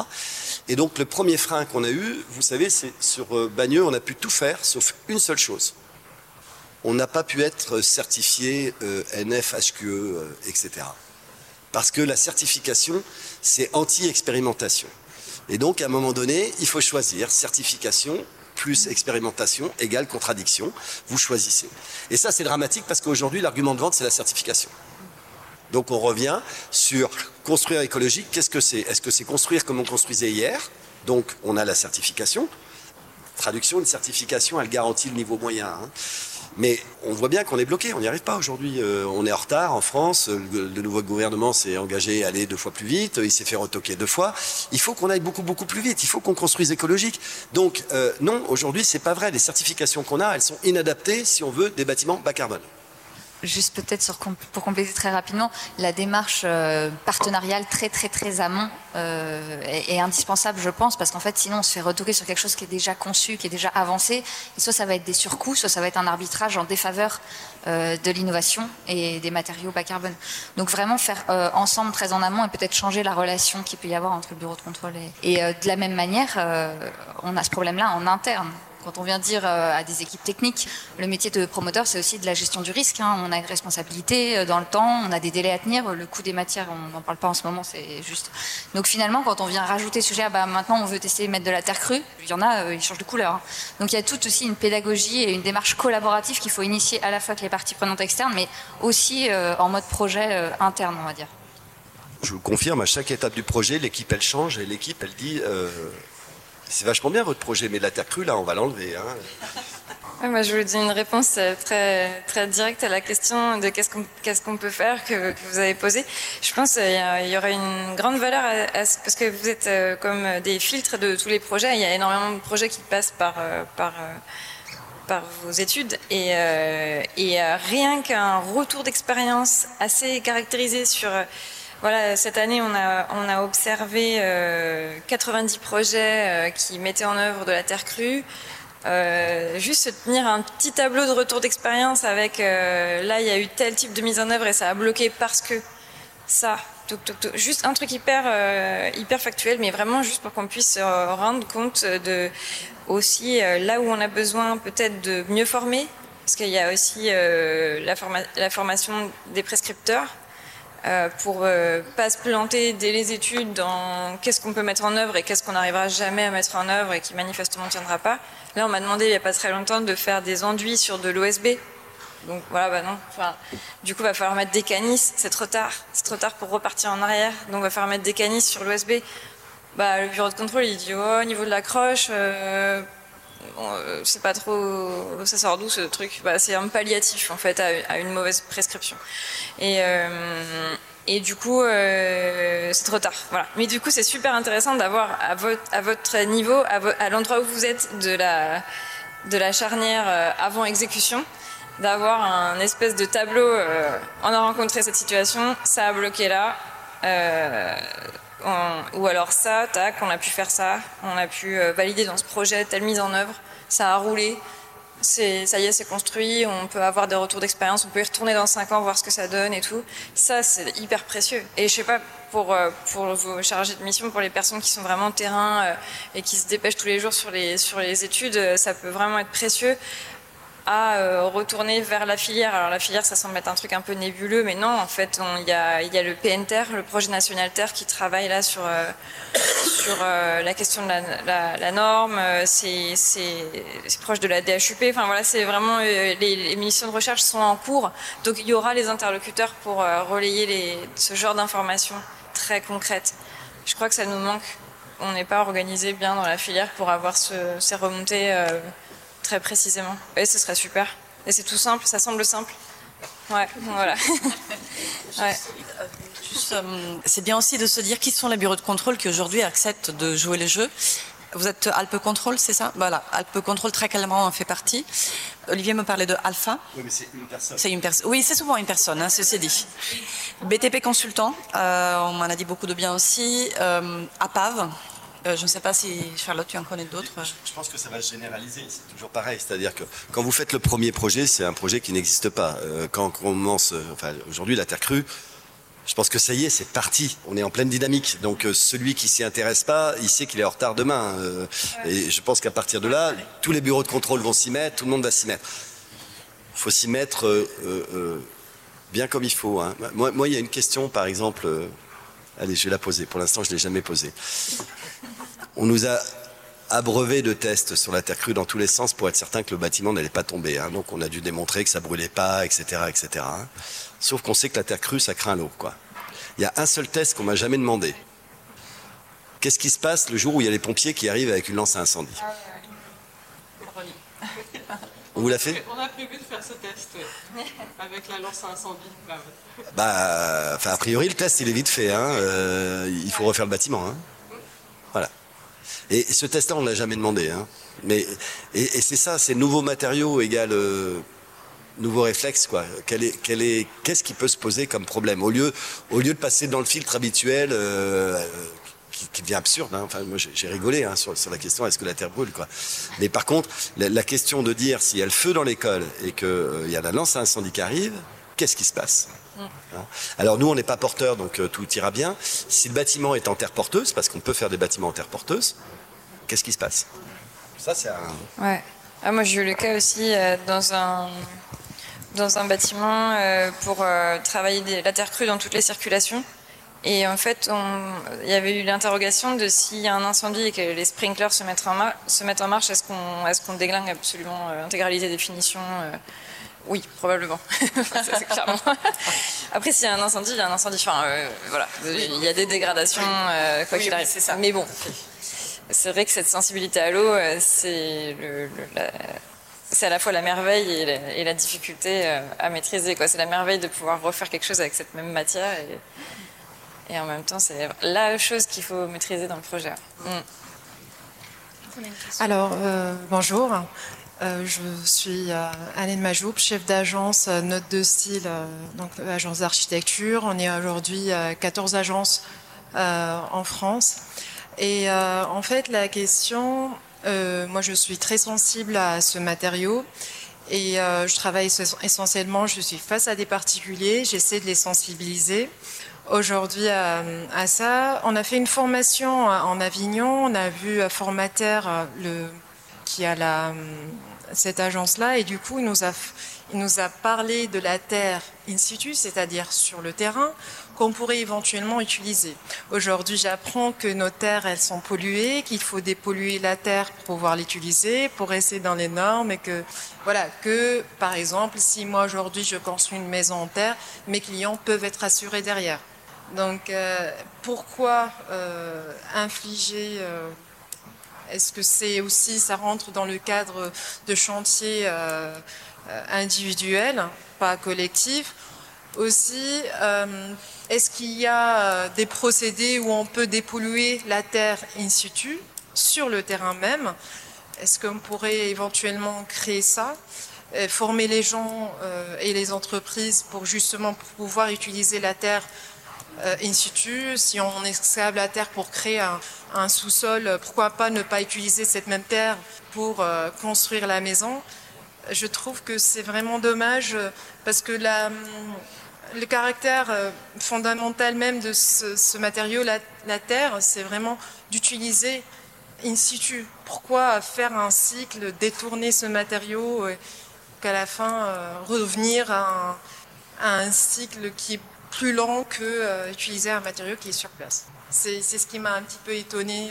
Et donc le premier frein qu'on a eu, vous savez, c'est sur euh, Bagneux, on a pu tout faire sauf une seule chose. On n'a pas pu être certifié euh, NF, HQE, etc. Parce que la certification, c'est anti-expérimentation. Et donc, à un moment donné, il faut choisir certification plus expérimentation égale contradiction. Vous choisissez. Et ça, c'est dramatique parce qu'aujourd'hui, l'argument de vente, c'est la certification. Donc, on revient sur construire écologique. Qu'est-ce que c'est? Est-ce que c'est construire comme on construisait hier? Donc, on a la certification. Traduction, une certification, elle garantit le niveau moyen. Hein. Mais on voit bien qu'on est bloqué, on n'y arrive pas aujourd'hui. Euh, on est en retard en France, le, nouveau gouvernement s'est engagé à aller deux fois plus vite, il s'est fait retoquer deux fois. Il faut qu'on aille beaucoup, beaucoup plus vite, il faut qu'on construise écologique. Donc euh, non, aujourd'hui c'est pas vrai, les certifications qu'on a, elles sont inadaptées si on veut des bâtiments bas carbone. Juste peut-être pour compléter très rapidement, la démarche euh, partenariale très très très amont euh, est, indispensable, je pense, parce qu'en fait, sinon, on se fait retoquer sur quelque chose qui est déjà conçu, qui est déjà avancé, et soit ça va être des surcoûts, soit ça va être un arbitrage en défaveur euh, de l'innovation et des matériaux bas carbone. Donc vraiment faire ensemble très en amont et peut-être changer la relation qu'il peut y avoir entre le bureau de contrôle et, et de la même manière, on a ce problème-là en interne. Quand on vient dire euh, à des équipes techniques, le métier de promoteur, c'est aussi de la gestion du risque. Hein. On a une responsabilité euh, dans le temps, on a des délais à tenir. Le coût des matières, on n'en parle pas en ce moment, c'est juste. Donc finalement, quand on vient rajouter ce sujet, ah bah, maintenant on veut tester mettre de la terre crue, il y en a, euh, ils changent de couleur. Hein. Donc il y a toute aussi une pédagogie et une démarche collaborative qu'il faut initier à la fois avec les parties prenantes externes, mais aussi en mode projet interne, on va dire. Je vous confirme, à chaque étape du projet, l'équipe elle change et l'équipe elle dit c'est vachement bien votre projet, mais la terre crue, là, on va l'enlever. Hein. moi, je voulais donner une réponse euh, très, très directe à la question de qu'est-ce qu'on qu'est-ce qu'on peut faire que, vous avez posée. Je pense qu'il y, aurait une grande valeur parce que vous êtes euh, comme des filtres de tous les projets. Il y a énormément de projets qui passent par, euh, par, par vos études et rien qu'un retour d'expérience assez caractérisé sur voilà, cette année, on a, on a observé 90 euh, projets euh, qui mettaient en œuvre de la terre crue. Euh, juste tenir un petit tableau de retour d'expérience avec là, il y a eu tel type de mise en œuvre et ça a bloqué parce que ça. juste un truc hyper, hyper factuel, mais vraiment juste pour qu'on puisse se rendre compte de aussi là où on a besoin peut-être de mieux former, parce qu'il y a aussi la formation des prescripteurs euh, pour euh, pas se planter dès les études dans qu'est-ce qu'on peut mettre en œuvre et qu'est-ce qu'on n'arrivera jamais à mettre en œuvre et qui manifestement ne tiendra pas. Là, on m'a demandé il n'y a pas très longtemps de faire des enduits sur de l'OSB. Donc voilà, bah non. Du coup, il va falloir mettre des canisses. C'est trop tard. C'est trop tard pour repartir en arrière. Donc, il va falloir mettre des canisses sur l'OSB. Bah, le bureau de contrôle, il dit oh, au niveau de la croche, euh, euh, c'est pas trop. Ça sort d'où ce truc bah, C'est un palliatif en fait à, une mauvaise prescription. Et, euh, et du coup, euh, c'est trop tard. Voilà. Mais du coup, c'est super intéressant d'avoir à votre, à niveau, à, l'endroit où vous êtes de la, de la charnière avant exécution, d'avoir un espèce de tableau. on a rencontré cette situation, ça a bloqué là ou alors ça, tac, on a pu faire ça, on a pu euh, valider dans ce projet telle mise en œuvre, ça a roulé, ça y est, c'est construit, on peut avoir des retours d'expérience, on peut y retourner dans 5 ans, voir ce que ça donne et tout. Ça, c'est hyper précieux. Et je sais pas, pour, euh, pour vos chargés de mission, pour les personnes qui sont vraiment terrain euh, et qui se dépêchent tous les jours sur les, sur les études, ça peut vraiment être précieux à euh, retourner vers la filière. Alors la filière, ça semble être un truc un peu nébuleux, mais non, en fait, il y a, le PNTER, le projet national Terre, qui travaille là sur, euh, sur euh, la question de la, norme. C'est proche de la DHUP. Enfin voilà, c'est vraiment les, les, missions de recherche sont en cours, donc il y aura les interlocuteurs pour relayer les, ce genre d'informations très concrètes. Je crois que ça nous manque on n'est pas organisé bien dans la filière pour avoir ces remontées très précisément. Et ce serait super. Et c'est tout simple, ça semble simple. Ouais, voilà. c'est bien aussi de se dire qui sont les bureaux de contrôle qui aujourd'hui acceptent de jouer les jeux. Vous êtes Alpe Control, c'est ça? Voilà, Alpe Control très clairement en fait partie. Olivier me parlait de Alpha. Oui, mais c'est une personne. C'est une personne. Oui, c'est souvent une personne, hein, ceci dit. BTP Consultant, euh, on m'en a dit beaucoup de bien aussi. Euh, APAV, euh, je ne sais pas si Charlotte, tu en connais d'autres. Je pense que ça va se généraliser. C'est toujours pareil. C'est-à-dire que quand vous faites le premier projet, c'est un projet qui n'existe pas. quand on commence, enfin, aujourd'hui, la Terre crue, je pense que ça y est, c'est parti. On est en pleine dynamique. Donc euh, celui qui s'y intéresse pas, il sait qu'il est en retard demain. Euh, et je pense qu'à partir de là, tous les bureaux de contrôle vont s'y mettre, tout le monde va s'y mettre. Il faut s'y mettre euh, bien comme il faut. Hein. Moi, moi, il y a une question, par exemple. allez, je vais la poser. Pour l'instant, je ne l'ai jamais posée. On nous a abreuvé de tests sur la terre crue dans tous les sens pour être certain que le bâtiment n'allait pas tomber. Hein. Donc on a dû démontrer que ça brûlait pas, etc., etc. Sauf qu'on sait que la terre crue, ça craint l'eau, quoi. Il y a un seul test qu'on m'a jamais demandé. Qu'est-ce qui se passe le jour où il y a les pompiers qui arrivent avec une lance à incendie? On vous l'a fait? On a prévu de faire ce test avec la lance à incendie. Bah, enfin, a priori, le test, il est vite fait. Hein. Euh, il faut refaire le bâtiment. Hein. Et ce test-là, on ne l'a jamais demandé. Hein. Mais, et, c'est ça, ces nouveaux matériaux égale euh, nouveau réflexe quoi qu'est-ce qui peut se poser comme problème? Au lieu au lieu de passer dans le filtre habituel euh, qui, devient absurde hein. enfin moi j'ai rigolé hein, sur, la question est-ce que la terre brûle quoi mais par contre la, question de dire s'il y a le feu dans l'école et qu'il euh, y a la lance à incendie qui arrive qu'est-ce qui se passe? Alors nous on n'est pas porteur donc euh, tout ira bien. Si le bâtiment est en terre porteuse parce qu'on peut faire des bâtiments en terre porteuse qu'est-ce qui se passe? Ça c'est ouais. Ah, moi j'ai eu le cas aussi dans un dans un bâtiment euh, pour euh, travailler la terre crue dans toutes les circulations. Et en fait, il y avait eu l'interrogation de s'il y a un incendie et que les sprinklers se mettent en, marche, est-ce qu'on est déglingue absolument euh, l'intégralité des finitions Oui, probablement. Après, s'il y a un incendie, il y a un incendie. Enfin, voilà, il y a des dégradations, quoi qu'il arrive. Ça. Mais bon, c'est vrai que cette sensibilité à l'eau, c'est le, c'est à la fois la merveille et la, difficulté euh, à maîtriser. C'est la merveille de pouvoir refaire quelque chose avec cette même matière et, en même temps, c'est la chose qu'il faut maîtriser dans le projet. Mm. Alors, euh, bonjour. Euh, je suis Anne Majoub, chef d'agence Note de style, donc agence d'architecture. On est aujourd'hui 14 agences en France. Et en fait, la question euh, moi, je suis très sensible à ce matériau et euh, je travaille essentiellement, je suis face à des particuliers, j'essaie de les sensibiliser. Aujourd'hui à, ça, on a fait une formation en Avignon, on a vu un formateur le, qui a la, cette agence-là et du coup, il nous a il nous a parlé de la terre in situ, c'est-à-dire sur le terrain, qu'on pourrait éventuellement utiliser. Aujourd'hui, j'apprends que nos terres, elles sont polluées, qu'il faut dépolluer la terre pour pouvoir l'utiliser, pour rester dans les normes et que, voilà, que, par exemple, si moi aujourd'hui je construis une maison en terre, mes clients peuvent être assurés derrière. Donc, euh, pourquoi euh, infliger euh, Est-ce que c'est aussi, ça rentre dans le cadre de chantier euh, individuel, pas collectif. Aussi, euh, est-ce qu'il y a euh, des procédés où on peut dépolluer la terre in situ, sur le terrain même? Est-ce qu'on pourrait éventuellement créer ça former les gens et les entreprises pour justement pouvoir utiliser la terre in situ. Si on excave la terre pour créer un sous-sol, pourquoi pas ne pas utiliser cette même terre pour construire la maison je trouve que c'est vraiment dommage euh, parce que le caractère euh, fondamental même de ce, matériau, la, terre, c'est vraiment d'utiliser in situ. Pourquoi faire un cycle, détourner ce matériau, qu'à la fin revenir à un, cycle qui est plus lent que utiliser un matériau qui est sur place. C'est ce qui m'a un petit peu étonné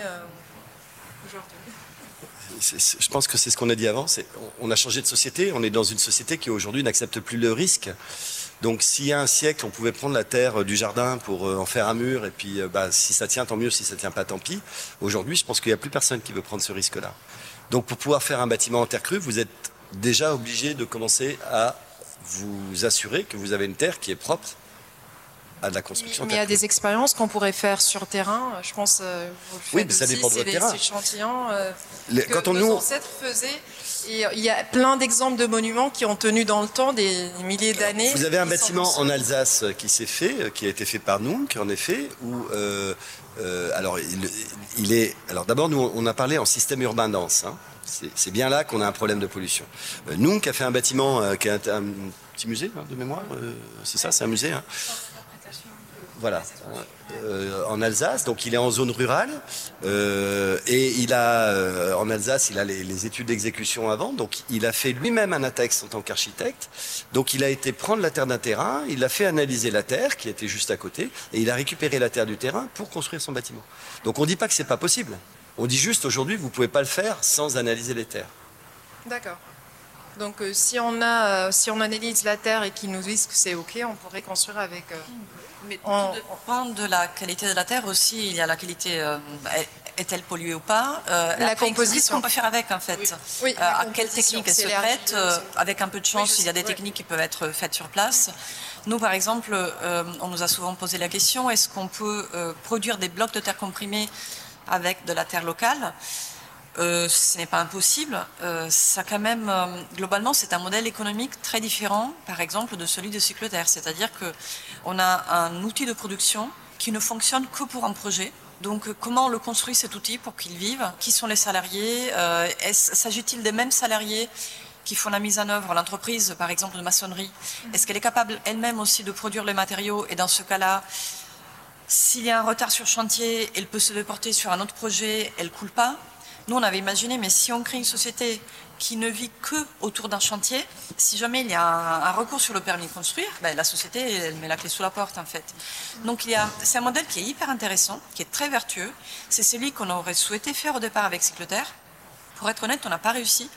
aujourd'hui je pense que c'est ce qu'on a dit avant. On a changé de société. On est dans une société qui aujourd'hui n'accepte plus le risque. Donc s'il y a un siècle, on pouvait prendre la terre du jardin pour en faire un mur, et puis bah, si ça tient, tant mieux, si ça tient pas, tant pis. Aujourd'hui, je pense qu'il n'y a plus personne qui veut prendre ce risque-là. Donc pour pouvoir faire un bâtiment en terre crue, vous êtes déjà obligé de commencer à vous assurer que vous avez une terre qui est propre à de la construction. Mais il y a des expériences qu'on pourrait faire sur terrain. Je pense. Euh, vous le oui, mais ça dépend de votre terrain. échantillons euh, que quand on nos nous... ancêtres faisaient. il y a plein d'exemples de monuments qui ont tenu dans le temps des milliers d'années. Vous avez un bâtiment en Alsace qui s'est fait, euh, qui a été fait par Nunc, en effet, où alors il, est. Alors d'abord, nous on a parlé en système urbain dense. Hein. C'est bien là qu'on a un problème de pollution. Euh, Nunc a fait un bâtiment qui est un, petit musée hein, de mémoire. c'est ça, c'est un musée. Hein. Voilà, euh, en Alsace. Donc il est en zone rurale euh, et il a euh, en Alsace il a les, études d'exécution avant. Donc il a fait lui-même un ATEX en tant qu'architecte. Donc il a été prendre la terre d'un terrain, il a fait analyser la terre qui était juste à côté et il a récupéré la terre du terrain pour construire son bâtiment. Donc on ne dit pas que c'est pas possible. On dit juste aujourd'hui vous pouvez pas le faire sans analyser les terres. D'accord. Donc si on a si on analyse la terre et qu'ils nous disent que c'est ok, on pourrait construire avec. Mais on dépend de la qualité de la terre aussi. Il y a la qualité, euh, est-elle polluée ou pas? Euh, La composition. qu'on peut faire avec en fait oui. Euh, à quelle technique elle se prête Avec un peu de chance, il y a des techniques qui peuvent être faites sur place. Nous, par exemple, on nous a souvent posé la question est-ce qu'on peut produire des blocs de terre comprimés avec de la terre locale? Euh, ce n'est pas impossible. Euh, ça quand même, euh, globalement, c'est un modèle économique très différent, par exemple, de celui de Cycloterre. C'est-à-dire qu'on a un outil de production qui ne fonctionne que pour un projet. Donc, comment on le construit cet outil pour qu'il vive? Qui sont les salariés? S'agit-il des mêmes salariés qui font la mise en œuvre, l'entreprise, par exemple, de maçonnerie? Est-ce qu'elle est capable elle-même aussi de produire les matériaux? Et dans ce cas-là, s'il y a un retard sur chantier, elle peut se déporter sur un autre projet, elle ne coule pas? Nous, on avait imaginé, mais si on crée une société qui ne vit que autour d'un chantier, si jamais il y a un, recours sur le permis de construire, ben, la société, elle met la clé sous la porte, en fait. Donc, c'est un modèle qui est hyper intéressant, qui est très vertueux. C'est celui qu'on aurait souhaité faire au départ avec Cycloterre. Pour être honnête, on n'a pas réussi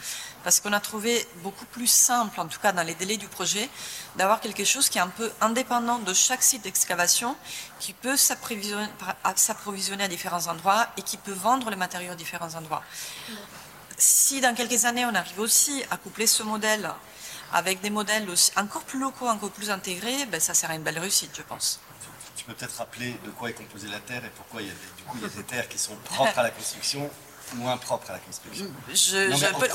parce qu'on a trouvé beaucoup plus simple, en tout cas dans les délais du projet, d'avoir quelque chose qui est un peu indépendant de chaque site d'excavation, qui peut s'approvisionner à différents endroits et qui peut vendre les matériaux à différents endroits. Si dans quelques années on arrive aussi à coupler ce modèle avec des modèles encore plus locaux, encore plus intégrés, ben ça sera une belle réussite, je pense. Tu peux peut-être rappeler de quoi est composée la terre et pourquoi il y a du coup il y a des terres qui sont propres à la construction moins propre à la construction.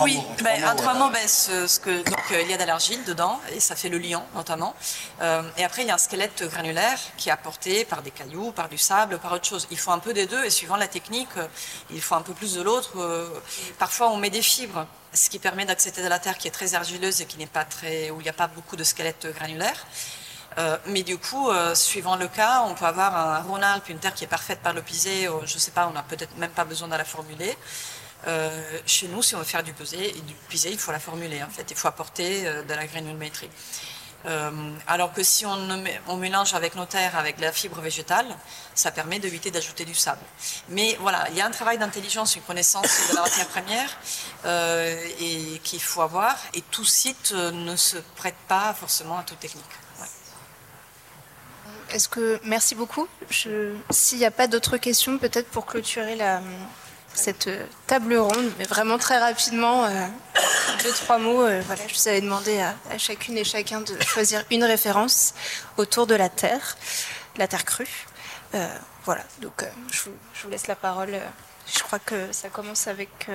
oui, ben, en trois mots, ben, ce, que, donc, euh, il y a de l'argile dedans, et ça fait le lion notamment. Euh, et après, il y a un squelette granulaire qui est apporté par des cailloux, par du sable, par autre chose. Il faut un peu des deux, et suivant la technique, euh, il faut un peu plus de l'autre. parfois, on met des fibres, ce qui permet d'accéder à la terre qui est très argileuse et qui n'est pas très, où il n'y a pas beaucoup de squelettes granulaires. Euh, mais du coup, euh, suivant le cas, on peut avoir un Rhône-Alpes, une terre qui est parfaite par le pisé, je ne sais pas, on n'a peut-être même pas besoin de la formuler. Euh, chez nous, si on veut faire du pisé, il faut la formuler. En fait, il faut apporter de la granulométrie. alors que si on, mélange avec nos terres, avec la fibre végétale, ça permet d'éviter d'ajouter du sable. Mais voilà, il y a un travail d'intelligence, une connaissance de la matière première qu'il faut avoir. Et tout site ne se prête pas forcément à toute technique. Est-ce que merci beaucoup. S'il n'y a pas d'autres questions, peut-être pour clôturer la, cette table ronde, mais vraiment très rapidement, euh, deux trois mots. Euh, voilà, je vous avais demandé à, chacune et chacun de choisir une référence autour de la terre, la terre crue. Euh, voilà, donc je vous, laisse la parole. je crois que ça commence avec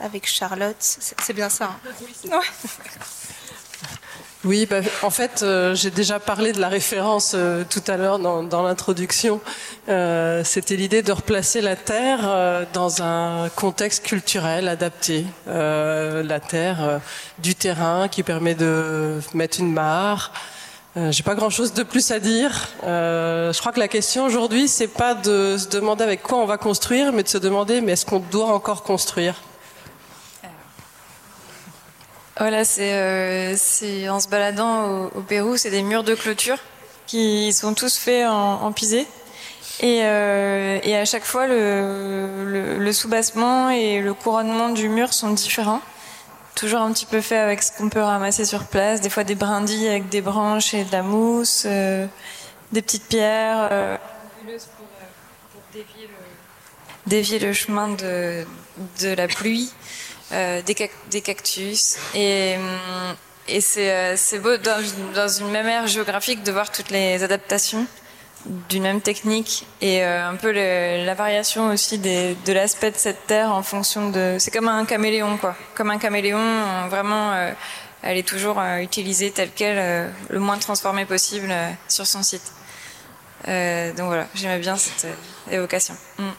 avec Charlotte. C'est bien ça. Hein? Oui, bah, en fait, euh, j'ai déjà parlé de la référence euh, tout à l'heure dans, l'introduction. Euh, c'était l'idée de replacer la Terre dans un contexte culturel adapté. la Terre du terrain qui permet de mettre une mare. j'ai pas grand-chose de plus à dire. je crois que la question aujourd'hui, c'est pas de se demander avec quoi on va construire, mais de se demander, mais est-ce qu'on doit encore construire? Voilà, euh, c'est en se baladant au, Pérou, c'est des murs de clôture qui sont tous faits en, en pisé. Et, euh, et, à chaque fois, le, le, soubassement et le couronnement du mur sont différents. toujours un petit peu fait avec ce qu'on peut ramasser sur place. Des fois des brindilles avec des branches et de la mousse, euh, des petites pierres euh, pour, dévier, le, dévier, le, chemin de, de la pluie, des, des, cactus. Et, hum, et c'est beau dans, une même aire géographique de voir toutes les adaptations d'une même technique et euh, un peu la variation aussi de l'aspect de cette terre en fonction de. C'est comme un caméléon, quoi. Comme un caméléon, euh, vraiment, euh, elle est toujours utilisée telle qu'elle, le moins transformée possible sur son site. donc voilà, j'aimais bien cette évocation. Mm.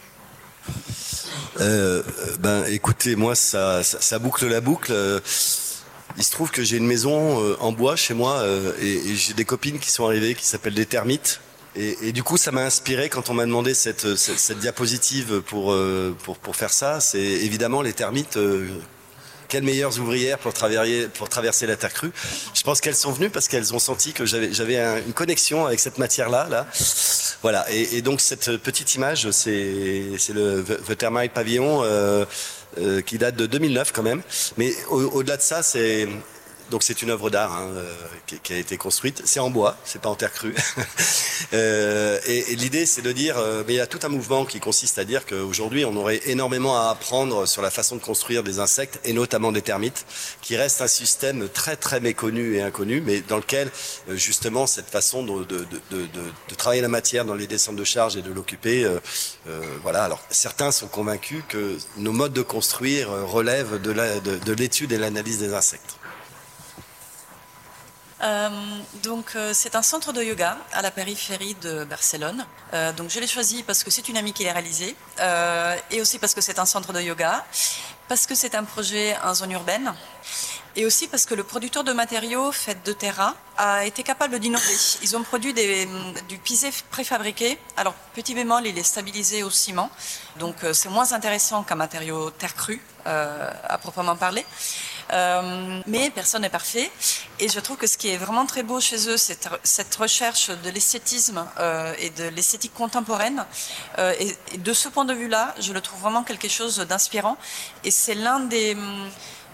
Ben, écoutez, moi, ça, ça, boucle la boucle. Il se trouve que j'ai une maison en bois chez moi et, j'ai des copines qui sont arrivées qui s'appellent des termites. Et, du coup, ça m'a inspiré quand on m'a demandé cette, cette, diapositive pour, euh, pour, pour, faire ça. C'est évidemment les termites. Euh, quelles meilleures ouvrières pour, traverser, la terre crue. Je pense qu'elles sont venues parce qu'elles ont senti que j'avais, une connexion avec cette matière-là. Là. Voilà. Et, donc cette petite image, c'est, le The Pavillon euh, qui date de 2009 quand même. Mais au-delà de ça, c'est donc c'est une œuvre d'art hein, euh, qui, a été construite. C'est en bois, c'est pas en terre crue. euh, et, l'idée, c'est de dire, euh, mais il y a tout un mouvement qui consiste à dire qu'aujourd'hui, on aurait énormément à apprendre sur la façon de construire des insectes et notamment des termites, qui reste un système très très méconnu et inconnu, mais dans lequel justement cette façon de, de, travailler la matière dans les descentes de charge et de l'occuper, voilà. Alors certains sont convaincus que nos modes de construire relèvent de l'étude et l'analyse des insectes. Euh, donc euh, c'est un centre de yoga à la périphérie de Barcelone. Euh, donc je l'ai choisi parce que c'est une amie qui l'a réalisé et aussi parce que c'est un centre de yoga, parce que c'est un projet en zone urbaine et aussi parce que le producteur de matériaux fait de Terra a été capable d'innover. Ils ont produit des, du pisé préfabriqué. Alors petit bémol, il est stabilisé au ciment, donc c'est moins intéressant qu'un matériau terre crue à proprement parler. Euh, mais personne n'est parfait. Et je trouve que ce qui est vraiment très beau chez eux, c'est cette recherche de l'esthétisme euh, et de l'esthétique contemporaine. Euh, et, de ce point de vue-là, je le trouve vraiment quelque chose d'inspirant. Et c'est l'un des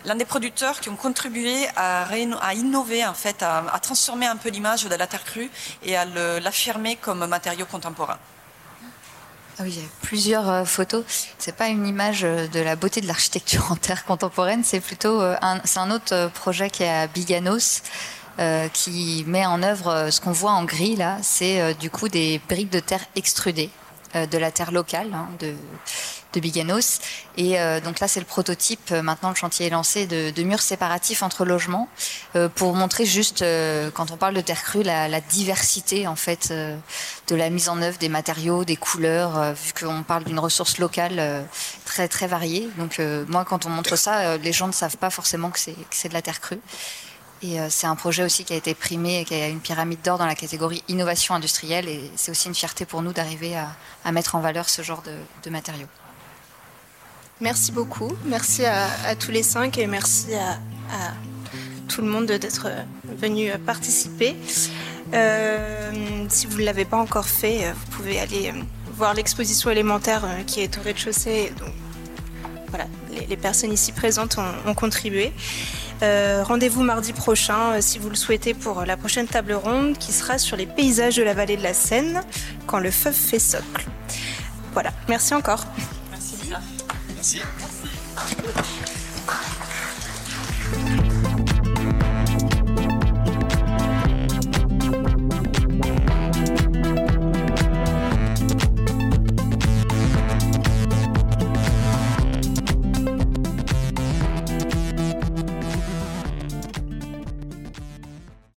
l'un des producteurs qui ont contribué à, à innover, en fait, à, à transformer un peu l'image de la terre crue et à l'affirmer comme matériau contemporain. Ah oui, il y a plusieurs euh, photos. C'est pas une image euh, de la beauté de l'architecture en terre contemporaine, c'est plutôt euh, un, c'est un autre projet qui est à Biganos. qui met en œuvre ce qu'on voit en gris là, c'est du coup des briques de terre extrudées de la terre locale hein, de, de Biganos. Et euh, donc là, c'est le prototype. Euh, maintenant, le chantier est lancé de, murs séparatifs entre logements euh, pour montrer juste, quand on parle de terre crue, la, diversité en fait de la mise en œuvre des matériaux, des couleurs, vu qu'on parle d'une ressource locale très très variée. Donc moi, quand on montre ça, les gens ne savent pas forcément que c'est de la terre crue. Et c'est un projet aussi qui a été primé, qui a une pyramide d'or dans la catégorie innovation industrielle. Et c'est aussi une fierté pour nous d'arriver à, mettre en valeur ce genre de matériaux. Merci beaucoup. Merci à, tous les cinq et merci à, tout le monde d'être venu participer. Euh, si vous ne l'avez pas encore fait, euh, vous pouvez aller euh, voir l'exposition élémentaire qui est au rez-de-chaussée. Donc, voilà, les, personnes ici présentes ont, contribué. Rendez-vous mardi prochain, si vous le souhaitez, pour la prochaine table ronde qui sera sur les paysages de la vallée de la Seine quand le feu fait socle. Voilà, merci encore. Merci.